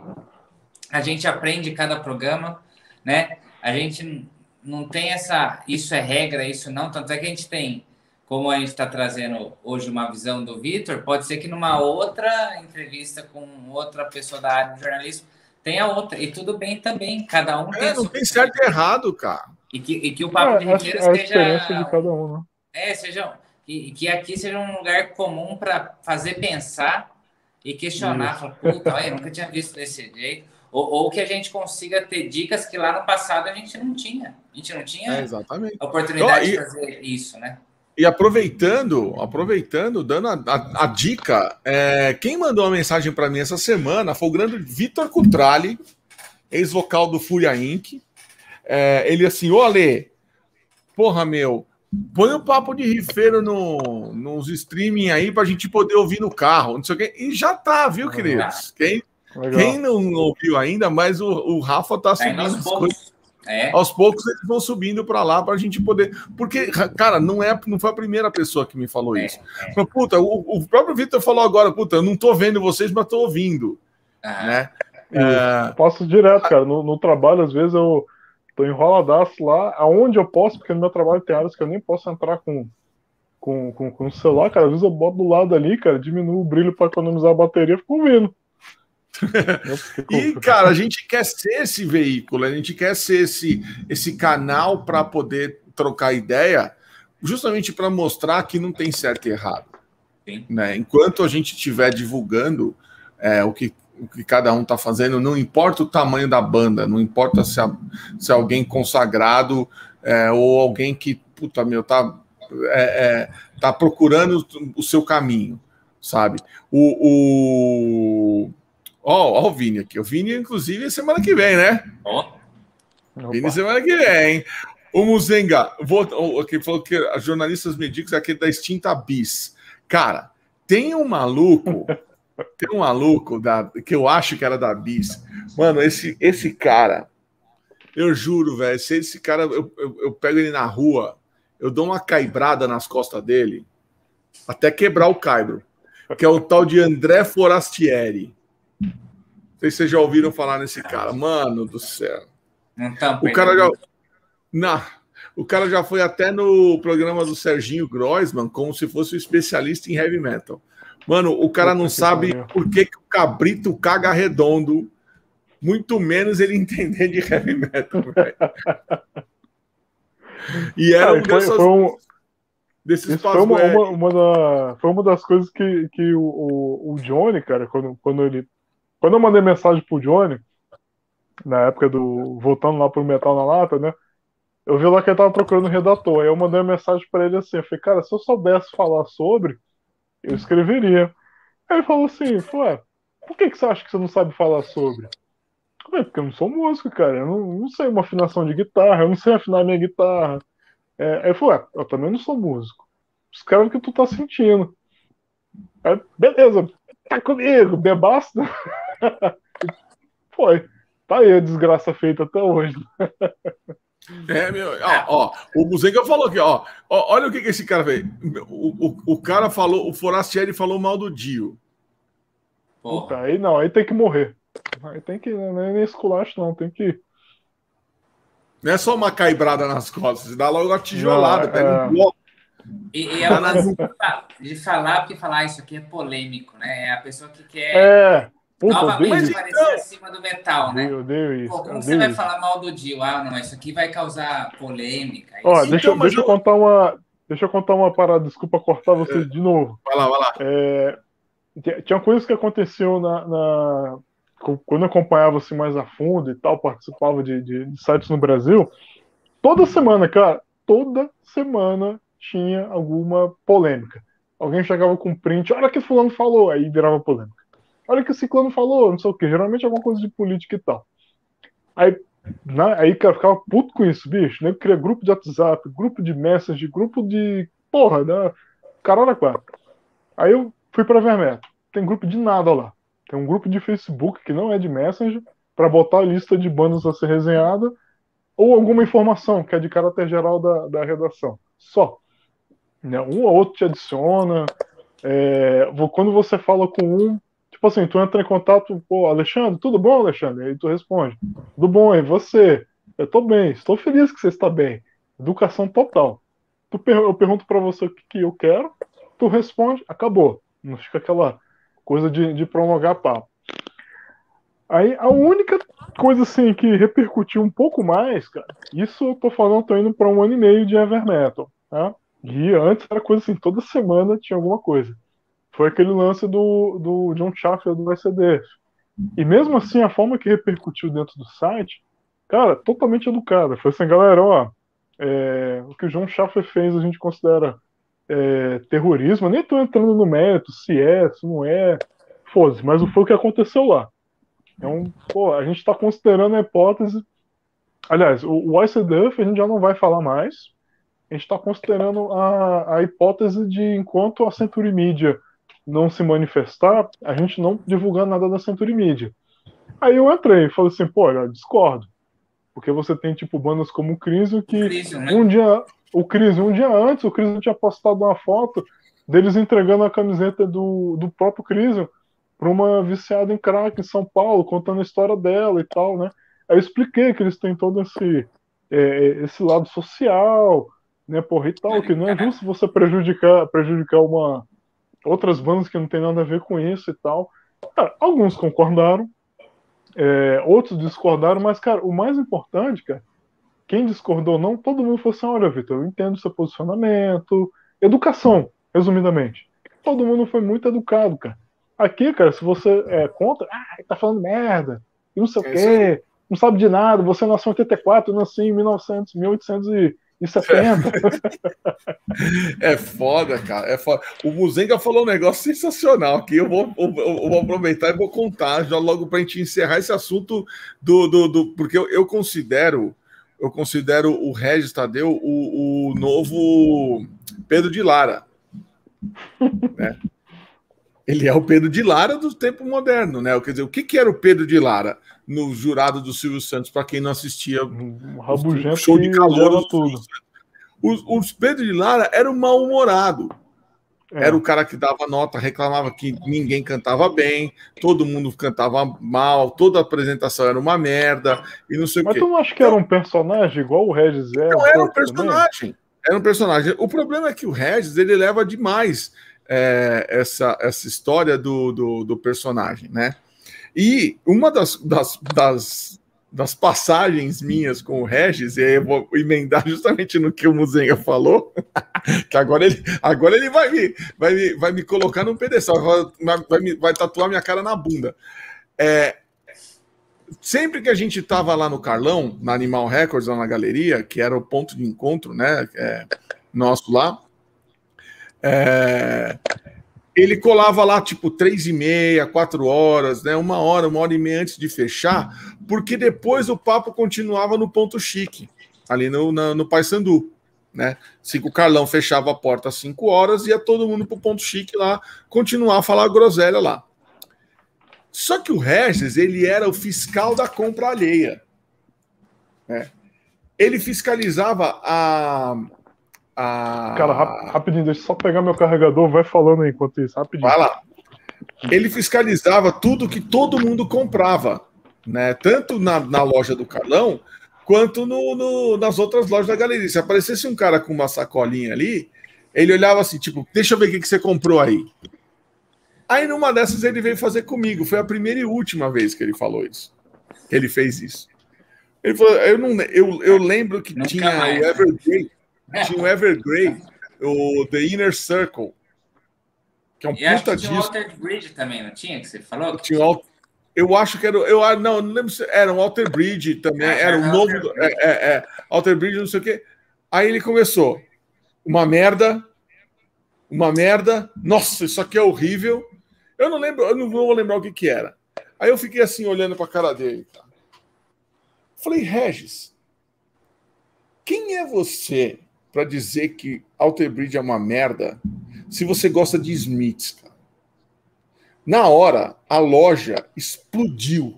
a gente aprende cada programa, né? A gente não tem essa, isso é regra, isso não, tanto é que a gente tem, como a gente está trazendo hoje uma visão do Vitor, pode ser que numa outra entrevista com outra pessoa da área do jornalismo tenha outra, e tudo bem também, cada um é, tem. Não tem certo e errado, cara. E que, e que o Papo é, de Ribeiro seja. De cada um, né? É, seja, que, que aqui seja um lugar comum para fazer pensar e questionar, falar, puta, olha, eu nunca tinha visto desse jeito. Ou, ou, que a gente consiga ter dicas que lá no passado a gente não tinha. A gente não tinha é, exatamente. a oportunidade então, de fazer isso, né? E aproveitando, aproveitando, dando a, a, a dica, é, quem mandou uma mensagem para mim essa semana foi o grande Vitor Cutrali, ex-vocal do Fúria Inc. É, ele assim, ô Ale, porra, meu, põe um papo de rifeiro no, nos streaming aí pra gente poder ouvir no carro, não sei o quê. E já tá, viu, queridos? Quem, quem não ouviu ainda, mas o, o Rafa tá subindo as coisas. É. Aos poucos eles vão subindo para lá para a gente poder. Porque, cara, não é, não foi a primeira pessoa que me falou é, isso. É. Puta, o, o próprio Vitor falou agora, puta, eu não tô vendo vocês, mas tô ouvindo. Ah. Né? É... Posso direto, cara. No, no, trabalho, às vezes, eu tô enroladaço lá, aonde eu posso, porque no meu trabalho tem áreas que eu nem posso entrar com, com, com, com o celular, cara. Às vezes eu boto do lado ali, cara, diminuo o brilho para economizar a bateria, fico ouvindo. <laughs> e, cara, a gente quer ser esse veículo, a gente quer ser esse, esse canal para poder trocar ideia, justamente para mostrar que não tem certo e errado. Né? Enquanto a gente estiver divulgando é, o que o que cada um está fazendo, não importa o tamanho da banda, não importa se, a, se é alguém consagrado é, ou alguém que, puta meu, tá, é, é, tá procurando o seu caminho, sabe? O. o... Ó, ó, o Vini aqui. O Vini, inclusive, semana que vem, né? Ó. Oh. Vini semana que vem. O Muzenga, vou, que falou que as jornalistas medicos é aquele da extinta bis. Cara, tem um maluco <laughs> Tem um maluco da, que eu acho que era da Bis. Mano, esse, esse cara, eu juro, velho, se esse cara, eu, eu, eu, pego ele na rua, eu dou uma caibrada nas costas dele, até quebrar o caibro, que é o tal de André Forastieri. Não sei se vocês já ouviram falar nesse cara. Mano do céu. Tá o cara já. Não, o cara já foi até no programa do Serginho Groisman como se fosse um especialista em heavy metal. Mano, o cara não sabe por que, que o cabrito caga redondo, muito menos ele <laughs> entender de heavy metal, velho. E era um dessas, foi um, desses foi uma, uma, uma da, foi uma das coisas que, que o, o, o, Johnny, cara, quando, quando ele. Quando eu mandei mensagem pro Johnny, na época do. voltando lá pro Metal na Lata, né? Eu vi lá que ele tava procurando redator. Aí eu mandei uma mensagem para ele assim, eu falei, cara, se eu soubesse falar sobre, eu escreveria. Aí ele falou assim, ué, por que, que você acha que você não sabe falar sobre? Eu falei, porque eu não sou músico, cara. Eu não, não sei uma afinação de guitarra, eu não sei afinar minha guitarra. É, aí ele falou, ué, eu também não sou músico. Escreve o que tu tá sentindo. Aí, beleza, tá comigo, bebaço. <laughs> <laughs> Foi. Tá aí a desgraça feita até hoje. É, meu. Ó, ó o Muzenga falou aqui, ó, ó. Olha o que, que esse cara fez. O, o, o cara falou, o Forastieri falou mal do Dio. Puta, aí não, aí tem que morrer. Aí tem que. Não é nem esculacho, não, tem que. Não é só uma caibrada nas costas, dá logo uma tijolada, não, pega é... um bloco. E, e é uma de falar, porque falar isso aqui é polêmico, né? É a pessoa que quer. É. Puta, Novamente aparecer então... acima do metal, né? Eu odeio isso. Pô, como você vai falar mal do Dio? Ah, não, isso aqui vai causar polêmica. Ó, deixa, então, deixa eu contar uma. Deixa eu contar uma parada, desculpa cortar vocês é. de novo. Vai lá, vai lá. É, tinha coisas que aconteciam na, na, quando eu acompanhava assim mais a fundo e tal, participava de, de, de sites no Brasil. Toda semana, cara, toda semana tinha alguma polêmica. Alguém chegava com print, olha o que fulano falou, aí virava polêmica olha o que o ciclano falou, não sei o que, geralmente alguma coisa de política e tal. Aí, né, aí cara, ficava puto com isso, bicho, né? Cria grupo de WhatsApp, grupo de message, grupo de. Porra, né? Caralho, quatro. Aí eu fui pra Vermeto. Tem grupo de nada lá. Tem um grupo de Facebook que não é de Messenger, para botar a lista de bandas a ser resenhada, ou alguma informação que é de caráter geral da, da redação. Só. Né? Um ou outro te adiciona. É, quando você fala com um, Tipo assim, tu entra em contato, pô, Alexandre, tudo bom, Alexandre? Aí tu responde, tudo bom, e você? Eu tô bem, estou feliz que você está bem. Educação total. Tu, eu pergunto para você o que, que, eu quero, tu responde, acabou. Não fica aquela coisa de, de prolongar papo. Aí a única coisa assim que repercutiu um pouco mais, cara, isso eu tô falando, tô indo para um ano e meio de Ever Metal, tá? E antes era coisa assim, toda semana tinha alguma coisa foi aquele lance do, do John Schaffer do SDF. E mesmo assim, a forma que repercutiu dentro do site, cara, totalmente educada. Foi assim, galera, ó, é, o que o John Schaffer fez a gente considera é, terrorismo. Nem tô entrando no mérito, se é, se não é, foda-se, mas foi o que aconteceu lá. Então, pô, a gente está considerando a hipótese. Aliás, o, o ICDF a gente já não vai falar mais. A gente está considerando a, a hipótese de enquanto a Century Media não se manifestar, a gente não divulgar nada da Century Media. Aí eu entrei e falei assim, pô, olha, discordo. Porque você tem, tipo, bandas como o Crisium que né? um dia. O Crisium, um dia antes, o Crisium tinha postado uma foto deles entregando a camiseta do, do próprio Crisium para uma viciada em crack em São Paulo, contando a história dela e tal, né? Aí eu expliquei que eles têm todo esse, é, esse lado social, né, porra, e tal, que não é justo você prejudicar, prejudicar uma, outras bandas que não tem nada a ver com isso e tal. Cara, alguns concordaram, é, outros discordaram, mas, cara, o mais importante, cara, quem discordou não, todo mundo falou assim, olha, Vitor, eu entendo seu posicionamento, educação, resumidamente. Todo mundo foi muito educado, cara. Aqui, cara, se você é contra, ah, tá falando merda, e não sei é o quê, não sabe de nada, você nasceu em 84, eu nasci em 1900, 1800 e isso é pena. <laughs> É foda, cara. É foda. O Muzenga falou um negócio sensacional aqui. Eu vou, eu, eu vou aproveitar e vou contar já logo para a gente encerrar esse assunto do. do, do porque eu, eu, considero. Eu considero o Regis Tadeu o, o novo Pedro de Lara. né? Ele é o Pedro de Lara do tempo moderno, né? Quer dizer, o que, que era o Pedro de Lara? No jurado do Silvio Santos, para quem não assistia um o show de calor tudo. O, o Pedro de Lara era um mal-humorado. É. Era o cara que dava nota, reclamava que ninguém cantava bem, todo mundo cantava mal, toda a apresentação era uma merda e não sei Mas o quê. Mas tu não acha que era um personagem igual o Regis é? Não, era um personagem. Também? Era um personagem. O problema é que o Regis ele leva demais é, essa, essa história do, do, do personagem, né? E uma das, das, das, das passagens minhas com o Regis, e aí eu vou emendar justamente no que o Muzenga falou, <laughs> que agora ele, agora ele vai, me, vai, me, vai me colocar num pedestal, vai, vai, me, vai tatuar minha cara na bunda. É, sempre que a gente estava lá no Carlão, na Animal Records, lá na galeria, que era o ponto de encontro né, é, nosso lá, é, ele colava lá tipo três e meia, quatro horas, né? Uma hora, uma hora e meia antes de fechar, porque depois o papo continuava no ponto chique, ali no, no Paysandu, né? Se o Carlão fechava a porta às cinco horas, ia todo mundo pro ponto chique lá, continuar a falar groselha lá. Só que o Regis, ele era o fiscal da compra alheia. Né? Ele fiscalizava a, a... Cara, rap rapidinho, deixa eu só pegar meu carregador, vai falando aí enquanto isso, rapidinho. Vai lá. Ele fiscalizava tudo que todo mundo comprava, né? Tanto na, na loja do Carlão, quanto no, no, nas outras lojas da galeria. Se aparecesse um cara com uma sacolinha ali, ele olhava assim, tipo, deixa eu ver o que, que você comprou aí. Aí numa dessas ele veio fazer comigo. Foi a primeira e última vez que ele falou isso. Que ele fez isso. Ele falou, eu não, eu, eu lembro que Nunca tinha mais. o Evergreen. Tinha o Evergrey, o The Inner Circle. Que é um e puta disco. Tinha o Alter Bridge também, não tinha? Que você falou? Tinha o, eu acho que era. Eu, não, não lembro se era um Alter Bridge também. Ah, era um novo. É, é, é, Alter Bridge, não sei o quê. Aí ele começou. Uma merda. Uma merda. Nossa, isso aqui é horrível. Eu não lembro, eu não vou lembrar o que, que era. Aí eu fiquei assim, olhando para a cara dele. Cara. Falei, Regis, quem é você para dizer que Alter Bridge é uma merda se você gosta de Smiths, cara. Na hora, a loja explodiu.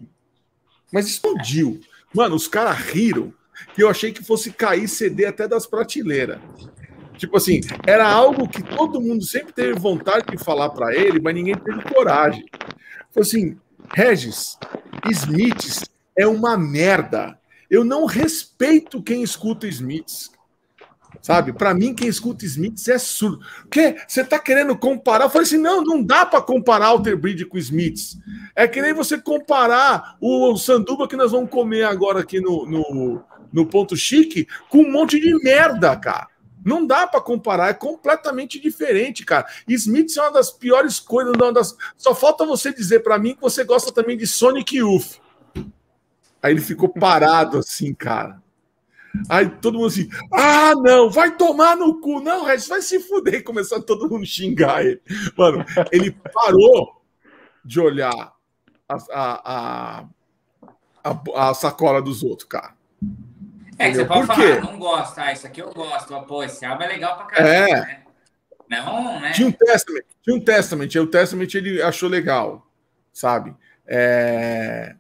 Mas explodiu. Mano, os caras riram que eu achei que fosse cair CD até das prateleiras. Tipo assim, era algo que todo mundo sempre teve vontade de falar para ele, mas ninguém teve coragem. Foi assim, Regis, Smiths é uma merda. Eu não respeito quem escuta Smiths. Sabe? Para mim, quem escuta Smiths é surdo. Porque você está querendo comparar? Eu falei assim: não, não dá para comparar Alter Bridge com Smiths. É que nem você comparar o sanduba que nós vamos comer agora aqui no, no, no Ponto Chique com um monte de merda, cara. Não dá para comparar, é completamente diferente, cara. Smith é uma das piores coisas. Das... Só falta você dizer para mim que você gosta também de Sonic Youth. Aí ele ficou parado assim, cara. Aí todo mundo assim, ah, não, vai tomar no cu. Não, Regis, vai se fuder. Começou todo mundo xingar ele. Mano, ele parou de olhar a, a, a, a sacola dos outros, cara. É que você pode Por falar, não gosta, ah, isso aqui eu gosto, pô, esse álbum é legal pra caramba, é. né? Não, né? Tinha um Testament, tinha um Testament, o Testament ele achou legal, sabe? É...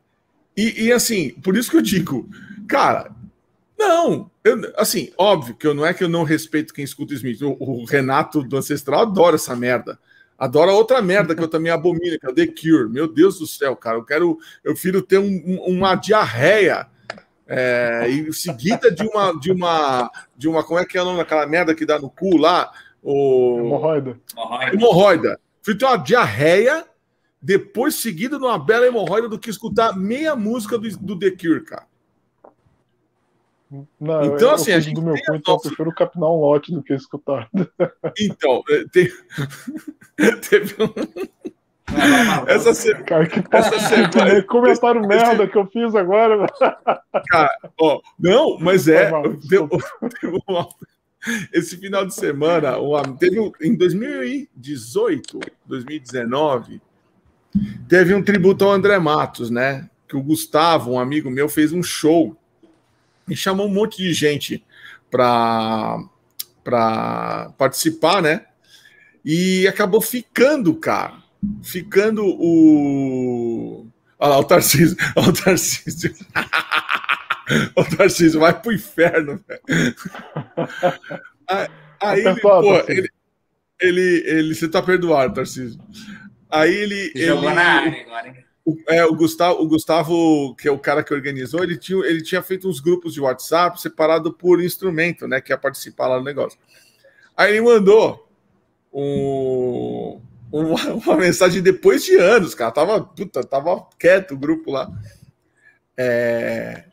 E, e, assim, por isso que eu digo, cara, não, eu, assim, óbvio que eu não é que eu não respeito quem escuta Smith. O, o, Renato do Ancestral adora essa merda. Adora outra merda que eu também abomino, que é o The Cure. Meu Deus do céu, cara, eu quero, eu prefiro ter um, uma diarreia é, e seguida de uma, de uma, de uma, como é que é o nome daquela merda que dá no cu lá? O... Hemorroida. Hemorroida. Prefiro ter uma diarreia depois seguida de uma bela hemorroida do que escutar meia música do, do The Cure, cara. Não, então, eu, assim, eu a gente do meu cu, então eu prefiro capinar um lote do que escutar. Então, é, tem... <laughs> teve um. Essa semana. Cara, que essa <laughs> semana... comentário merda que eu fiz agora. Cara, ó, não, mas é. Deu, deu <laughs> uma... Esse final de semana, uma, teve um, em 2018, 2019, teve um tributo ao André Matos, né? Que o Gustavo, um amigo meu, fez um show e chamou um monte de gente para participar, né? E acabou ficando, cara. Ficando o. Olha lá, o Tarcísio. Olha <laughs> o Tarcísio. o Tarcísio, vai pro inferno, velho. Aí, ele, pô, ele, ele, ele, Você tá perdoado, Tarcísio. Aí ele. Jogou ele, na área agora, hein? O, é, o, Gustavo, o Gustavo, que é o cara que organizou, ele tinha, ele tinha feito uns grupos de WhatsApp separado por instrumento, né? Que ia participar lá no negócio. Aí ele mandou um, uma, <laughs> uma, mensagem depois de anos, cara. Tava, puta, tava quieto o grupo lá. É,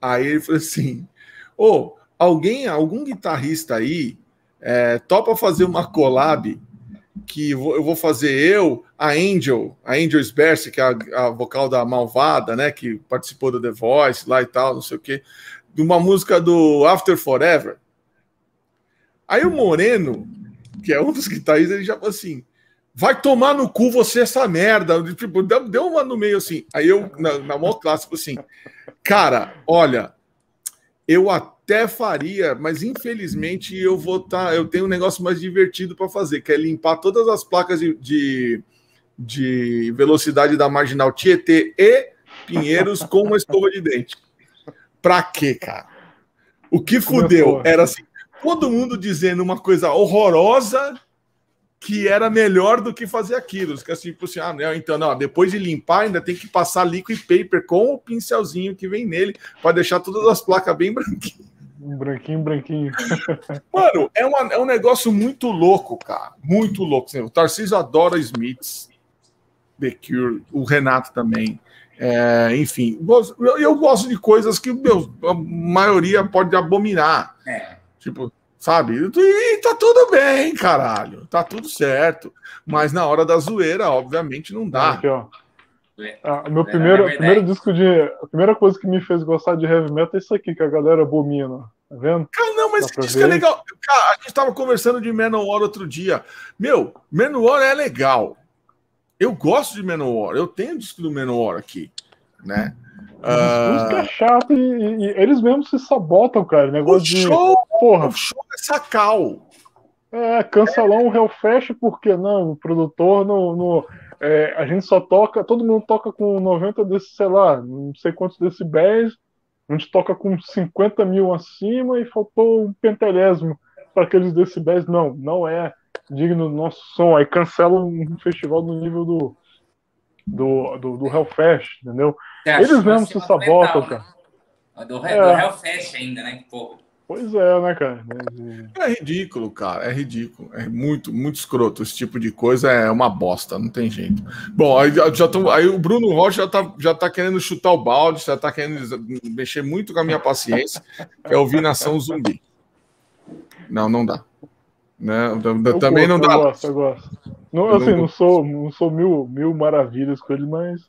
aí ele falou assim: Ô, oh, alguém, algum guitarrista aí é, topa fazer uma collab que eu vou fazer eu, a Angel, a Angel Sberce, que é a, a, vocal da Malvada, né, que participou do The Voice lá e tal, não sei o quê, de uma música do After Forever. Aí o Moreno, que é um dos guitarristas, ele já falou assim: vai tomar no cu você essa merda. Tipo, deu uma no meio assim. Aí eu, na, na maior clássico, assim, cara, olha, eu até faria, mas infelizmente eu vou estar. Tá, eu tenho um negócio mais divertido para fazer, que é limpar todas as placas de, de, de velocidade da marginal Tietê e Pinheiros com uma escova de dente. Pra quê, cara? O que fudeu era assim, todo mundo dizendo uma coisa horrorosa que era melhor do que fazer aquilo. Que assim, tipo assim, ah, não, então, não, depois de limpar, ainda tem que passar liquid paper com o pincelzinho que vem nele para deixar todas as placas bem branquinhas. Um branquinho, branquinho. <laughs> Mano, é, uma, é um negócio muito louco, cara. Muito louco. O Tarcísio adora Smiths, The Cure, o Renato também. É, enfim, eu, eu, gosto de coisas que meu, a maioria pode abominar. É. Tipo, sabe? E tá tudo bem, caralho. Tá tudo certo. Mas na hora da zoeira, obviamente, não dá. Aqui, ó. Ah, meu primeiro, primeiro disco de. A primeira coisa que me fez gostar de heavy metal é isso aqui que a galera abomina. Tá vendo? Cara, não, mas isso é legal. Cara, a gente tava conversando de Manowar outro dia. Meu, Manowar é legal. Eu gosto de Manowar. Eu tenho disco do Manowar aqui, né? Música uh... é chato e, e, e, eles mesmos se sabotam, cara. Negócio o show, de. Porra. O show é sacal. É, cancelar um Hellfest porque não, o produtor não, não é, a gente só toca, todo mundo toca com 90 desse, sei lá, não sei quantos decibéis, a gente toca com 50 mil acima e faltou um pentelésimo para aqueles decibéis. Não, não é digno do nosso som. Aí cancela um festival no nível do, do, do, do Hellfest, entendeu? Eles mesmos se sabotam, cara. Do, é. do Hellfest ainda, né? Pô. Pois é, né, cara? É ridículo, cara. É ridículo. É muito, muito escroto. Esse tipo de coisa é uma bosta, não tem jeito. Bom, aí, já tô, aí o Bruno Rocha já tá, já tá querendo chutar o balde, já tá querendo mexer muito com a minha paciência, é ouvir Nação Zumbi. Não, não dá. Né? Eu Também gosto, não dá. Eu gosto, eu gosto. Não, Eu assim, não não sou, não sou mil, mil maravilhas com ele, mas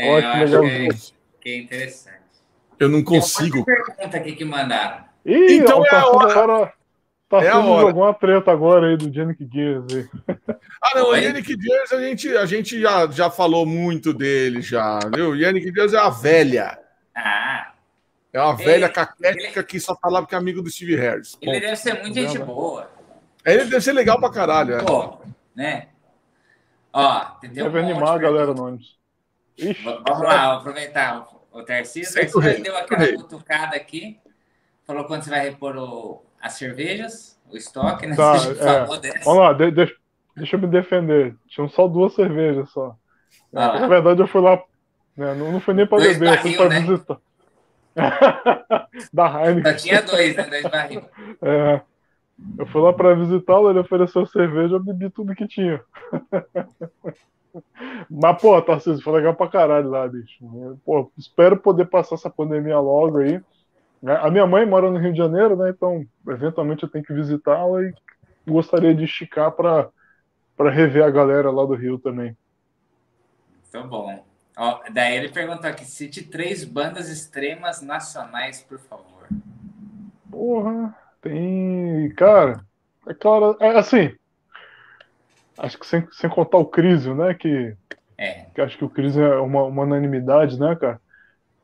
É, Ótimo, eu acho legalzinho. que, que é interessante. Eu não Tem um consigo. monte de pergunta aqui que mandaram. Ih, Então ó, é tá a sendo hora. agora. Tá É a sendo hora. alguma treta agora aí do Yannick Gears aí. <laughs> Ah, não, o? Yannick Dias a gente, a gente já, já falou muito dele, já, viu? O Yannick Dias é a velha. Ah, É uma Ele- velha caquética que só tá lá porque é amigo do Steve Harris. ele Ponto. deve ser muito gente Não, boa. Ele deve ser legal pra caralho, é. Pô, né? Ó, entendeu? Deve animar a galera anônimos. Ixi, Vamos lá, vou aproveitar o, Tarcísio. O Tarcísio rei, deu aquela rei. cutucada aqui. Falou quando você vai repor o- as cervejas, o estoque, né? Tá, <laughs> é. Vamos lá, de- de- deixa eu me defender. Tinham só duas cervejas só. Ah. Na verdade, eu fui lá. né, não, não foi nem Dois beber, eu fui barril, né? visitar. <laughs> da Heineken. Só tinha dois, né? Dois barril. É, eu fui lá pra visitá-lo, ele ofereceu cerveja, eu bebi tudo que tinha. <laughs> Mas, pô, Tarcísio, foi legal pra caralho lá, bicho. Pô, espero poder passar essa pandemia logo aí. A minha mãe mora no Rio de Janeiro, né? Então, eventualmente eu tenho que visitá-la e gostaria de esticar pra, pra rever a galera lá do Rio também. Muito bom. Ó, daí ele perguntou aqui: cite três bandas extremas nacionais, por favor. Porra, tem. Cara, é claro, é assim. Acho que sem, sem contar o Crisio, né? Que, É. que acho que o Crisio é uma, uma unanimidade, né, cara?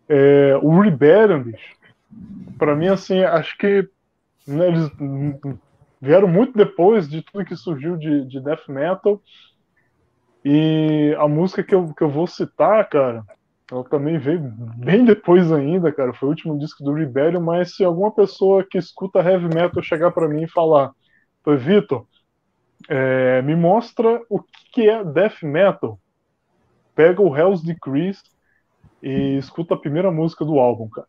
É, o Rebellion, bicho, pra mim, assim, acho que né, eles vieram muito depois de tudo que surgiu de, de death metal. E a música que eu, que eu vou citar, cara, ela também veio bem depois ainda, cara. Foi o último disco do Rebellion, mas se alguma pessoa que escuta heavy metal chegar pra mim e falar, "Pô, Vitor, é, me mostra o que é death metal. Pega o Hell's Decrease e escuta a primeira música do álbum, cara.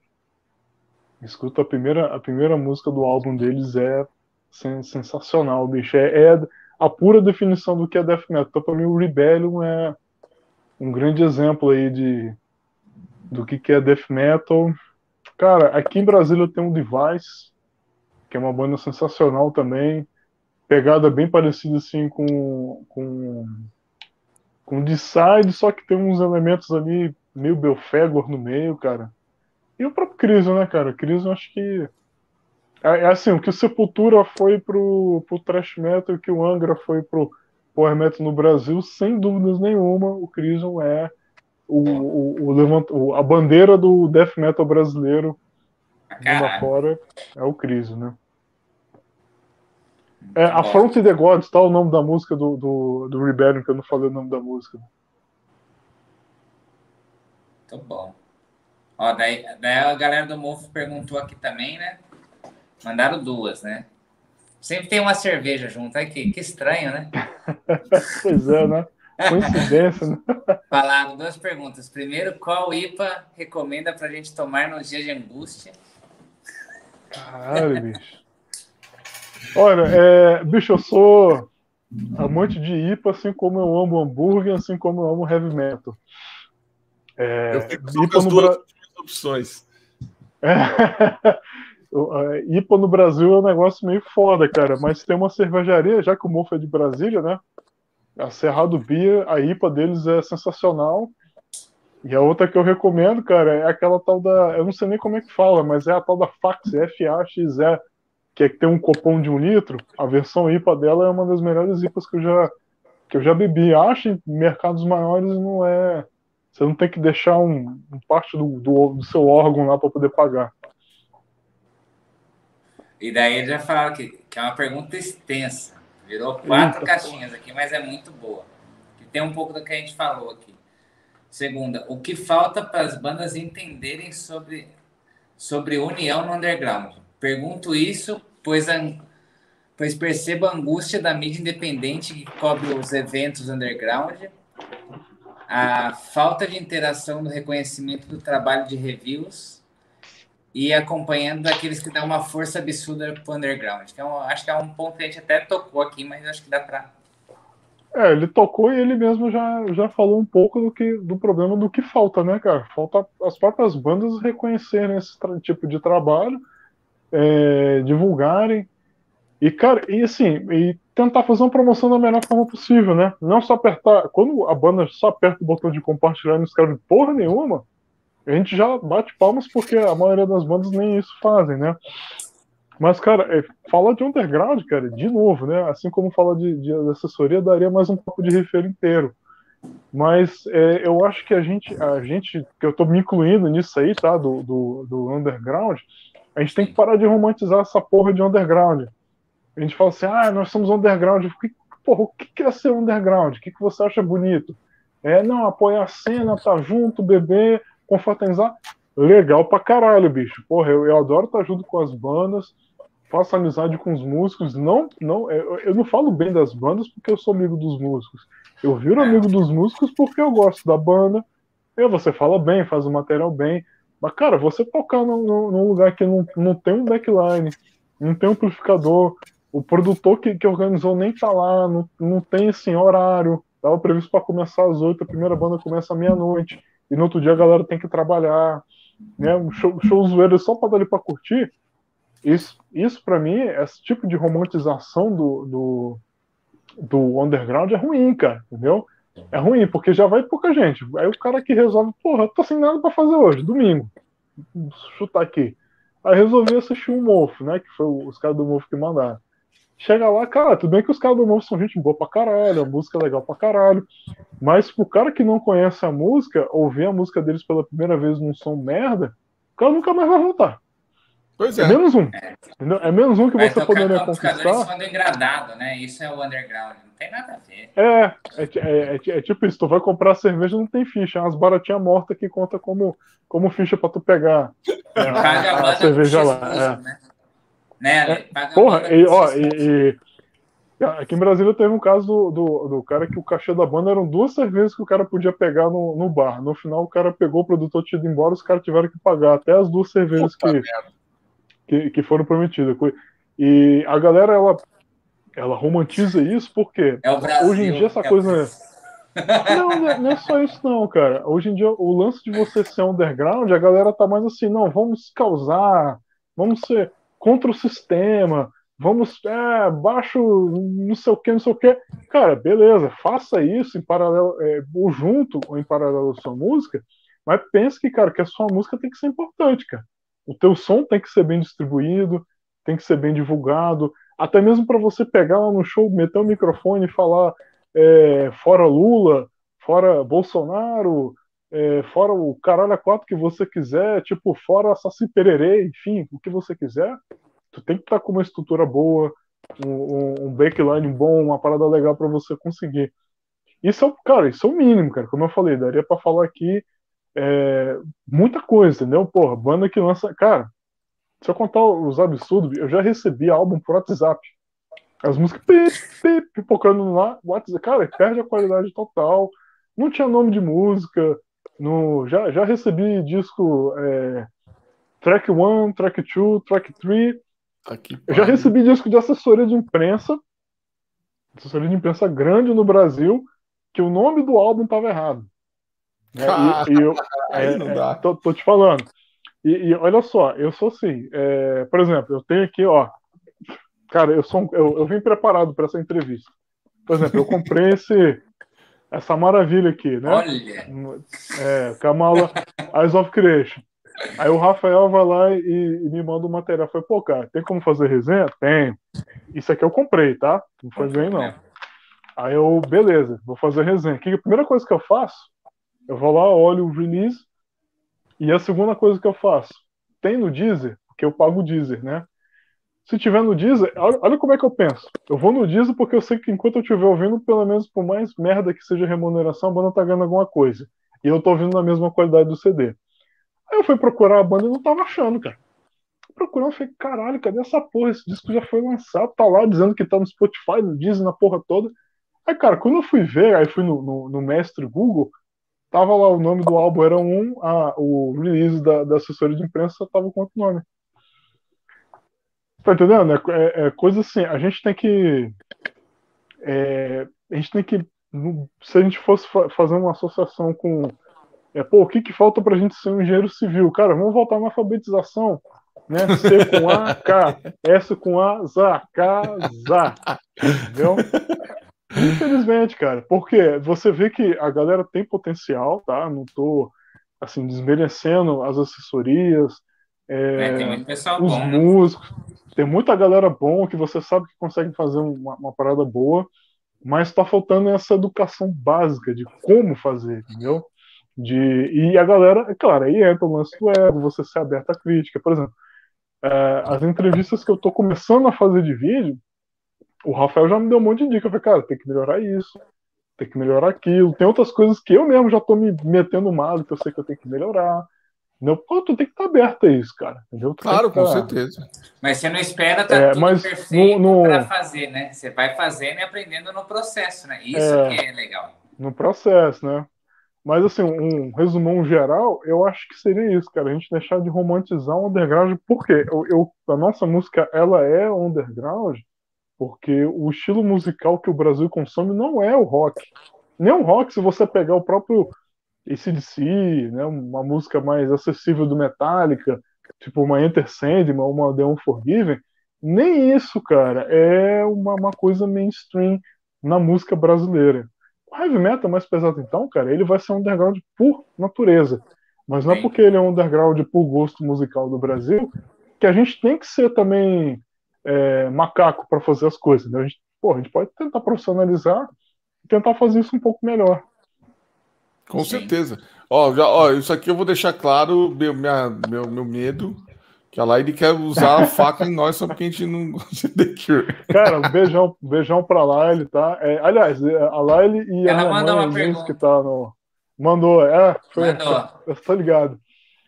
Escuta a primeira, a primeira música do álbum deles é sen- sensacional, bicho. É, é a pura definição do que é death metal. Então, pra mim, o Rebellion é um grande exemplo aí de do que, que é death metal. Cara, aqui em Brasília tenho um Device, que é uma banda sensacional também. Pegada bem parecida assim com com com Decide, só que tem uns elementos ali meio Belfegor no meio, cara. E o próprio Crisium, né, cara? Crisium acho que é, é assim, o que o Sepultura foi pro, pro thrash metal e o que o Angra foi pro power metal no Brasil, sem dúvidas nenhuma, o Crisium é o, o, o levant- a bandeira do death metal brasileiro mundo caralho. afora é o Crisium, né? É, Muito a bom. Front the Gods, tá o nome da música do, do, do Rebellion, que eu não falei o nome da música. Muito bom. Ó, daí, daí a galera do Mofo perguntou aqui também, né? Mandaram duas, né? Sempre tem uma cerveja junto. Ai, que, que estranho, né? <laughs> Pois é, né? Coincidência, né? <laughs> Falaram duas perguntas. Primeiro, qual IPA recomenda pra gente tomar nos dias de angústia? Caralho, bicho. Olha, é, bicho, eu sou amante de IPA, assim como eu amo hambúrguer, assim como eu amo heavy metal. É, Eu fico com IPA as no duas Bra- opções. <laughs> A IPA no Brasil é um negócio meio foda, cara. Mas tem uma cervejaria, já que o Mofo é de Brasília, né? A Cerrado Beer, a IPA deles é sensacional. E a outra que eu recomendo, cara, é aquela tal da. Eu não sei nem como é que fala, mas é a tal da Fax, F-A-X-E, que é que tem um copão de um litro. A versão IPA dela é uma das melhores IPAs que eu já, que eu já bebi. Acho em mercados maiores não é. Você não tem que deixar um, um parte do, do, do seu órgão lá para poder pagar. E daí eles já falaram que, que é uma pergunta extensa. Virou quatro Eita, caixinhas aqui, mas é muito boa. Que tem um pouco do que a gente falou aqui. Segunda, o que falta para as bandas entenderem sobre, sobre união no underground? Pergunto isso, pois, pois percebo a angústia da mídia independente que cobre os eventos underground, a falta de interação no reconhecimento do trabalho de reviews e acompanhando daqueles que dão uma força absurda pro underground. Então, acho que é um ponto que a gente até tocou aqui, mas acho que dá para É, ele tocou e ele mesmo já, já falou um pouco do, que, do problema do que falta, né, cara? Falta as próprias bandas reconhecerem esse tipo de trabalho, é, divulgarem. E, cara, e assim, e tentar fazer uma promoção da melhor forma possível, né? Não só apertar. Quando a banda só aperta o botão de compartilhar e não escreve porra nenhuma, a gente já bate palmas porque a maioria das bandas nem isso fazem, né? Mas, cara, é, falar de underground, cara, de novo, né? Assim como falar de, de assessoria, daria mais um pouco de refer inteiro. Mas é, eu acho que a gente, a gente, que eu tô me incluindo nisso aí, tá? Do, do, do underground, a gente tem que parar de romantizar essa porra de underground. A gente fala assim, ah, nós somos underground. Porra, o que é ser underground? O que, que você acha bonito? É, não, apoiar a cena, tá junto, beber, confraternizar. Legal pra caralho, bicho. Porra, eu, eu adoro estar junto com as bandas, faço amizade com os músicos. Não, não, eu, eu não falo bem das bandas porque eu sou amigo dos músicos. Eu viro amigo dos músicos porque eu gosto da banda. E você fala bem, faz o material bem. Mas, cara, você tocar num, num lugar que não, não tem um backline, não tem um amplificador, o produtor que, que organizou nem tá lá, não, não tem assim, horário. Tava previsto para começar às oito, a primeira banda começa à meia-noite, e no outro dia a galera tem que trabalhar, né? Um show, show zoeiro só para dar para curtir. Isso, isso para mim, esse tipo de romantização do, do, do underground é ruim, cara, entendeu? É ruim, porque já vai pouca gente. Aí o cara que resolve, porra, tô sem nada para fazer hoje, domingo. Chutar aqui. Aí resolvi assistir um Mofo, né? Que foi os caras do Mofo que mandaram. Chega lá, cara, tudo bem que os caras do novo são gente boa pra caralho, a música é legal pra caralho. Mas pro cara que não conhece a música, ouvir a música deles pela primeira vez num som merda, o cara nunca mais vai voltar. Pois é. É menos um. Entendeu? É menos um que Mas você poderia conquistar. Isso degradado, né? Isso é o underground. Não tem nada a ver. É, é, é, é, é tipo isso. Tu vai comprar cerveja não tem ficha. É umas baratinhas mortas que conta como, como ficha pra tu pegar a, a, a cerveja lá. É. Né? Né, é, porra, e, ó, e, e, aqui em Brasília teve um caso do, do, do, cara que o cachê da banda eram duas cervejas que o cara podia pegar no, no bar. No final, o cara pegou o produtor tinha ido embora, os caras tiveram que pagar até as duas cervejas que, que, que, foram prometidas. E a galera, ela, ela romantiza isso porque é Brasil, hoje em dia essa é coisa. <laughs> Não, é, não é só isso, não, cara. Hoje em dia, o lance de você ser underground, a galera tá mais assim, não, vamos causar, vamos ser contra o sistema, vamos, é, baixo, não sei o que, não sei o que. Cara, beleza, faça isso em paralelo, é, ou junto ou em paralelo à sua música, mas pense que, cara, que a sua música tem que ser importante, cara. O teu som tem que ser bem distribuído, tem que ser bem divulgado, até mesmo para você pegar lá no show, meter o microfone e falar é, fora Lula, fora Bolsonaro, é, fora o caralho a quatro que você quiser, tipo, fora Saci Pererê, enfim, o que você quiser, tu tem que estar tá com uma estrutura boa, um, um backline bom, uma parada legal para você conseguir. Isso é, cara, isso é o mínimo, cara. Como eu falei, daria para falar aqui é, muita coisa, entendeu? Porra, banda que lança. Cara, se eu contar os absurdos, eu já recebi álbum por WhatsApp. As músicas pipocando lá, WhatsApp, cara, perde a qualidade total. Não tinha nome de música, no, já, já recebi disco é, track 1, track 2, track 3. Eu já recebi disco de assessoria de imprensa, assessoria de imprensa grande no Brasil, que o nome do álbum estava errado. Né? Ah, e, e eu, <laughs> é, não dá. É, tô, tô, te falando. E, e, olha só, eu sou assim, é, por exemplo, eu tenho aqui, ó. Cara, eu, sou, eu, eu vim preparado para essa entrevista. Por exemplo, eu comprei esse, essa maravilha aqui, né? Olha! É, Kamala Eyes of Creation. Aí o Rafael vai lá e, e me manda o material. Foi, pô, cara, tem como fazer resenha? Tem. Isso aqui eu comprei, tá? Não foi bem, não. Aí eu, beleza, vou fazer resenha. Que a primeira coisa que eu faço, eu vou lá, olho o release. E a segunda coisa que eu faço, tem no Deezer, porque eu pago o Deezer, né? Se tiver no Deezer, olha, olha, como é que eu penso. Eu vou no Deezer porque eu sei que enquanto eu estiver ouvindo, pelo menos por mais merda que seja remuneração, a banda tá ganhando alguma coisa. E eu tô ouvindo na mesma qualidade do CD. Aí eu fui procurar a banda e não tava achando, cara. Procurando, falei, caralho, cadê essa porra? Esse disco já foi lançado, tá lá dizendo que tá no Spotify, no Deezer, na porra toda. Aí, cara, quando eu fui ver, aí fui no, no, no mestre Google, tava lá o nome do álbum, era um, a, o release da, da assessoria de imprensa tava com outro nome. Tá entendendo? É, é, é, coisa assim, a gente tem que. É, a gente tem que. Se a gente fosse fa fazer uma associação com. É, pô, o que, que falta pra gente ser um engenheiro civil? Cara, vamos voltar na alfabetização. né? C com A, K, S com A, Zá, K, Zá. Entendeu? Infelizmente, cara, porque você vê que a galera tem potencial, tá? Não tô assim desmerecendo as assessorias, é, É, tem muito pessoal os bom, né? músicos. Tem muita galera bom que você sabe que consegue fazer uma, uma parada boa, mas tá faltando essa educação básica de como fazer, entendeu? De, e a galera, é claro, aí entra o lance do ego, você ser aberto à crítica. Por exemplo, é, as entrevistas que eu tô começando a fazer de vídeo, o Rafael já me deu um monte de dica. Eu falei, cara, tem que melhorar isso, tem que melhorar aquilo. Tem outras coisas que eu mesmo já tô me metendo mal, que eu sei que eu tenho que melhorar. Entendeu? Pô, tu tem que estar aberto a isso, cara. Entendeu? Tu Claro, com tá- certeza. Mas você não espera tá É, tudo mas perfeito no- no- para fazer, né? Você vai fazendo e aprendendo no processo, né? Isso É. que é legal. no processo, né? Mas assim, um resumão geral, eu acho que seria isso, cara. A gente deixar de romantizar o underground, porque eu, eu- a nossa música ela é underground, porque o estilo musical que o Brasil consome não é o rock. Nem o rock, se você pegar o próprio ACDC, né, uma música mais acessível do Metallica, tipo uma Enter Sandman, uma The Unforgiven, nem isso, cara, é uma, uma coisa mainstream na música brasileira. O heavy metal mais pesado, então, cara, ele vai ser um underground por natureza. Mas não é porque ele é um underground por gosto musical do Brasil que a gente tem que ser também é, macaco para fazer as coisas. Né? A, gente, pô, a gente pode tentar profissionalizar e tentar fazer isso um pouco melhor. Com Sim. certeza. Ó, já, ó, isso aqui eu vou deixar claro, meu, minha, meu, meu medo, que a Laide quer usar a faca em nós só porque a gente não gosta de The Cure. Cara, um beijão, beijão pra Laile, tá? É, aliás, a Laile e Ela a mandou mãe, uma pergunta. que tá no. Mandou, é, foi, Mandou. <laughs> eu tô ligado.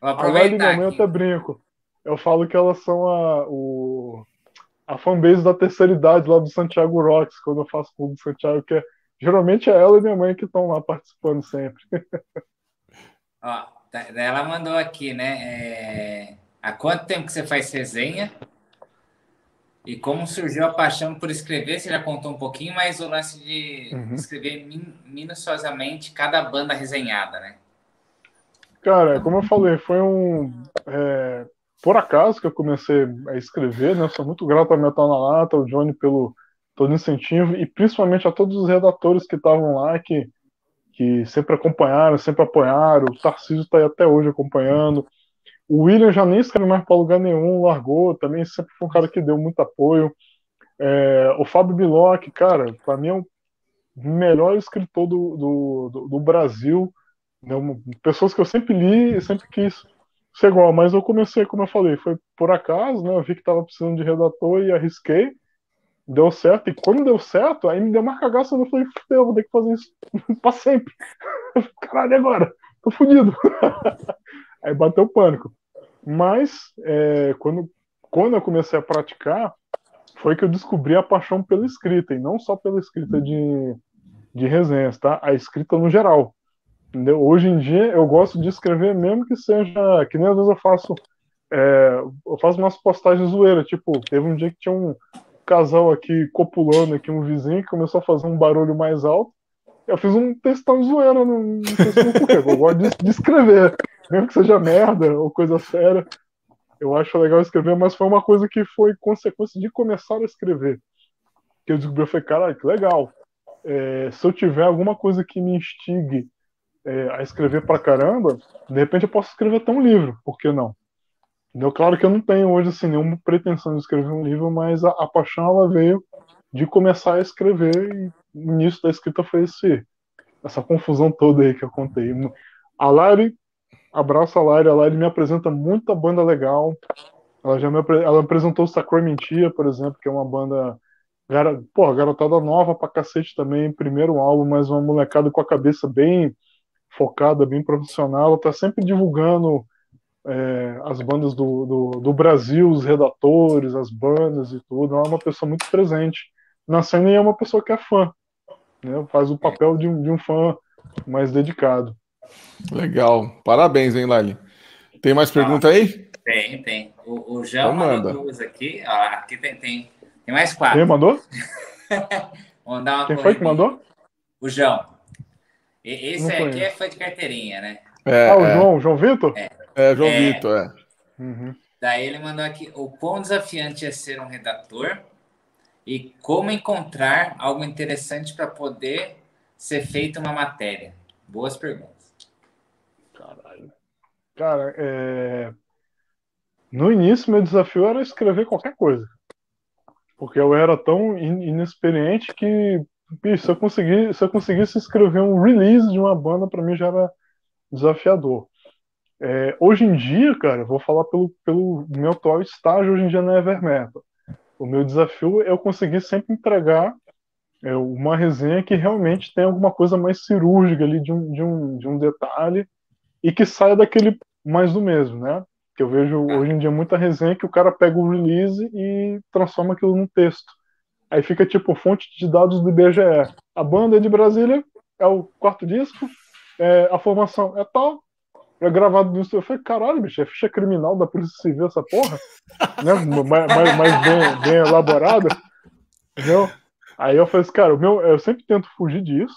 Vou A Laila e minha mãe eu aqui. até brinco. Eu falo que elas são a, o, a fanbase da terceira idade lá do Santiago Rocks, quando eu faço clube do Santiago, que é, geralmente é ela e minha mãe que estão lá participando sempre. <laughs> Ó, tá- ela mandou aqui, né? é, Há quanto tempo que você faz resenha? E como surgiu a paixão por escrever? Você já contou um pouquinho, mas o lance de Uhum. escrever min- minuciosamente cada banda resenhada, né? Cara, como eu falei, foi um. é, por acaso que eu comecei a escrever, né? Sou muito grato ao Metal na Lata, ao Johnny pelo todo incentivo e principalmente a todos os redatores que estavam lá, que, que sempre acompanharam, sempre apoiaram. O Tarcísio está aí até hoje acompanhando. O William já nem escreve mais para lugar nenhum, largou, também sempre foi um cara que deu muito apoio. É, o Fábio Biloc, cara, para mim é o melhor escritor do, do, do, do Brasil. Né? Pessoas que eu sempre li e sempre quis ser igual, mas eu comecei, como eu falei, foi por acaso, né? Eu vi que estava precisando de redator e arrisquei. Deu certo, e quando deu certo, aí me deu uma cagaça, eu falei, "Fudeu, eu vou ter que fazer isso <laughs> pra sempre. <laughs> Caralho, agora? Tô fudido. <laughs> aí bateu o pânico. Mas, é, quando, quando eu comecei a praticar, foi que eu descobri a paixão pela escrita, e não só pela escrita de, de resenhas, tá? A escrita no geral. Entendeu? Hoje em dia eu gosto de escrever mesmo que seja. Que nem às vezes eu faço. é, eu faço umas postagens zoeiras. Tipo, teve um dia que tinha um casal aqui copulando aqui, um vizinho, que começou a fazer um barulho mais alto. Eu fiz um textão zoeira no, no Facebook, porque eu gosto de, de escrever. Mesmo que seja merda ou coisa séria. Eu acho legal escrever, mas foi uma coisa que foi consequência de começar a escrever. Que eu descobri, eu falei, caralho, que legal. É, se eu tiver alguma coisa que me instigue é, a escrever pra caramba, de repente eu posso escrever até um livro, por que não? Entendeu? Claro que eu não tenho hoje assim, nenhuma pretensão de escrever um livro, mas a, a paixão ela veio de começar a escrever e o início da escrita foi esse, essa confusão toda aí que eu contei. A Lari, abraço a Lari, a Lari me apresenta muita banda legal. Ela já me ela apresentou o Sacramentia, por exemplo, que é uma banda Gara, pô, garotada nova pra cacete também, primeiro álbum, mas uma molecada com a cabeça bem focada, bem profissional. Ela tá sempre divulgando é, as bandas do, do, do Brasil, os redatores, as bandas e tudo. Ela é uma pessoa muito presente na cena e é uma pessoa que é fã. Né? Faz o papel de um, de um fã mais dedicado. Legal. Parabéns, hein, Lali? Tem mais pergunta aí? Tem, tem. O, o João Então manda. mandou duas aqui. Ó, aqui tem, tem, tem mais quatro. Quem mandou? <laughs> Vamos dar uma Quem foi que mandou? O João. E- Esse aqui é fã de carteirinha, né? É, Ah, o é, João, João Vitor? é, João É. Vitor, é. Uhum. Daí ele mandou aqui: o quão desafiante é ser um redator e como encontrar algo interessante para poder ser feita uma matéria. Boas perguntas. Caralho. Cara, é... no início meu desafio era escrever qualquer coisa. Porque eu era tão inexperiente que bicho, se, eu conseguir, se eu conseguisse escrever um release de uma banda, para mim já era desafiador. É, hoje em dia, cara, vou falar pelo, pelo meu atual estágio hoje em dia na Evermetal. O meu desafio é eu conseguir sempre entregar é, uma resenha que realmente tem alguma coisa mais cirúrgica ali de um, de um, de um detalhe e que saia daquele mais do mesmo, né? Que eu vejo hoje em dia muita resenha que o cara pega o release e transforma aquilo num texto. Aí fica tipo fonte de dados do IBGE. A banda é de Brasília é o quarto disco, é, a formação é tal, é gravado nisso. Eu falei, caralho, bicho, é ficha criminal da Polícia Civil essa porra? né? Mais, mais, mais bem, bem elaborada. Entendeu? Aí eu falei assim, cara, meu, eu sempre tento fugir disso.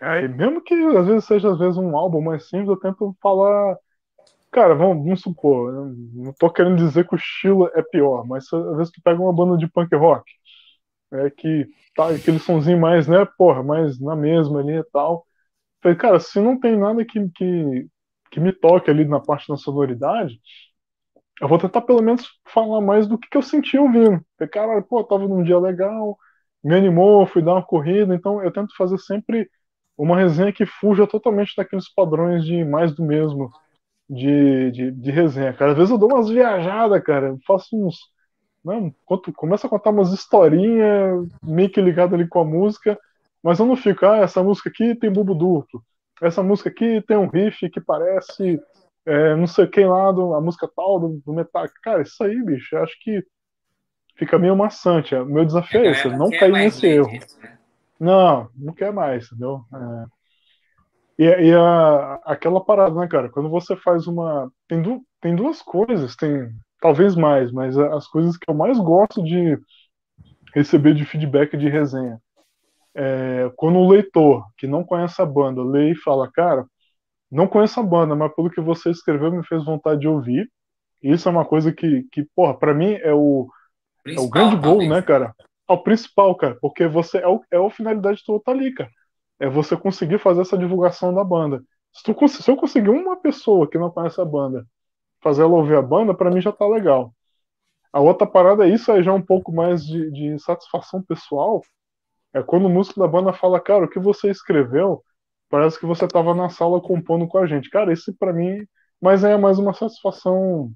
Aí, mesmo que às vezes seja às vezes um álbum mais simples, eu tento falar. Cara, vamos, vamos supor, não tô querendo dizer que o estilo é pior, mas às vezes tu pega uma banda de punk rock, é que tá aquele sonzinho mais, né, porra, mais na mesma ali e tal. Falei, cara, se não tem nada que, que, que me toque ali na parte da sonoridade, eu vou tentar pelo menos falar mais do que, que eu senti ouvindo. Falei, cara, pô, tava num dia legal, me animou, fui dar uma corrida, então eu tento fazer sempre uma resenha que fuja totalmente daqueles padrões de mais do mesmo de, de, de resenha, cara. Às vezes eu dou umas viajadas, cara, faço uns. Não, conto, começa a contar umas historinhas meio que ligado ali com a música, mas eu não fico, ah, essa música aqui tem bubo duplo, essa música aqui tem um riff que parece é, não sei quem lá, do, a música tal do, do metal. Cara, isso aí, bicho, eu acho que fica meio maçante. O meu desafio é, é esse, não cair nesse erro. Né? Não, não quer mais, entendeu? É. E, e a, aquela parada, né, cara? Quando você faz uma. Tem, du, tem duas coisas, tem talvez mais, mas as coisas que eu mais gosto de receber de feedback de resenha. É, quando o leitor, que não conhece a banda, lê e fala, cara, não conheço a banda, mas pelo que você escreveu me fez vontade de ouvir. Isso é uma coisa que, que porra, pra mim é o, é o grande gol, né, cara? É o principal, cara, porque você é, o, é a finalidade tua tá ali, cara. É você conseguir fazer essa divulgação da banda. Se, tu, se eu conseguir uma pessoa que não conhece a banda fazer ela ouvir a banda, para mim já tá legal. A outra parada é isso aí já é um pouco mais de, de satisfação pessoal. É quando o músico da banda fala, cara, o que você escreveu parece que você estava na sala compondo com a gente. Cara, esse para mim, mas é mais uma satisfação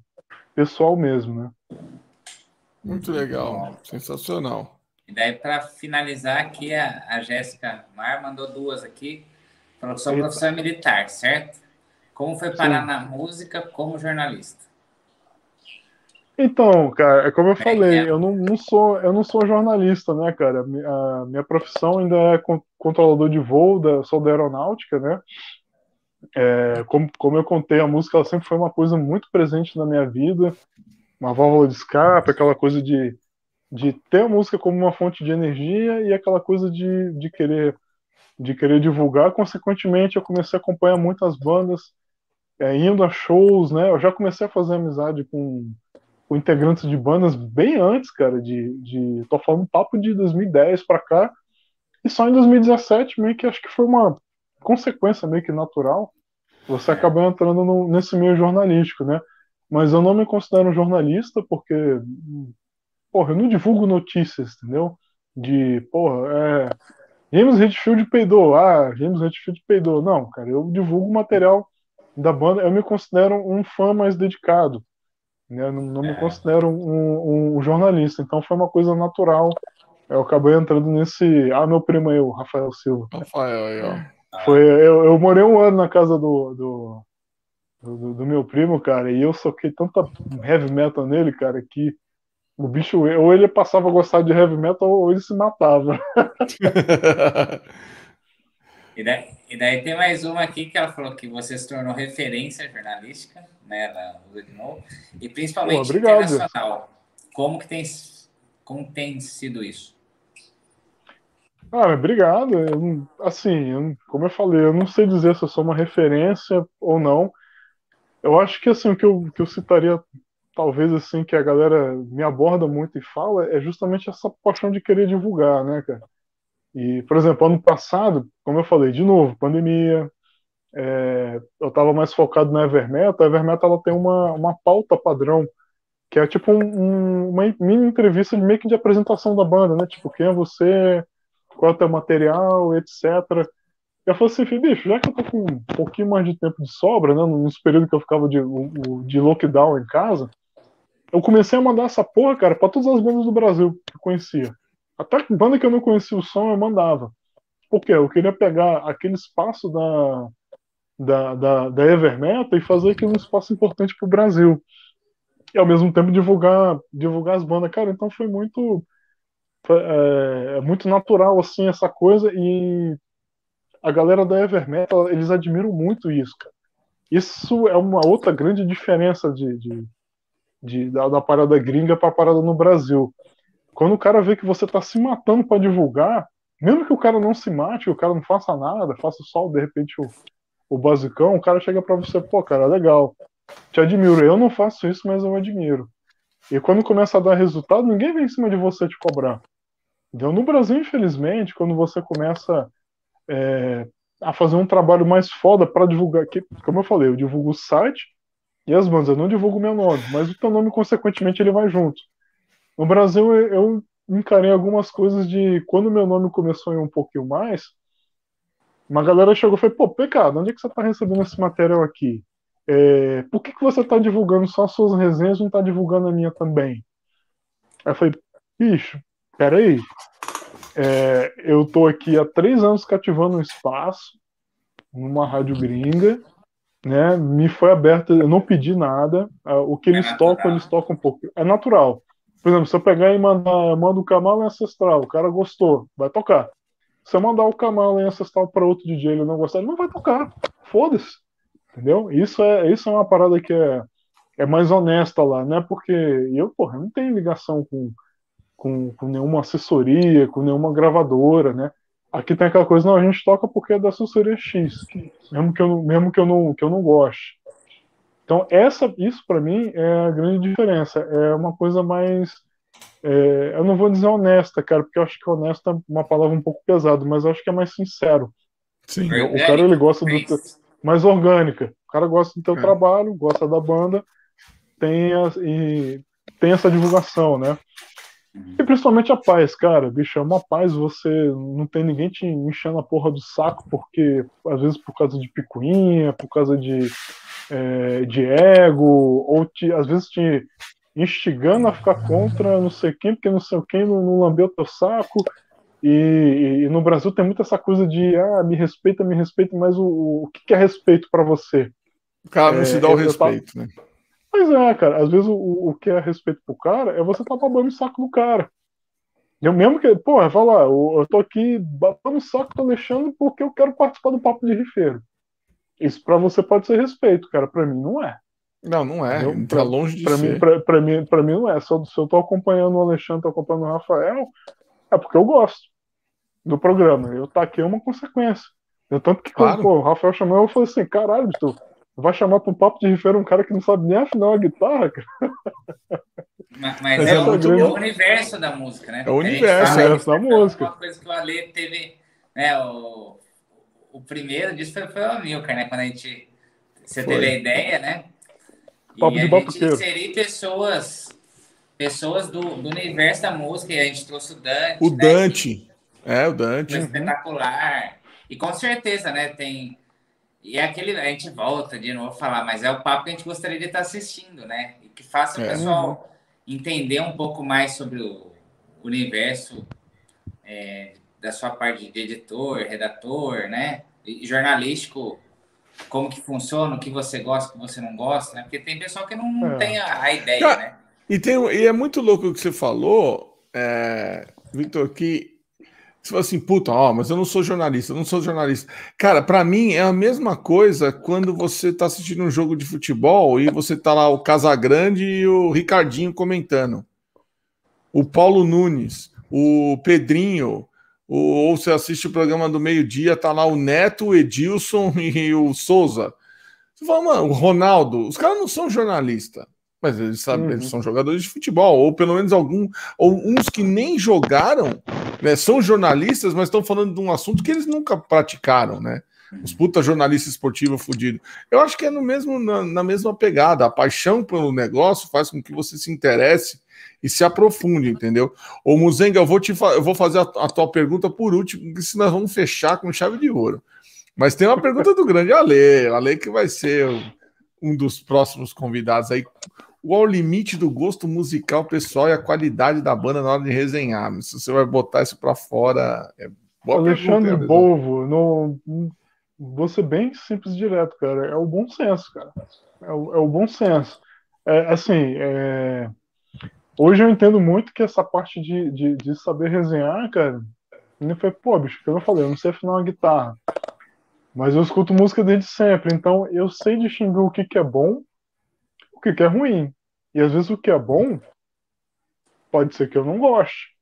pessoal mesmo, né? Muito legal, sensacional. E daí, para finalizar aqui, a, a Jéssica Mar mandou duas aqui. Falou que sua profissão é militar, certo? Como foi parar Sim. na música como jornalista? Então, cara, é como eu falei, eu não, não, sou, eu não sou jornalista, né, cara? A minha profissão ainda é controlador de voo, da, sou da aeronáutica, né? É, como, como eu contei, a música sempre foi uma coisa muito presente na minha vida, uma válvula de escape, aquela coisa de, de ter a música como uma fonte de energia e aquela coisa de, de querer de querer divulgar. Consequentemente, eu comecei a acompanhar muitas bandas, é, indo a shows, né? Eu já comecei a fazer amizade com com integrantes de bandas bem antes, cara, de, de tô falando papo de 2010 para cá, e só em 2017 meio que acho que foi uma consequência meio que natural, você acaba entrando no, nesse meio jornalístico, né? Mas eu não me considero jornalista porque, porra, eu não divulgo notícias, entendeu? De, porra, é, James Hetfield peidou, ah, James Hetfield peidou. Não, cara, eu divulgo material da banda, eu me considero um fã mais dedicado. Né? Não, não me é. considero um, um, jornalista, então foi uma coisa natural. Eu acabei entrando nesse. Ah, meu primo aí, o Rafael Silva. Rafael aí, ó. Foi, eu, eu morei um ano na casa do, do, do, do meu primo, cara, e eu soquei tanta heavy metal nele, cara, que o bicho, ou ele passava a gostar de heavy metal, ou ele se matava. <laughs> e, daí, e daí tem mais uma aqui que ela falou que você se tornou referência jornalística né, na usa de novo, e principalmente Pô, internacional. Como que tem, como tem sido isso? Ah, obrigado. Eu, assim, eu, como eu falei, eu não sei dizer se eu sou uma referência ou não. Eu acho que assim, o que eu, que eu citaria talvez assim que a galera me aborda muito e fala é justamente essa paixão de querer divulgar, né, cara? E, por exemplo, ano passado, como eu falei, de novo, pandemia, é, eu estava mais focado na Evermeta. A Evermeta ela tem uma, uma pauta padrão, que é tipo um, um, uma mini entrevista de meio que de apresentação da banda, né? Tipo, quem é você, qual é o teu material, etc. Eu falei assim, bicho, já que eu tô com um pouquinho mais de tempo de sobra, né? Nos períodos que eu ficava de, de lockdown em casa, eu comecei a mandar essa porra, cara, pra todas as bandas do Brasil que eu conhecia. Até banda que eu não conhecia o som, eu mandava. Por quê? Eu queria pegar aquele espaço da, da, da, da Evermeta e fazer aquilo um espaço importante para o Brasil. E ao mesmo tempo divulgar, divulgar as bandas. Cara, então foi muito. É, é muito natural assim essa coisa e a galera da Evermeta eles admiram muito isso, cara. Isso é uma outra grande diferença de, de, de da, da, parada gringa para a parada no Brasil. Quando o cara vê que você está se matando para divulgar, mesmo que o cara não se mate, o cara não faça nada, faça só de repente o, o basicão, o cara chega para você, pô, cara, legal, te admiro. Eu não faço isso, mas eu admiro. E quando começa a dar resultado, ninguém vem em cima de você te cobrar. Então, no Brasil, infelizmente, quando você começa é, a fazer um trabalho mais foda para divulgar, que, como eu falei, eu divulgo o site e as bandas, eu não divulgo meu nome, mas o teu nome, consequentemente, ele vai junto. No Brasil, eu encarei algumas coisas de quando meu nome começou a ir um pouquinho mais, uma galera chegou e falou, pô, pecado, onde é que você está recebendo esse material aqui? É, por que, que você está divulgando só as suas resenhas e não está divulgando a minha também? Aí eu falei, bicho, peraí. É, eu tô aqui há três anos cativando um espaço numa rádio gringa, né? Me foi aberto, eu não pedi nada. O que eles tocam, eles tocam um pouco. É natural. Por exemplo, se eu pegar e mandar, manda o Camalo Ancestral, o cara gostou, vai tocar. Se eu mandar o Kamala em Ancestral para outro DJ ele não gostar, ele não vai tocar. Foda-se. Entendeu? Isso é, isso é uma parada que é, é mais honesta lá, né? Porque eu, porra, não tenho ligação com, com, com nenhuma assessoria, com nenhuma gravadora, né? Aqui tem aquela coisa, não, a gente toca porque é da assessoria X, mesmo que eu, mesmo que eu, não, que eu não goste. Então, essa, isso para mim é a grande diferença. É uma coisa mais é, eu não vou dizer honesta, cara, porque eu acho que honesta é uma palavra um pouco pesada, mas eu acho que é mais sincero. Sim. O cara ele gosta do mais orgânica. O cara gosta do teu é. trabalho, gosta da banda, tem a, e tem essa divulgação, né? E principalmente a paz, cara, bicho, é uma paz você não tem ninguém te enchendo a porra do saco, porque às vezes por causa de picuinha, por causa de, é, de ego, ou te, às vezes te instigando a ficar contra não sei quem, porque não sei quem não, não lambeu teu saco. E, e, no Brasil tem muito essa coisa de ah, me respeita, me respeita, mas o, o que é respeito para você? O cara não é, se dá o respeito, né? Pois é, cara. Às vezes o, o que é respeito pro cara é você tá babando o saco do cara. Eu mesmo que, pô, vai lá, eu, eu tô aqui babando o saco do Alexandre porque eu quero participar do papo de rifeiro. Isso para você pode ser respeito, cara. Para mim não é. Não, não é. Não tá longe de pra ser. Mim, pra, pra, mim, pra mim não é. Se eu, se eu tô acompanhando o Alexandre, tô acompanhando o Rafael, é porque eu gosto do programa. Eu taquei uma consequência. Eu, tanto que claro. quando pô, o Rafael chamou, eu falei assim, caralho, tu vai chamar pra um papo de rifeiro um cara que não sabe nem afinar a guitarra, cara. Mas, mas é, é, o, grande... o, universo da música, né? É o universo, é, da música. Uma coisa que o Ale teve, né, o, o primeiro disso foi, foi o Amilcar, né? Quando a gente, você foi. teve a ideia, né? Papo e de a gente inserir pessoas, pessoas do, do, universo da música, e a gente trouxe o Dante. O né, Dante. É, o Dante. Foi espetacular. E com certeza, né, tem... E é aquele, a gente volta de novo a falar, mas é o papo que a gente gostaria de estar assistindo, né? E que faça o é. pessoal entender um pouco mais sobre o universo é, da sua parte de editor, redator, né? E jornalístico como que funciona, o que você gosta, o que você não gosta, né? Porque tem pessoal que não é. tem a, a ideia, Cara, né? E, tem, e é muito louco o que você falou, é, Victor, que você fala assim, puta, ó, mas eu não sou jornalista, eu não sou jornalista. Cara, para mim é a mesma coisa quando você tá assistindo um jogo de futebol e você tá lá o Casagrande e o Ricardinho comentando. O Paulo Nunes, o Pedrinho, ou, ou você assiste o programa do meio-dia, tá lá o Neto, o Edilson <laughs> e o Souza. Você fala, mano, o Ronaldo, os caras não são jornalistas. Mas eles sabem, uhum. eles são jogadores de futebol, ou pelo menos algum, ou uns que nem jogaram, né, são jornalistas, mas estão falando de um assunto que eles nunca praticaram, né? Os puta jornalista esportivo fudido. Eu acho que é no mesmo, na, na, mesma pegada. A paixão pelo negócio faz com que você se interesse e se aprofunde, entendeu? Ô Muzenga, eu vou te eu vou fazer a, a tua pergunta por último, porque senão nós vamos fechar com chave de ouro. Mas tem uma pergunta do grande Ale, Ale que vai ser um dos próximos convidados aí. Qual o limite do gosto musical pessoal e a qualidade da banda na hora de resenhar? Se você vai botar isso para fora, é Alexandre pergunta, Bolvo, no, vou ser bem simples e direto, cara. É o bom senso, cara. É o, é o bom senso. É, assim, é... hoje eu entendo muito que essa parte de, de, de saber resenhar, cara. Ele foi, pô, bicho, que eu falei, eu não sei afinar uma guitarra. Mas eu escuto música desde sempre, então eu sei distinguir o que, que é bom, o que, que é ruim. E às vezes o que é bom pode ser que eu não goste.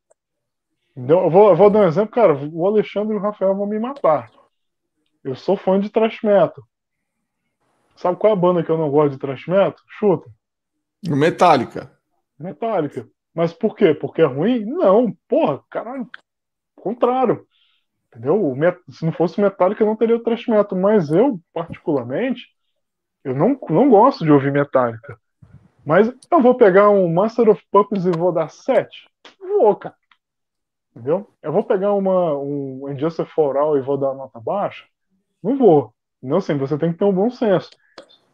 Então, eu, vou, eu vou dar um exemplo, cara. O Alexandre e o Rafael vão me matar. Eu sou fã de thrash metal. Sabe qual é a banda que eu não gosto de thrash metal? Chuta. Metallica. Metallica. Mas por quê? Porque é ruim? Não, porra, caralho. Contrário. Entendeu? Se não fosse Metallica, eu não teria o thrash metal. Mas eu, particularmente, eu não, não gosto de ouvir Metallica. Mas eu vou pegar um Master of Puppets e vou dar 7? Vou, cara. Entendeu? Eu vou pegar uma, um Injustice for All e vou dar nota baixa? Não vou. Não assim, você tem que ter um bom senso.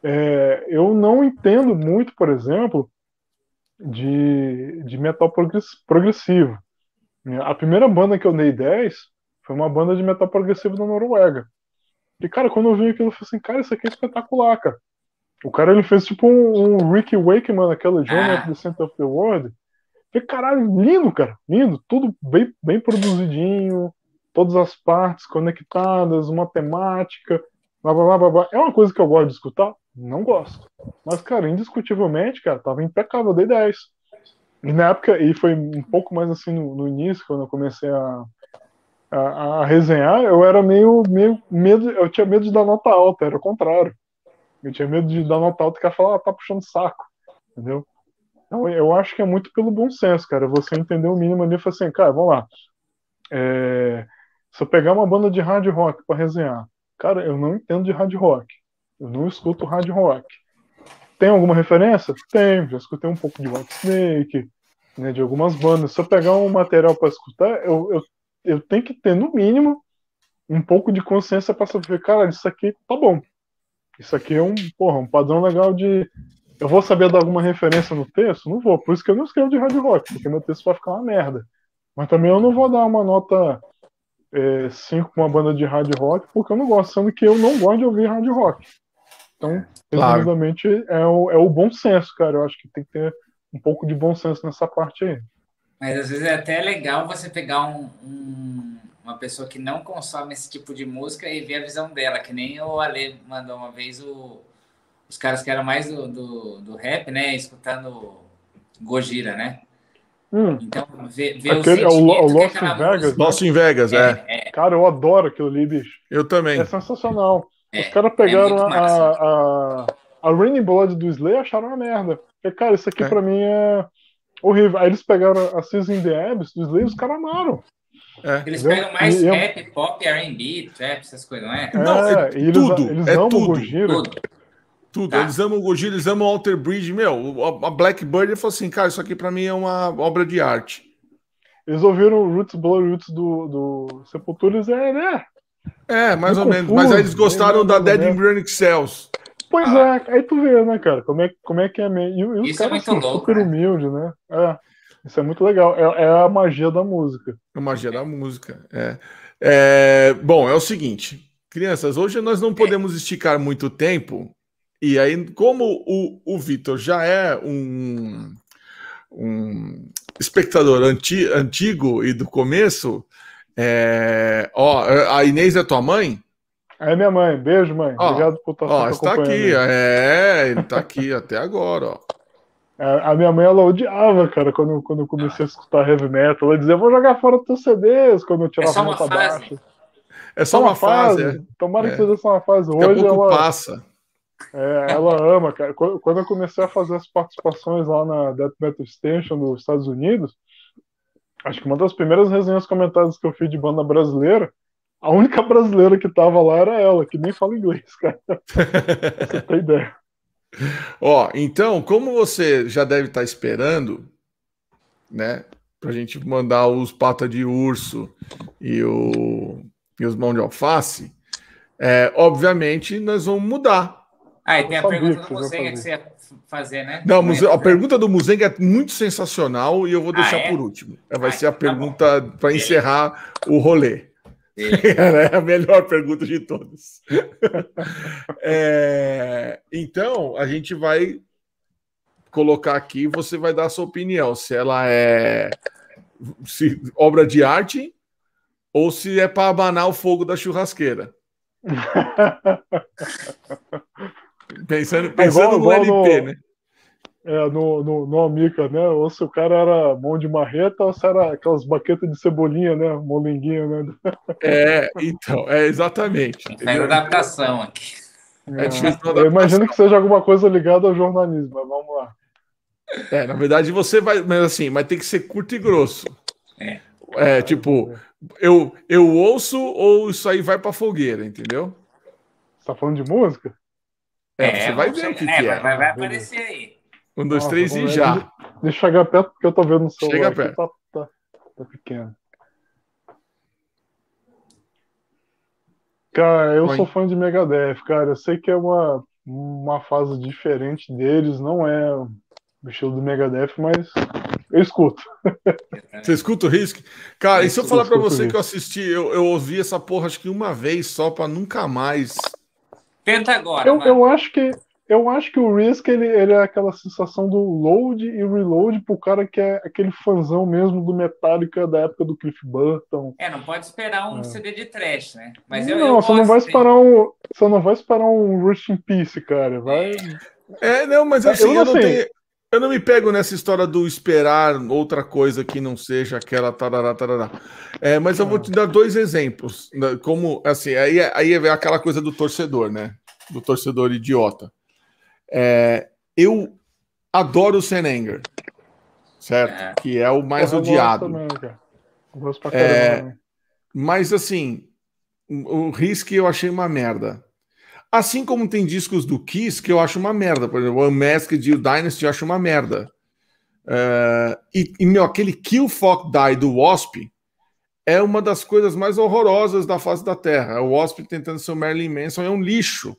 É, eu não entendo muito, por exemplo, de, de metal progressivo. A primeira banda que eu dei 10 foi uma banda de metal progressivo da Noruega. E, cara, quando eu vi aquilo, eu falei assim, cara, isso aqui é espetacular, cara. O cara, ele fez tipo um, um Ricky Wakeman, aquela Journey ah. the Center of the World. E, caralho, lindo, cara, lindo. Tudo bem, bem produzidinho, todas as partes conectadas, uma temática, blá, blá, blá, blá. É uma coisa que eu gosto de escutar? Não gosto. Mas, cara, indiscutivelmente, cara, tava impecável, dei 10. E na época, e foi um pouco mais assim no, no início, quando eu comecei a, a, a, resenhar, eu era meio, meio medo, eu tinha medo de dar nota alta, era o contrário. Eu tinha medo de dar nota alta e ia falar, ah, tá puxando saco, entendeu? Então, eu acho que é muito pelo bom senso, cara. Você entender o mínimo ali e falar assim, cara, vamos lá. É, se eu pegar uma banda de hard rock para resenhar, cara, eu não entendo de hard rock. Eu não escuto hard rock. Tem alguma referência? Tem, já escutei um pouco de White Snake, né, de algumas bandas. Se eu pegar um material para escutar, eu, eu, eu tenho que ter, no mínimo, um pouco de consciência para saber, cara, isso aqui tá bom. Isso aqui é um, porra, um padrão legal de. Eu vou saber dar alguma referência no texto? Não vou. Por isso que eu não escrevo de hard rock, porque meu texto vai ficar uma merda. Mas também eu não vou dar uma nota é, cinco com uma banda de hard rock, porque eu não gosto, sendo que eu não gosto de ouvir hard rock. Então, claro. é o, é o bom senso, cara. Eu acho que tem que ter um pouco de bom senso nessa parte aí. Mas às vezes é até legal você pegar um, um, uma pessoa que não consome esse tipo de música e ver a visão dela, que nem o Ale mandou uma vez o, os caras que eram mais do, do, do rap, né? Escutando Gojira, né? Hum. Então, ver, ver Aquele, o, o, o Lost in Vegas. Lost in Vegas, é, é. é, Cara, eu adoro aquilo ali, bicho. Eu também. É sensacional. É, Os caras pegaram é a, a, a Raining Blood do Slay e acharam uma merda. Porque, cara, isso aqui é. pra mim é horrível. Aí eles pegaram a Season the Abyss do Slay e os caras amaram. É. Eles pegam mais e, rap, pop, R&B, trap, essas coisas, não é? Não, é, eles, tudo. Eles é amam tudo. Gojira. Tudo. Tudo. Tá. Eles amam o Gojira, eles amam o Alter Bridge. Meu, a Blackbird falou assim, cara, isso aqui pra mim é uma obra de arte. Eles ouviram o Roots Blow Roots do, do Sepultura e é, né? É, mais ou menos. Mas aí eles gostaram da Dead Embryonic Cells. Pois ah. é, aí tu vê, né, cara, como é, como é que é meio. E, e os caras é são super né? humildes, né? É, isso é muito legal. É, é a magia da música. É a magia da música, é. é. Bom, é o seguinte, crianças, hoje nós não podemos esticar muito tempo, e aí, como o, o Vitor já é um, um espectador anti, antigo e do começo, é, ó, a Inês é tua mãe? É minha mãe. Beijo, mãe. Ó, Obrigado por estar ó, está aqui. É, ele está aqui até agora, ó. É, a minha mãe, ela odiava, cara, quando, quando eu comecei a escutar heavy metal. Ela dizia, vou jogar fora teus CDs quando eu tirava é nota baixa. É só uma, uma fase. fase. É. Tomara que é. seja só uma fase. Hoje ela... passa. É, ela ama, cara. Quando eu comecei a fazer as participações lá na Death Metal Station dos Estados Unidos, acho que uma das primeiras resenhas comentadas que eu fiz de banda brasileira, a única brasileira que tava lá era ela, que nem fala inglês, cara. <laughs> você tem ideia. Ó, então, como você já deve estar esperando, né, pra gente mandar os pata de urso e, o, e os mão de alface, é, obviamente nós vamos mudar. Ah, e tem a pergunta do Muzenga que você ia fazer, né? Não, a pergunta do Muzenga é muito sensacional e eu vou deixar ah, é? por último. Vai ah, ser a tá pergunta para encerrar o rolê. <laughs> é a melhor pergunta de todas. <laughs> é, então, a gente vai colocar aqui, você vai dar a sua opinião, se ela é se, obra de arte ou se é para abanar o fogo da churrasqueira. <laughs> pensando pensando igual, no igual LP, no... né? É, no, no, no Amica, né? Ou se o cara era mão de marreta ou se era aquelas baquetas de cebolinha, né? Molenguinho, né? <laughs> É, então, é exatamente. É adaptação aqui. É, é, eu imagino que seja alguma coisa ligada ao jornalismo, mas vamos lá. É, na verdade você vai, mas assim, mas tem que ser curto e grosso. É. É, tipo, eu, eu ouço ou isso aí vai pra fogueira, entendeu? Você tá falando de música? É, é você vai ver o que, é, que é. Vai, vai aparecer aí. Um, dois, Nossa, três e já. Deixa eu chegar perto porque eu tô vendo o celular. Chega perto. Tá, tá, tá pequeno. Cara, eu Oi. sou fã de Megadeth, cara. Eu sei que é uma, uma fase diferente deles, não é o estilo do Megadeth, mas eu escuto. <laughs> Você escuta o Risk? Cara, eu e se eu falar pra você que eu assisti, eu, eu ouvi essa porra acho que uma vez só pra nunca mais. Tenta agora. Eu, eu acho que eu acho que o Risk ele, ele, é aquela sensação do load e reload pro cara que é aquele fãzão mesmo do Metallica da época do Cliff Burton. É, não pode esperar um é. CD de trash, né? Mas não, eu, eu você não vai esperar um, você não vai esperar um Rush in Peace, cara. Vai. É, não, mas assim, eu não, eu não tenho. Eu não me pego nessa história do esperar outra coisa que não seja aquela tarará, tarará. É, mas eu vou te dar dois exemplos. Né, como, assim, aí, aí é aquela coisa do torcedor, né? Do torcedor idiota. É, eu adoro o Senenger, certo? É. Que é o mais eu odiado. Também, é, mas assim, o Risk eu achei uma merda. Assim como tem discos do Kiss que eu acho uma merda. Por exemplo, o Unmasked e o Dynasty eu acho uma merda. Uh, e, e, meu, aquele Kill Fuck Die do Wasp é uma das coisas mais horrorosas da face da Terra. O Wasp tentando ser o Marilyn Manson é um lixo.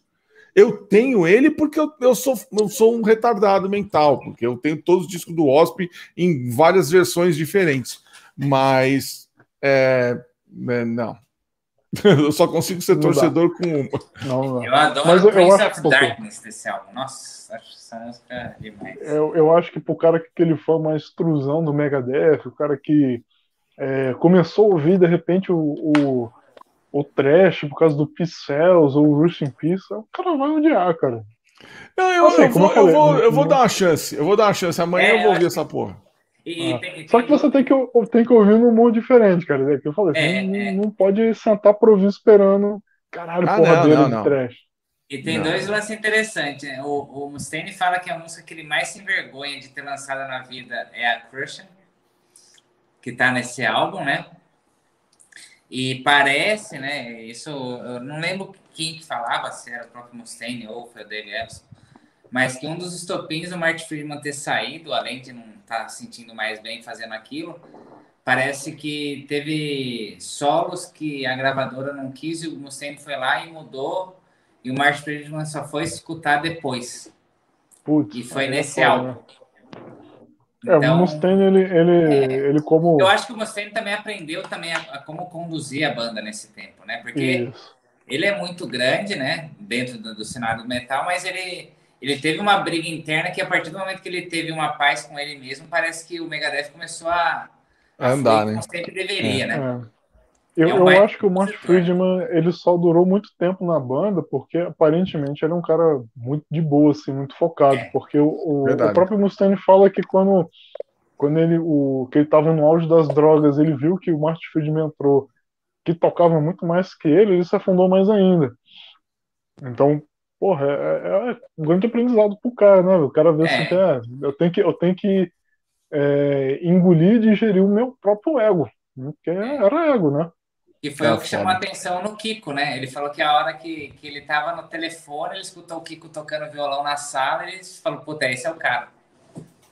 Eu tenho ele porque eu, eu, sou, eu sou um retardado mental, porque eu tenho todos os discos do Wasp em várias versões diferentes. Mas, é, é, não. <laughs> Eu só consigo ser não torcedor dá. com uma. Não, não. Eu adoro Mas eu, Prince eu of Darkness desse álbum. Nossa, acho essa música demais. Eu, eu acho que pro cara que ele foi mais trusão do Megadeth, o cara que é, começou a ouvir de repente o, o o trash por causa do Pixels ou o Rush in Peace, o cara vai odiar, cara. Não, eu, assim, eu, vou, eu, falei, eu, vou, eu vou dar uma chance. Eu vou dar uma chance. Amanhã é, eu vou ouvir essa porra. E, ah. tem, Só que você tem que, tem que ouvir num mundo diferente, cara. É que eu falei, é, não, é. não, pode sentar pra ouvir esperando caralho, ah, porra não, dele não, de trash. E tem dois lances interessantes. Né? O, o Mustaine fala que a música que ele mais se envergonha de ter lançado na vida é a Crush, que tá nesse álbum, né? E parece, né? Isso eu não lembro quem que falava, se era o próprio Mustaine ou foi o Dave Epson, mas que um dos estopins do Martin Friedman ter saído, além de não estar tá sentindo mais bem fazendo aquilo, parece que teve solos que a gravadora não quis e o Mustaine foi lá e mudou e o Martin Friedman só foi escutar depois. Putz, e foi nesse álbum. É, então, o Mustaine, ele, ele, é, ele como... Eu acho que o Mustaine também aprendeu também a, a como conduzir a banda nesse tempo, né? Porque Isso. ele é muito grande, né? Dentro do, do Senado do Metal, mas ele, ele teve uma briga interna que a partir do momento que ele teve uma paz com ele mesmo, parece que o Megadeth começou a, a, a andar, né? Como sempre deveria, é, né? É. Eu, é eu acho que o Mark Friedman ele só durou muito tempo na banda porque aparentemente ele é um cara muito de boa, assim, muito focado. É. Porque o, o, o, próprio Mustaine fala que quando, quando ele o que ele estava no auge das drogas, ele viu que o Mark Friedman entrou, que tocava muito mais que ele, ele se afundou mais ainda. Então porra, é, é um grande aprendizado pro cara, né? O cara vê assim, é, eu tenho que, eu tenho que é, engolir e digerir o meu próprio ego, porque era ego, né? E foi o que chamou a atenção no Kiko, né? Ele falou que a hora que, que ele tava no telefone, ele escutou o Kiko tocando violão na sala e ele falou, puta, esse é o cara.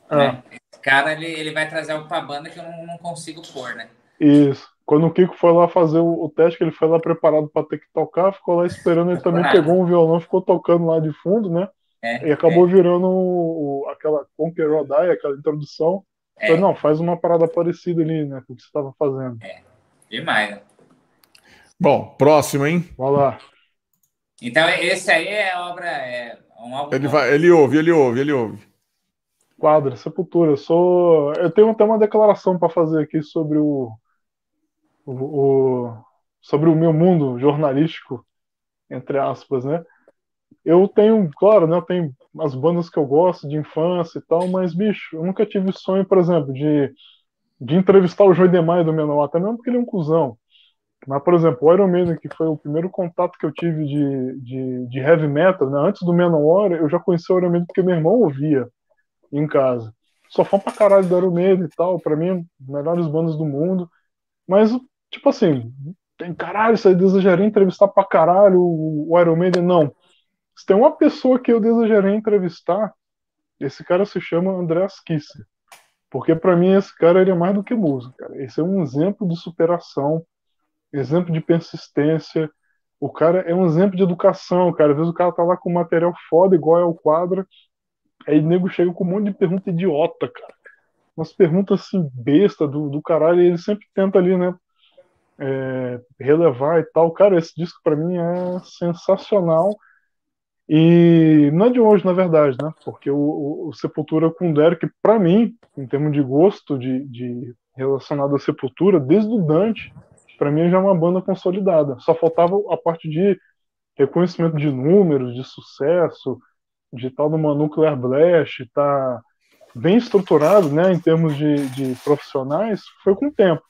Ah. Né? Esse cara, ele, ele vai trazer algo pra banda que eu não, não consigo pôr, né? Isso. Quando o Kiko foi lá fazer o, o teste, que ele foi lá preparado para ter que tocar, ficou lá esperando, ele também pegou um violão, ficou tocando lá de fundo, né? É, e acabou é. virando o, aquela Conquer Rodai, aquela introdução. É. Falei, não, faz uma parada parecida ali, né? Com o que você estava fazendo. É, demais, né? Bom, próximo, hein? Vamos lá. Então, esse aí é obra. É um álbum ele, vai, ele ouve, ele ouve, ele ouve. Quadra, Sepultura. Eu sou. Eu tenho até uma declaração para fazer aqui sobre o, o, o, sobre o meu mundo jornalístico, entre aspas, né? Eu tenho, claro, né? Eu tenho as bandas que eu gosto de infância e tal, mas bicho, eu nunca tive sonho, por exemplo, de, de entrevistar o Joey Demai do Menor, até mesmo porque ele é um cuzão. Mas, por exemplo, o Iron Maiden, que foi o primeiro contato que eu tive de, de, de heavy metal, né? antes do Manowar, eu já conheci o Iron Maiden porque meu irmão ouvia em casa. Sou fã pra caralho do Iron Maiden e tal, pra mim, melhores bandas do mundo. Mas, tipo assim, tem caralho, você desejaria entrevistar pra caralho o, Iron Maiden? Não. Se tem uma pessoa que eu desejaria entrevistar, esse cara se chama Andreas Kisser. Porque para mim esse cara ele é mais do que música. Cara. Esse é um exemplo de superação exemplo de persistência. O cara é um exemplo de educação, cara. Às vezes o cara tá lá com material foda, igual é o quadro, aí o nego chega com um monte de pergunta idiota, cara. Umas perguntas assim, besta do, do caralho, e ele sempre tenta ali, né? É, relevar e tal. Cara, esse disco para mim é sensacional. E não é de hoje, na verdade, né? Porque o, o, o Sepultura com Derek, para mim, em termos de gosto de, de relacionado à Sepultura, desde o Dante, para mim já é uma banda consolidada. Só faltava a parte de reconhecimento de números, de sucesso, de tal uma Nuclear Blast, tá bem estruturado, né, em termos de, de profissionais, foi com o tempo.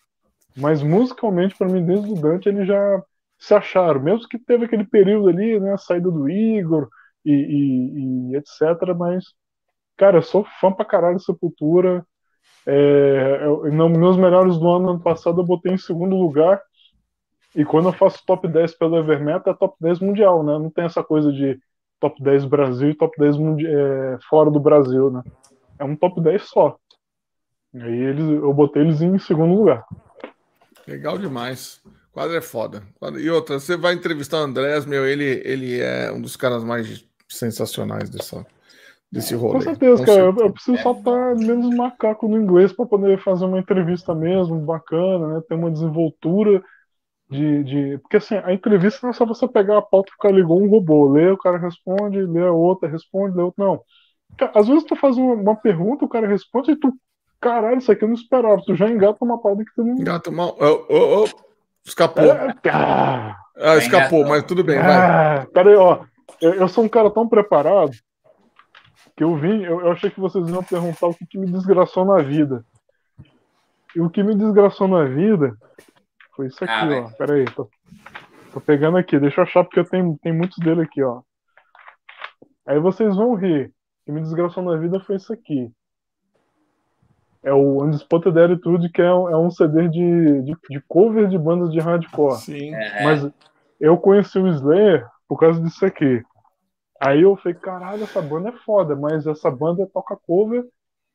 Mas musicalmente, para mim, desde o Dante, eles já se acharam, mesmo que teve aquele período ali, né, a saída do Igor e, e, e etc. Mas, cara, eu sou fã pra caralho de Sepultura. É, eu, nos melhores do ano, ano passado, eu botei em segundo lugar. E quando eu faço top 10 pelo Evermeta, é top 10 mundial, né? Não tem essa coisa de top 10 Brasil e top 10 é, fora do Brasil, né? É um top 10 só. E aí eles, eu botei eles em segundo lugar. Legal demais. O quadro é foda. E outra, você vai entrevistar o Andrés, meu, ele, ele é um dos caras mais sensacionais dessa, desse rolê. Com certeza, Com cara. Certeza. Eu, preciso só estar menos macaco no inglês para poder fazer uma entrevista mesmo, bacana, né? Ter uma desenvoltura de, de. Porque assim, a entrevista não é só você pegar a pauta e ficar ligou um robô. Lê, o cara responde, lê a outra, responde, lê outra. Não. Às vezes tu faz uma, uma pergunta, o cara responde e tu. Caralho, isso aqui eu não esperava. Tu já engata uma pauta que tu não. Engata uma. Oh, oh, oh. Escapou. É, ah, ah, escapou, mas tudo bem, ah, vai. Peraí, ó. Eu, eu sou um cara tão preparado que eu vim, eu, eu, achei que vocês iam perguntar o que, que, me desgraçou na vida. E o que me desgraçou na vida foi isso aqui, ah, ó. Pera aí, tô, tô, pegando aqui, deixa eu achar porque eu tenho, tem muitos dele aqui, ó. Aí vocês vão rir. O que me desgraçou na vida foi isso aqui. É o Undisputed Attitude, que é, é um CD de, de, de, cover de bandas de hardcore. Sim. É. Mas eu conheci o Slayer por causa disso aqui. Aí eu falei, caralho, essa banda é foda, mas essa banda toca cover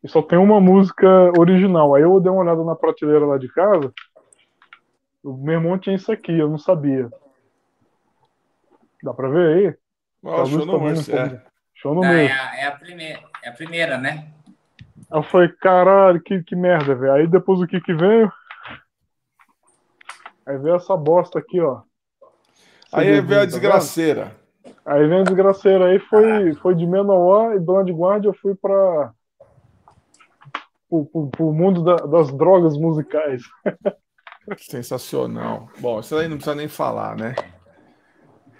e só tem uma música original. Aí eu dei uma olhada na prateleira lá de casa. O meu irmão tinha isso aqui, eu não sabia. Dá pra ver aí? Oh, show no Mercy, é. Show no não, é, a, é, a primeira, é a primeira, né? Aí eu falei, caralho, que, que merda, velho. Aí depois o que que veio? Aí veio essa bosta aqui, ó. Você aí veio a tá desgraceira. Tá Aí vem a desgraceira aí, foi, foi de Menor e Dona de Guarda, eu fui para o mundo da, das drogas musicais. <laughs> Sensacional. Bom, isso aí não precisa nem falar, né?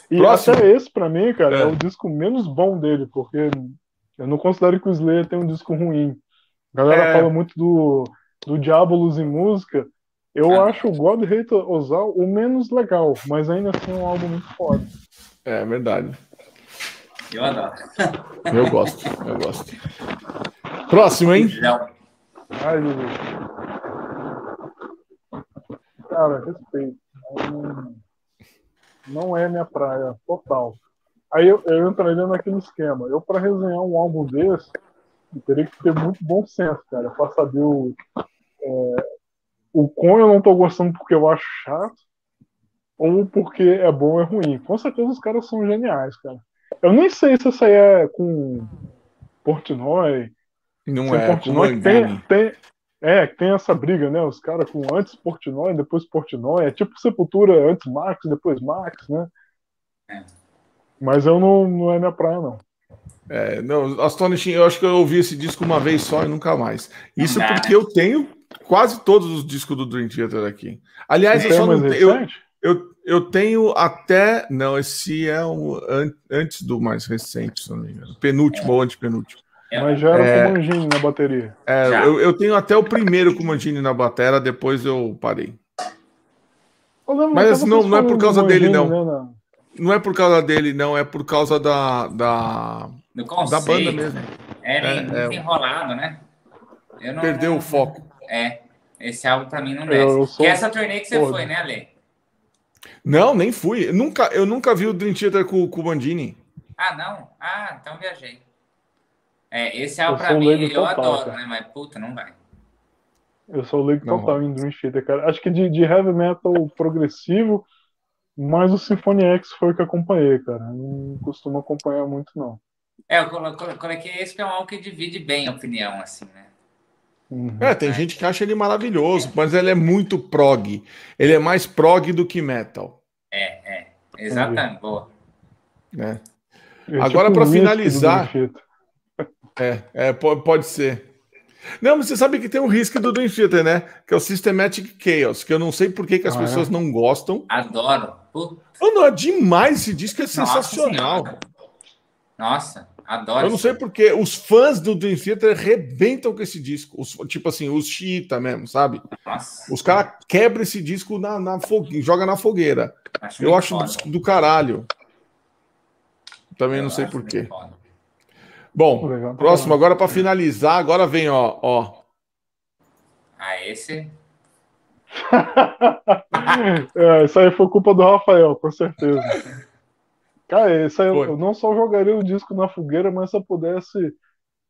E Próximo. até esse, para mim, cara, é. é. o disco menos bom dele, porque eu não considero que o Slayer tem um disco ruim. A galera é. fala muito do, do Diabolos em música. Eu é. acho o God Hate Ozal o menos legal, mas ainda assim é um álbum muito foda. É verdade. Eu adoro. Eu gosto, eu gosto. Próximo, hein? Ai, Jesus. Cara, respeito. Não, não é minha praia, total. Aí eu, eu entraria naquele esquema. Eu, para resenhar um álbum desse, teria que ter muito bom senso, cara, para saber o. É, o com eu não tô gostando porque eu acho chato, ou porque é bom ou é ruim. Com certeza os caras são geniais, cara. Eu nem sei se essa aí é com Portnoy. Não é, Portnoy tem, tem, é, tem essa briga, né? Os caras com antes Portnoy, depois Portnoy. É tipo Sepultura antes Max, depois Max, né? É. Mas eu não, não é minha praia, não. É, não, Astonishing, eu acho que eu ouvi esse disco uma vez só e nunca mais. Isso porque eu tenho quase todos os discos do Dream Theater aqui. Aliás, eu só não tenho. Eu, eu, tenho até. Não, esse é o an, antes do mais recente, se não me engano. Penúltimo é. ou antepenúltimo. Mas já era é, com Mangini na bateria. É, eu, eu, tenho até o primeiro com Mangini na bateria, depois eu parei. Mas não, não é por causa dele, não. Né, não é por causa dele, não, é por causa da. da, da banda mesmo. É, é, é enrolado, né? Não, perdeu não, o foco. É, esse álbum pra mim não desce. Sou... Que é essa turnê que você Pô, foi, né, Ale? Não, nem fui. Eu nunca, eu nunca vi o Dream Theater com, com o Bandini. Ah, não? Ah, então viajei. É, esse álbum pra mim eu total, adoro, cara. né? Mas puta, não vai. Eu sou o leigo total em Dream Theater, cara. Acho que de, de heavy metal progressivo, mas o Symphony X foi o que acompanhei, cara. Não costumo acompanhar muito, não. É, eu coloquei esse que é um álbum que divide bem a opinião, assim, né? Uhum. É, tem é. gente que acha ele maravilhoso, mas ele é muito prog. Ele é mais prog do que metal. É, é. Exatamente. Boa. É. É Agora, tipo para finalizar. É, é, pode ser. Não, mas você sabe que tem um risco do Dream Theater, né? Que é o Systematic Chaos, que eu não sei por que, que as ah, pessoas é? não gostam. Adoro. Oh, não, é demais esse disco, é Nossa sensacional. Senhora. Nossa, adoro. Eu não sei porque os fãs do Dream Theater rebentam com esse disco. Os, tipo assim, os xiita mesmo, sabe? Nossa. Os caras quebram esse disco na, na fogueira, joga na fogueira. Acho eu acho do, do, caralho. Também eu não sei porquê. Bom, Legal, próximo, agora para finalizar, agora vem, ó, ó. Ah, esse. <laughs> é, isso aí foi culpa do Rafael, com certeza. <laughs> Cara, isso aí eu, eu, não só jogaria o disco na fogueira, mas se eu pudesse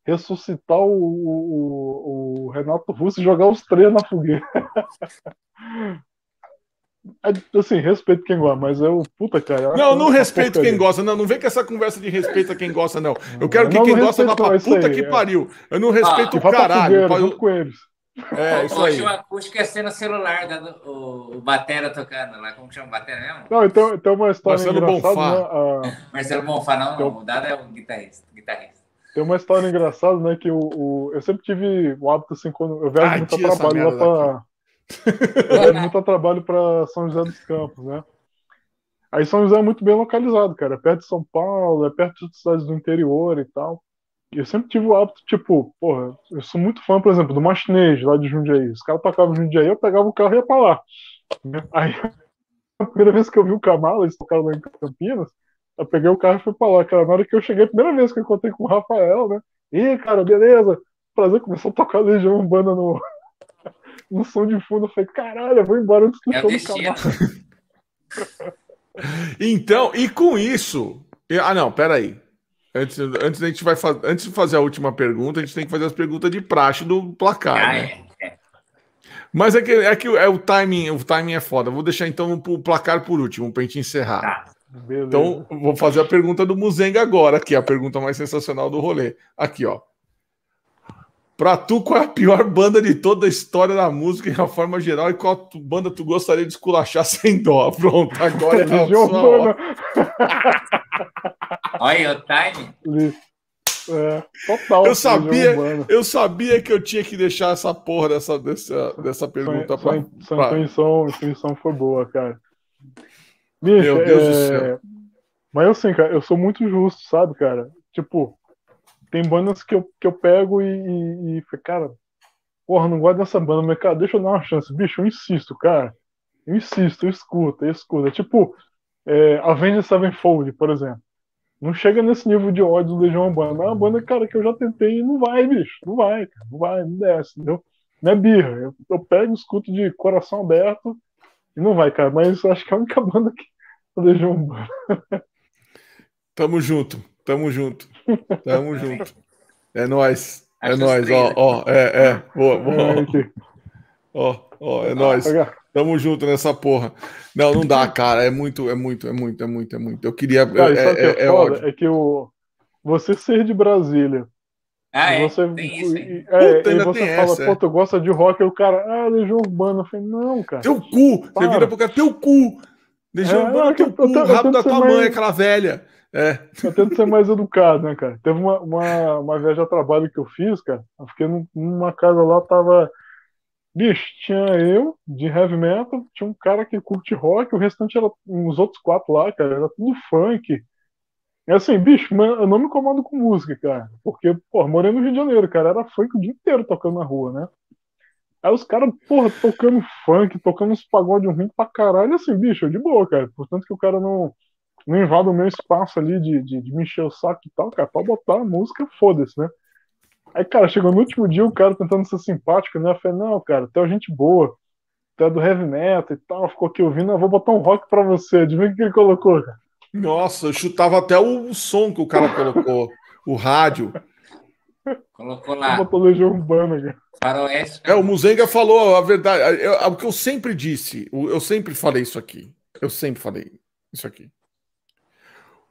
ressuscitar o, o, o Renato Russo e jogar os três na fogueira. <laughs> É, assim, respeito quem gosta, mas eu, puta, cara. Não, não respeito quem gosta, não. Não vem com essa conversa de respeito a quem gosta, não. Eu quero que não, quem gosta vá pra puta aí, que é. pariu. Eu não respeito ah, o caralho. Fogueira, junto com eles. É, isso aí. O acústico é no celular, dando, o, o Batera tocando lá. Como chama o Batera mesmo? Não, então tem uma história Marcelo engraçada. Bonfá. Né? Marcelo Bonfá, não, não. O Dado é o guitarrista. guitarrista. Tem uma história engraçada, né? Que o, o, eu sempre tive o hábito, assim, quando eu viajo muito trabalho lá pra. É muito trabalho para São José dos Campos, né? Aí São José é muito bem localizado, cara. É perto de São Paulo, é perto de cidades do interior e tal. Eu sempre tive o hábito, tipo, porra, eu sou muito fã, por exemplo, do Machinês, lá de Jundiaí. Os caras tocavam Jundiaí, eu pegava o carro e ia pra lá. Aí, a primeira vez que eu vi o Kamala, eles tocaram lá em Campinas, eu peguei o carro e fui pra lá, cara. Na hora que eu cheguei, a primeira vez que eu encontrei com o Rafael, né? Ih, cara, beleza. Prazer, começou a tocar Legião Urbana no, <laughs> no som de fundo. Eu falei, caralho, eu vou embora antes do é show do Camargo. <laughs> então, e com isso. Ah, não, peraí. Antes, antes, a gente vai antes de fazer a última pergunta, a gente tem que fazer as perguntas de praxe do placar. Ah, né? é, é. Mas é que, é que é o timing, o timing é foda. Vou deixar então o placar por último, pra gente encerrar. Tá. Então, vou fazer a pergunta do Muzenga agora, que é a pergunta mais sensacional do rolê. Aqui, ó. Pra tu, qual é a pior banda de toda a história da música, em uma forma geral, e qual tu, banda tu gostaria de esculachar sem dó? <laughs> Pronto, agora é a sua Olha o time. É, total. Eu sabia, eu sabia que eu tinha que deixar essa porra dessa, dessa, dessa pergunta para. Sua, pra... intenção, intenção foi boa, cara. Bicho, Meu Deus é... do céu. Mas assim, cara, eu sou muito justo, sabe, cara? Tipo, tem bandas que eu, que eu pego e, e, e cara, porra, não gosto dessa banda, mas, cara, deixa eu dar uma chance. Bicho, eu insisto, cara. Eu insisto, eu escuto, eu escuto. É tipo, é, Avenged Sevenfold, por exemplo. Não chega nesse nível de ódio do Legião Urbana. É uma banda, cara, que eu já tentei e não vai, bicho. Não vai, cara. Não vai, não desce, entendeu? Não é birra. Eu, eu pego, escuto de coração aberto e não vai, cara. Mas acho que é a única <laughs> banda que o Legião Urbana. Tamo junto, tamo junto. Tamo <laughs> junto. É nóis. É nóis, ó, ó, é, é. Boa, boa. Ó, ó, é nóis. Tamo junto nessa porra. Não, não dá, <laughs> cara. É muito, é muito, é muito, é muito, é muito. Eu queria. Cara, é, é, é, é, foda, é, que o, você ser de Brasília. Ah, é? Você, tem isso, hein? É, Puta, e você fala, essa, pô, tu gosta de rock, e o cara, ah, Legião Urbana. Eu falei, não, cara. Teu cu! Para. Você vira pro cara, teu cu! Legião é, Urbana, teu cu, o rabo da tua mais... mãe, aquela velha. É. Eu tento ser mais educado, né, cara? Teve uma, uma, uma viagem a trabalho que eu fiz, cara. Eu fiquei numa casa lá, tava Bicho, tinha eu de heavy metal, tinha um cara que curte rock, o restante era uns outros quatro lá, cara, era tudo funk. É assim, bicho, eu não me incomodo com música, cara, porque, pô, morei no Rio de Janeiro, cara, era funk o dia inteiro tocando na rua, né? Aí os caras, porra, tocando funk, tocando uns pagode ruim pra caralho, assim, bicho, de boa, cara. Portanto que o cara não, não invada o meu espaço ali de, de, de me encher o saco e tal, cara, pra botar a música, foda-se, né? Aí, cara, chegou no último dia o cara tentando ser simpático, né? Eu falei, não, cara, tu é gente boa, tu é do heavy metal e tal, ficou aqui ouvindo, eu vou botar um rock pra você. Adivinha o que ele colocou, cara? Nossa, eu chutava até o som que o cara colocou, o rádio. Colocou lá. Botou Legião Urbana, cara. Faroeste. É, o Muzenga falou a verdade. Eu, é o que eu sempre disse, eu sempre falei isso aqui. Eu sempre falei isso aqui.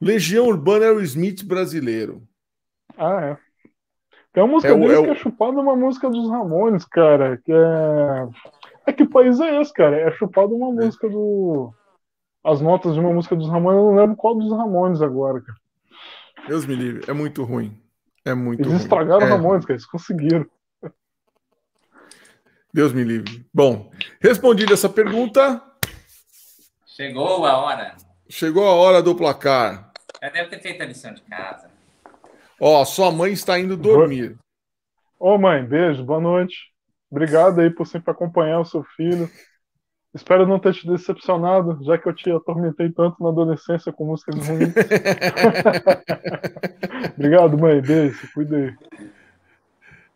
Legião Urbana é o Smith brasileiro. Ah, é. Tem uma música é, deles é, que é chupada uma música dos Ramones, cara. Que é. É que país é esse, cara? É chupada uma é. música do. As notas de uma música dos Ramones, eu não lembro qual dos Ramones agora, cara. Deus me livre, é muito ruim. É muito Eles ruim. estragaram é. Ramones, cara, eles conseguiram. Deus me livre. Bom, respondida essa pergunta. Chegou a hora. Chegou a hora do placar. Já deve ter feito a lição de casa. Ó, sua mãe está indo dormir. Ô, mãe, beijo, boa noite. Obrigado aí por sempre acompanhar o seu filho. Espero não ter te decepcionado, já que eu te atormentei tanto na adolescência com músicas ruins. <laughs> Obrigado, mãe. Beijo, cuida aí.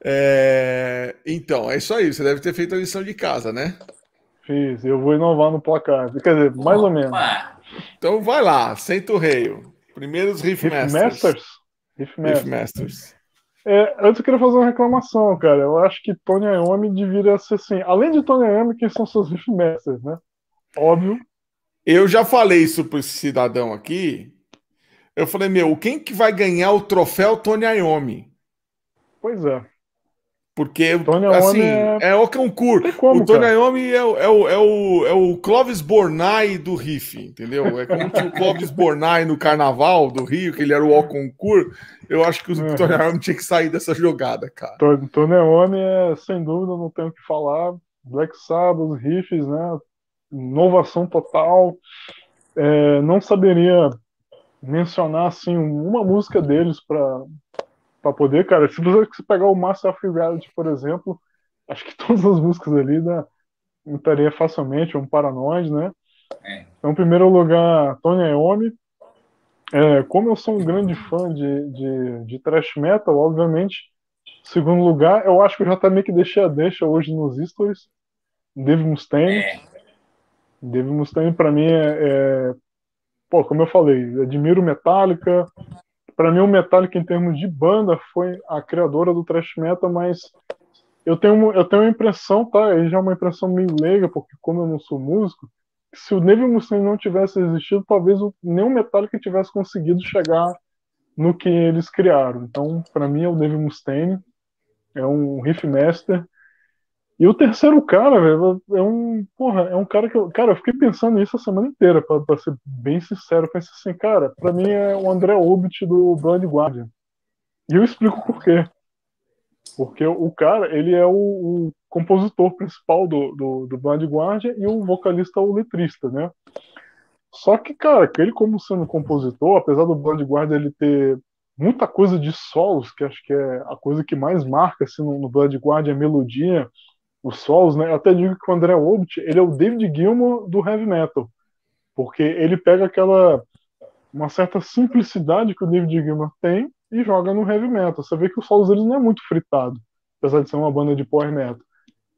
É... Então, é isso aí. Você deve ter feito a lição de casa, né? Fiz. Eu vou inovar no placar. Quer dizer, mais Opa. ou menos. Então vai lá, senta o rei. Primeiros Riff, Riff Masters. Masters? Riff Masters. Riff Masters. É, antes eu queria fazer uma reclamação, cara. Eu acho que Tony Iommi deveria ser assim. Além de Tony Iommi, quem são seus Riff Masters, né? Óbvio. Eu já falei isso para esse cidadão aqui. Eu falei, meu, quem que vai ganhar o troféu Tony Iommi? Pois é. Porque, Tony assim, é... é o concurso. Como, o Tony Iommi é, o, é, o, é, o, é o Clóvis Bornai do Riff, entendeu? É como tinha o Clóvis Bornai no Carnaval do Rio, que ele era o concurso. Eu acho que o é. Tony Iommi tinha que sair dessa jogada, cara. Tony, Tony Iommi é, sem dúvida, não tenho o que falar. Black Sabbath, riffs, né? Inovação total. É, não saberia mencionar, assim, uma música deles para para poder, cara, se você pegar o Master of Reality, por exemplo, acho que <laughs> todas as músicas ali né, estaria facilmente, um Paranoid, né? É. Então, em primeiro lugar, Tony Iommi. É, como eu sou um grande fã de, de, de thrash metal, obviamente, segundo lugar, eu acho que eu já também que deixei a deixa hoje nos stories. Dave Mustaine. É. Dave Mustaine, para mim, é, é, Pô, como eu falei, admiro Metallica, para mim o Metallica em termos de banda foi a criadora do thrash metal, mas eu tenho eu tenho uma impressão, tá? Aí já é uma impressão meio leiga, porque como eu não sou músico, se o Neville Mustaine não tivesse existido, talvez o Metallica tivesse conseguido chegar no que eles criaram. Então, para mim, é o Neville Mustaine, é um riff master e o terceiro cara, velho, é um. Porra, é um cara que eu. Cara, eu fiquei pensando nisso a semana inteira, pra, ser bem sincero. Eu pensei assim, cara, pra mim é o André Obit do Blind Guardian. E eu explico por quê. Porque o cara, ele é o, o compositor principal do, do, do Blind Guardian e o vocalista o letrista, né? Só que, cara, ele como sendo compositor, apesar do Blind Guardian ele ter muita coisa de solos, que acho que é a coisa que mais marca assim, no, no Blood Guardian, a melodia, os solos, né? Eu até digo que o André Obit, ele é o David Gilmour do heavy metal, porque ele pega aquela uma certa simplicidade que o David Gilmour tem e joga no heavy metal. Você vê que o solos deles não é muito fritado, apesar de ser uma banda de power metal.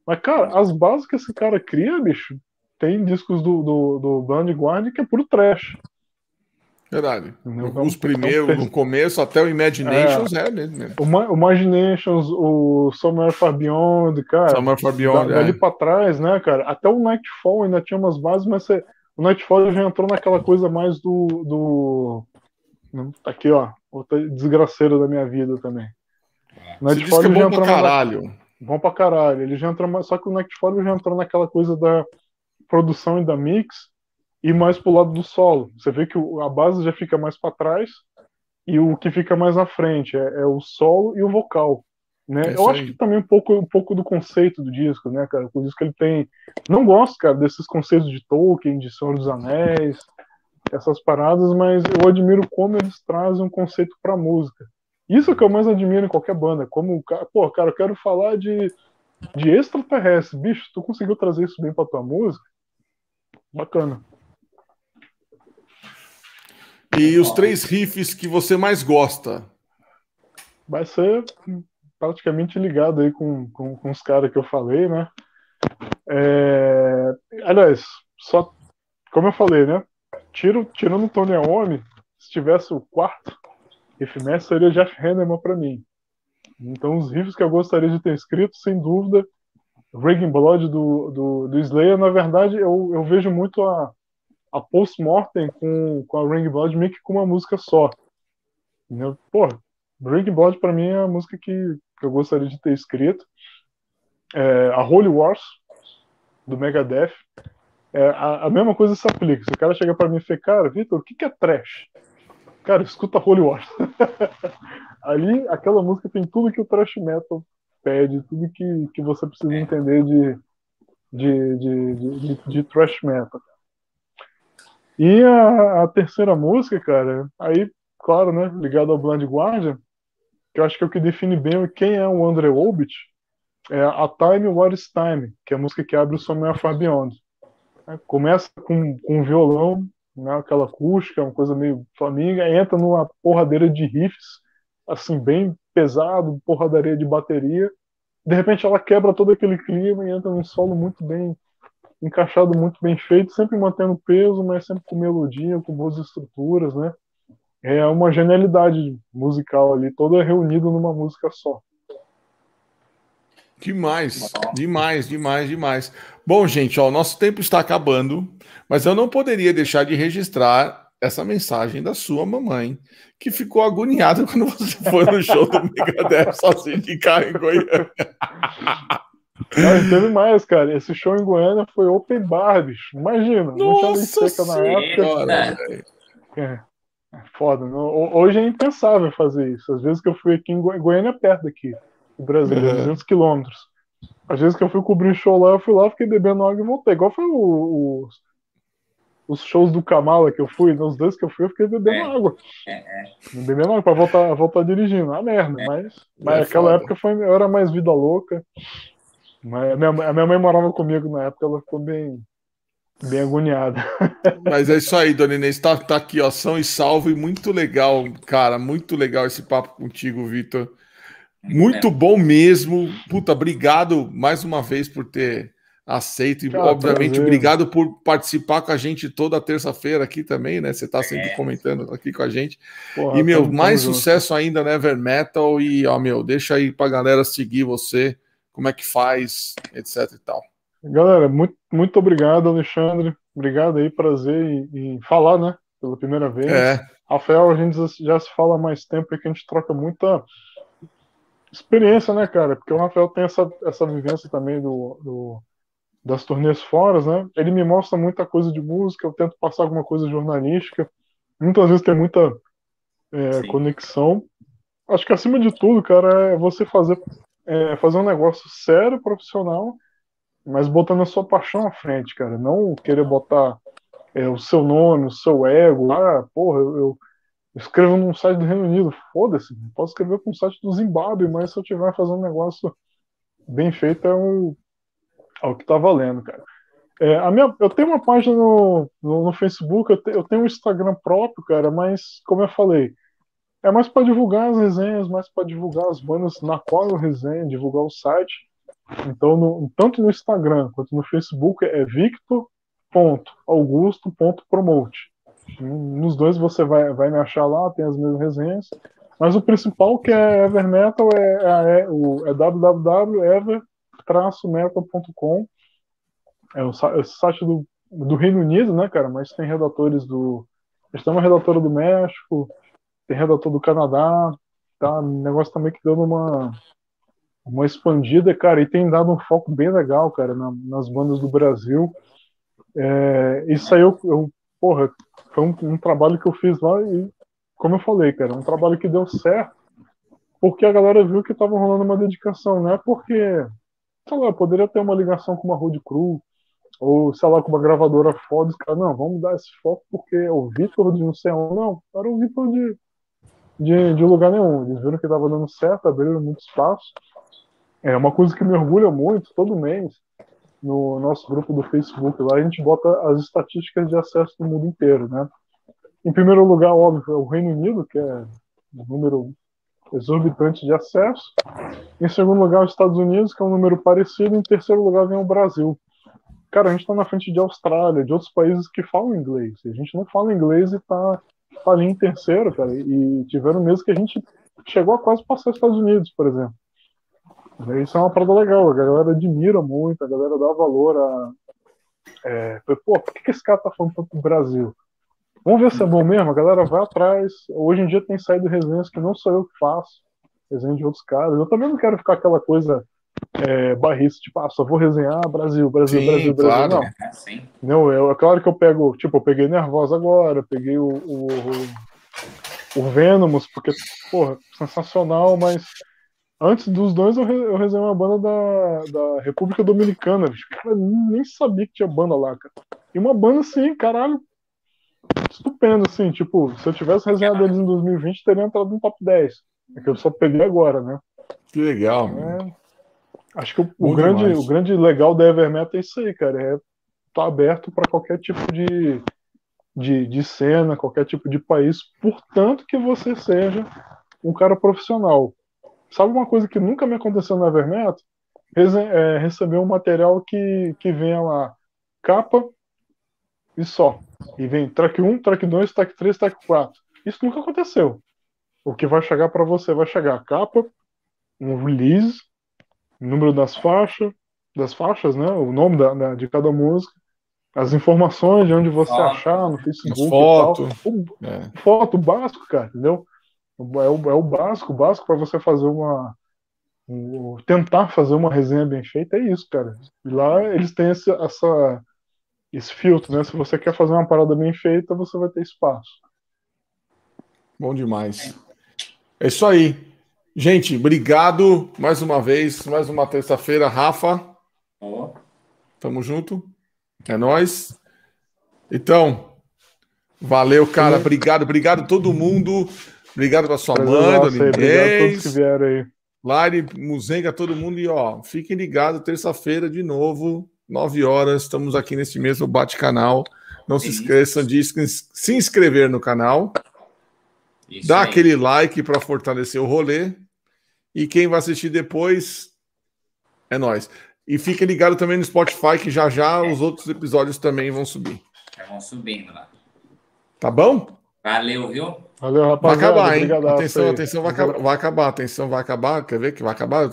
Mas, cara, as bases que esse cara cria, bicho, tem discos do, do, do Blind que é puro trash. Verdade. Então, Os primeiros, no começo, até o Imaginations é, é mesmo. O, Imaginations, o Somewhere Far Beyond, cara. Somewhere Far Beyond, da, Dali é. pra trás, né, cara? Até o Nightfall ainda tinha umas bases, mas você, o Nightfall já entrou naquela coisa mais do. do tá aqui, ó. Outra desgraceira da minha vida também. O Nightfall é bom pra caralho. Na, bom pra caralho. Ele já entrou, só que o Nightfall já entrou naquela coisa da produção e da mix e mais pro lado do solo. Você vê que a base já fica mais para trás e o que fica mais à frente é, é o solo e o vocal. Né? É eu acho que também um pouco, um pouco do conceito do disco, né, cara? O disco ele tem. Não gosto, cara, desses conceitos de Tolkien, de Senhor dos Anéis, essas paradas, mas eu admiro como eles trazem um conceito pra música. Isso que eu mais admiro em qualquer banda. Como, pô, cara, eu quero falar de, de extraterrestre. Bicho, tu conseguiu trazer isso bem pra tua música? Bacana. E os três riffs que você mais gosta? Vai ser praticamente ligado aí com, com, com os caras que eu falei, né? É... Aliás, só como eu falei, né? Tiro, tirando o Tony Iommi, se tivesse o quarto riff mestre, seria Jeff Hanneman para mim. Então, os riffs que eu gostaria de ter escrito, sem dúvida, Raging Blood do, do, do Slayer, na verdade, eu, eu vejo muito a, a post-mortem com, com a Ring Blood meio que com uma música só. Entendeu? Porra, Ring Blood pra mim é a música que, que eu gostaria de ter escrito. É, a Holy Wars, do Megadeth. É, a, a, mesma coisa se aplica. Se o cara chega pra mim e fala, cara, Vitor, o que, que é trash? Cara, escuta Holy Wars. <laughs> Ali, aquela música tem tudo que o trash metal pede, tudo que, que você precisa entender de, de, de, de, de, de trash metal. E a, a, terceira música, cara, aí, claro, né, ligado ao Blind Guardian, que eu acho que é o que define bem quem é o André Obit, é a Time What is Time, que é a música que abre o Somewhere Far Beyond. É, começa com, com violão, né, aquela acústica, uma coisa meio flaminga, entra numa porradeira de riffs, assim, bem pesado, porradaria de bateria. De repente ela quebra todo aquele clima e entra num solo muito bem encaixado muito bem feito, sempre mantendo peso, mas sempre com melodia, com boas estruturas, né? É uma genialidade musical ali, toda reunida numa música só. Demais, demais, demais, demais. Bom, gente, ó, o nosso tempo está acabando, mas eu não poderia deixar de registrar essa mensagem da sua mamãe, que ficou agoniada <laughs> quando você foi no show do Megadeth sozinho de carro em Goiânia. <laughs> Não, teve mais, cara. Esse show em Goiânia foi open bar, bicho. Imagina, Nossa não tinha lei seca na época. É, é foda. Não? Hoje é impensável fazer isso. Às vezes que eu fui aqui em Goiânia, é perto daqui, do Brasil, uhum. 200 quilômetros. Às vezes que eu fui cobrir um show lá, eu fui lá, fiquei bebendo água e voltei. Igual foi o, o, os shows do Kamala que eu fui, nos dois que eu fui, eu fiquei bebendo é. água. É, é. Bebendo água pra voltar, voltar dirigindo. Ah, merda, é. mas, mas naquela é época foi, eu era mais vida louca. Mas a minha, a minha mãe morava comigo na época, ela ficou bem, bem agoniada. Mas é isso aí, dona Inês, tá, tá aqui, ó, são e salvo, e muito legal, cara, muito legal esse papo contigo, Vitor. Muito é. bom mesmo. Puta, obrigado mais uma vez por ter aceito. E, obviamente, prazer. obrigado por participar com a gente toda terça-feira aqui também, né? Você tá sempre é. comentando aqui com a gente. Porra, e, meu, mais sucesso junto. ainda, né, Never Metal. E, ó, meu, deixa aí pra galera seguir você como é que faz, etc e tal. Galera, muito, muito obrigado, Alexandre. Obrigado aí, prazer em, em falar, né? Pela primeira vez. É. Rafael, a gente já se fala há mais tempo e que a gente troca muita experiência, né, cara? Porque o Rafael tem essa, essa vivência também do, do das turnês fora, né? Ele me mostra muita coisa de música, eu tento passar alguma coisa jornalística. Muitas vezes tem muita é, conexão. Acho que acima de tudo, cara, é você fazer é, fazer um negócio sério, profissional, mas botando a sua paixão à frente, cara. Não querer botar é, o seu nome, o seu ego. Ah, porra, eu, eu escrevo num site do Reino Unido. Foda-se, posso escrever para um site do Zimbábue, mas se eu tiver fazendo um negócio bem feito, é o, é o que tá valendo, cara. É, a minha, eu tenho uma página no, no, no Facebook, eu, te, eu, tenho um Instagram próprio, cara, mas, como eu falei, é mais para divulgar as resenhas, mais para divulgar as bandas na qual eu resenho, divulgar o site. Então, no, tanto no Instagram quanto no Facebook é victor.augusto.promote. Nos dois você vai, vai me achar lá, tem as mesmas resenhas. Mas o principal que é Ever Metal é, é, é, o, é www.ever-metal.com é o, é o site do, do Reino Unido, né, cara? Mas tem redatores do. Gente tem uma redatora do México, tem redator do Canadá, tá? O negócio também que dando uma, uma expandida, cara, e tem dado um foco bem legal, cara, na, nas bandas do Brasil. É, isso aí eu, eu porra, foi um, um, trabalho que eu fiz lá e, como eu falei, cara, um trabalho que deu certo, porque a galera viu que tava rolando uma dedicação, né? Porque, sei lá, poderia ter uma ligação com uma Road Crew, ou sei lá, com uma gravadora foda, os caras, não, vamos dar esse foco porque é o Vitor de não sei onde, não, era o Vitor de, de, de, lugar nenhum. Eles viram que estava dando certo, abriram muito espaço. É uma coisa que me orgulha muito, todo mês, no nosso grupo do Facebook, lá a gente bota as estatísticas de acesso do mundo inteiro, né? Em primeiro lugar, óbvio, é o Reino Unido, que é um número exorbitante de acesso. Em segundo lugar, os Estados Unidos, que é um número parecido. Em terceiro lugar, vem o Brasil, Cara, a gente tá na frente de Austrália, de outros países que falam inglês. A gente não fala inglês e tá, tá ali em terceiro, cara. E tiveram meses que a gente chegou a quase passar os Estados Unidos, por exemplo. Isso é uma parada legal, a galera admira muito, a galera dá valor a. É, pô, por que, esse cara tá falando tanto do Brasil? Vamos ver se é bom mesmo, a galera vai atrás. Hoje em dia tem saído resenhas que não sou eu que faço, resenha de outros caras. Eu também não quero ficar aquela coisa é, barrice, tipo, ah, só vou resenhar Brasil, Brasil, sim, Brasil, Brasil. Claro. Não. É, sim. não eu, é claro que eu pego, tipo, eu peguei Nervosa agora, peguei o, o, o Venomous, porque, porra, sensacional, mas antes dos dois eu, eu resenhei uma banda da, da República Dominicana, bicho. Cara, nem sabia que tinha banda lá, cara. E uma banda assim, caralho, estupendo, assim, tipo, se eu tivesse resenhado eles em 2020, teria entrado no top 10. É que eu só peguei agora, né? Que legal. É, Acho que o, o grande, o grande legal da Evermetal é isso aí, cara. É tá aberto para qualquer tipo de, de, de cena, qualquer tipo de país, portanto que você seja um cara profissional. Sabe uma coisa que nunca me aconteceu na Evermetal? É, receber um material que, que venha lá capa e só. E vem track 1, track 2, track 3, track 4. Isso nunca aconteceu. O que vai chegar para você vai chegar capa, um release, número das faixas, das faixas, né? O nome da, da, de cada música, as informações de onde você foto. achar no Facebook. Foto. O, é. Foto básico, cara, entendeu? É o, é o básico, o básico para você fazer uma. Um, tentar fazer uma resenha bem feita é isso, cara. E lá eles têm esse, essa, esse filtro, né? Se você quer fazer uma parada bem feita, você vai ter espaço. Bom demais. É isso aí. Gente, obrigado mais uma vez, mais uma terça-feira, Rafa. Oh. Tamo junto. É nós. Então, valeu, cara. Obrigado, obrigado a todo mundo. Obrigado pra sua Prazer mãe, Dona Obrigado a todos que vieram aí. Lari, Muzenga, todo mundo. E ó, fiquem ligados, terça-feira de novo, nove horas. Estamos aqui nesse mesmo bate-canal. Não se esqueçam de se inscrever no canal. Isso Dá aí. aquele like para fortalecer o rolê. E quem vai assistir depois é nós. E fique ligado também no Spotify, que já já é. os outros episódios também vão subir. Já vão subindo lá. Tá bom? Valeu, viu? Valeu, rapaziada. Vai acabar, hein? Atenção, atenção, vai acabar, vai acabar. Atenção, vai acabar. Quer ver que vai acabar?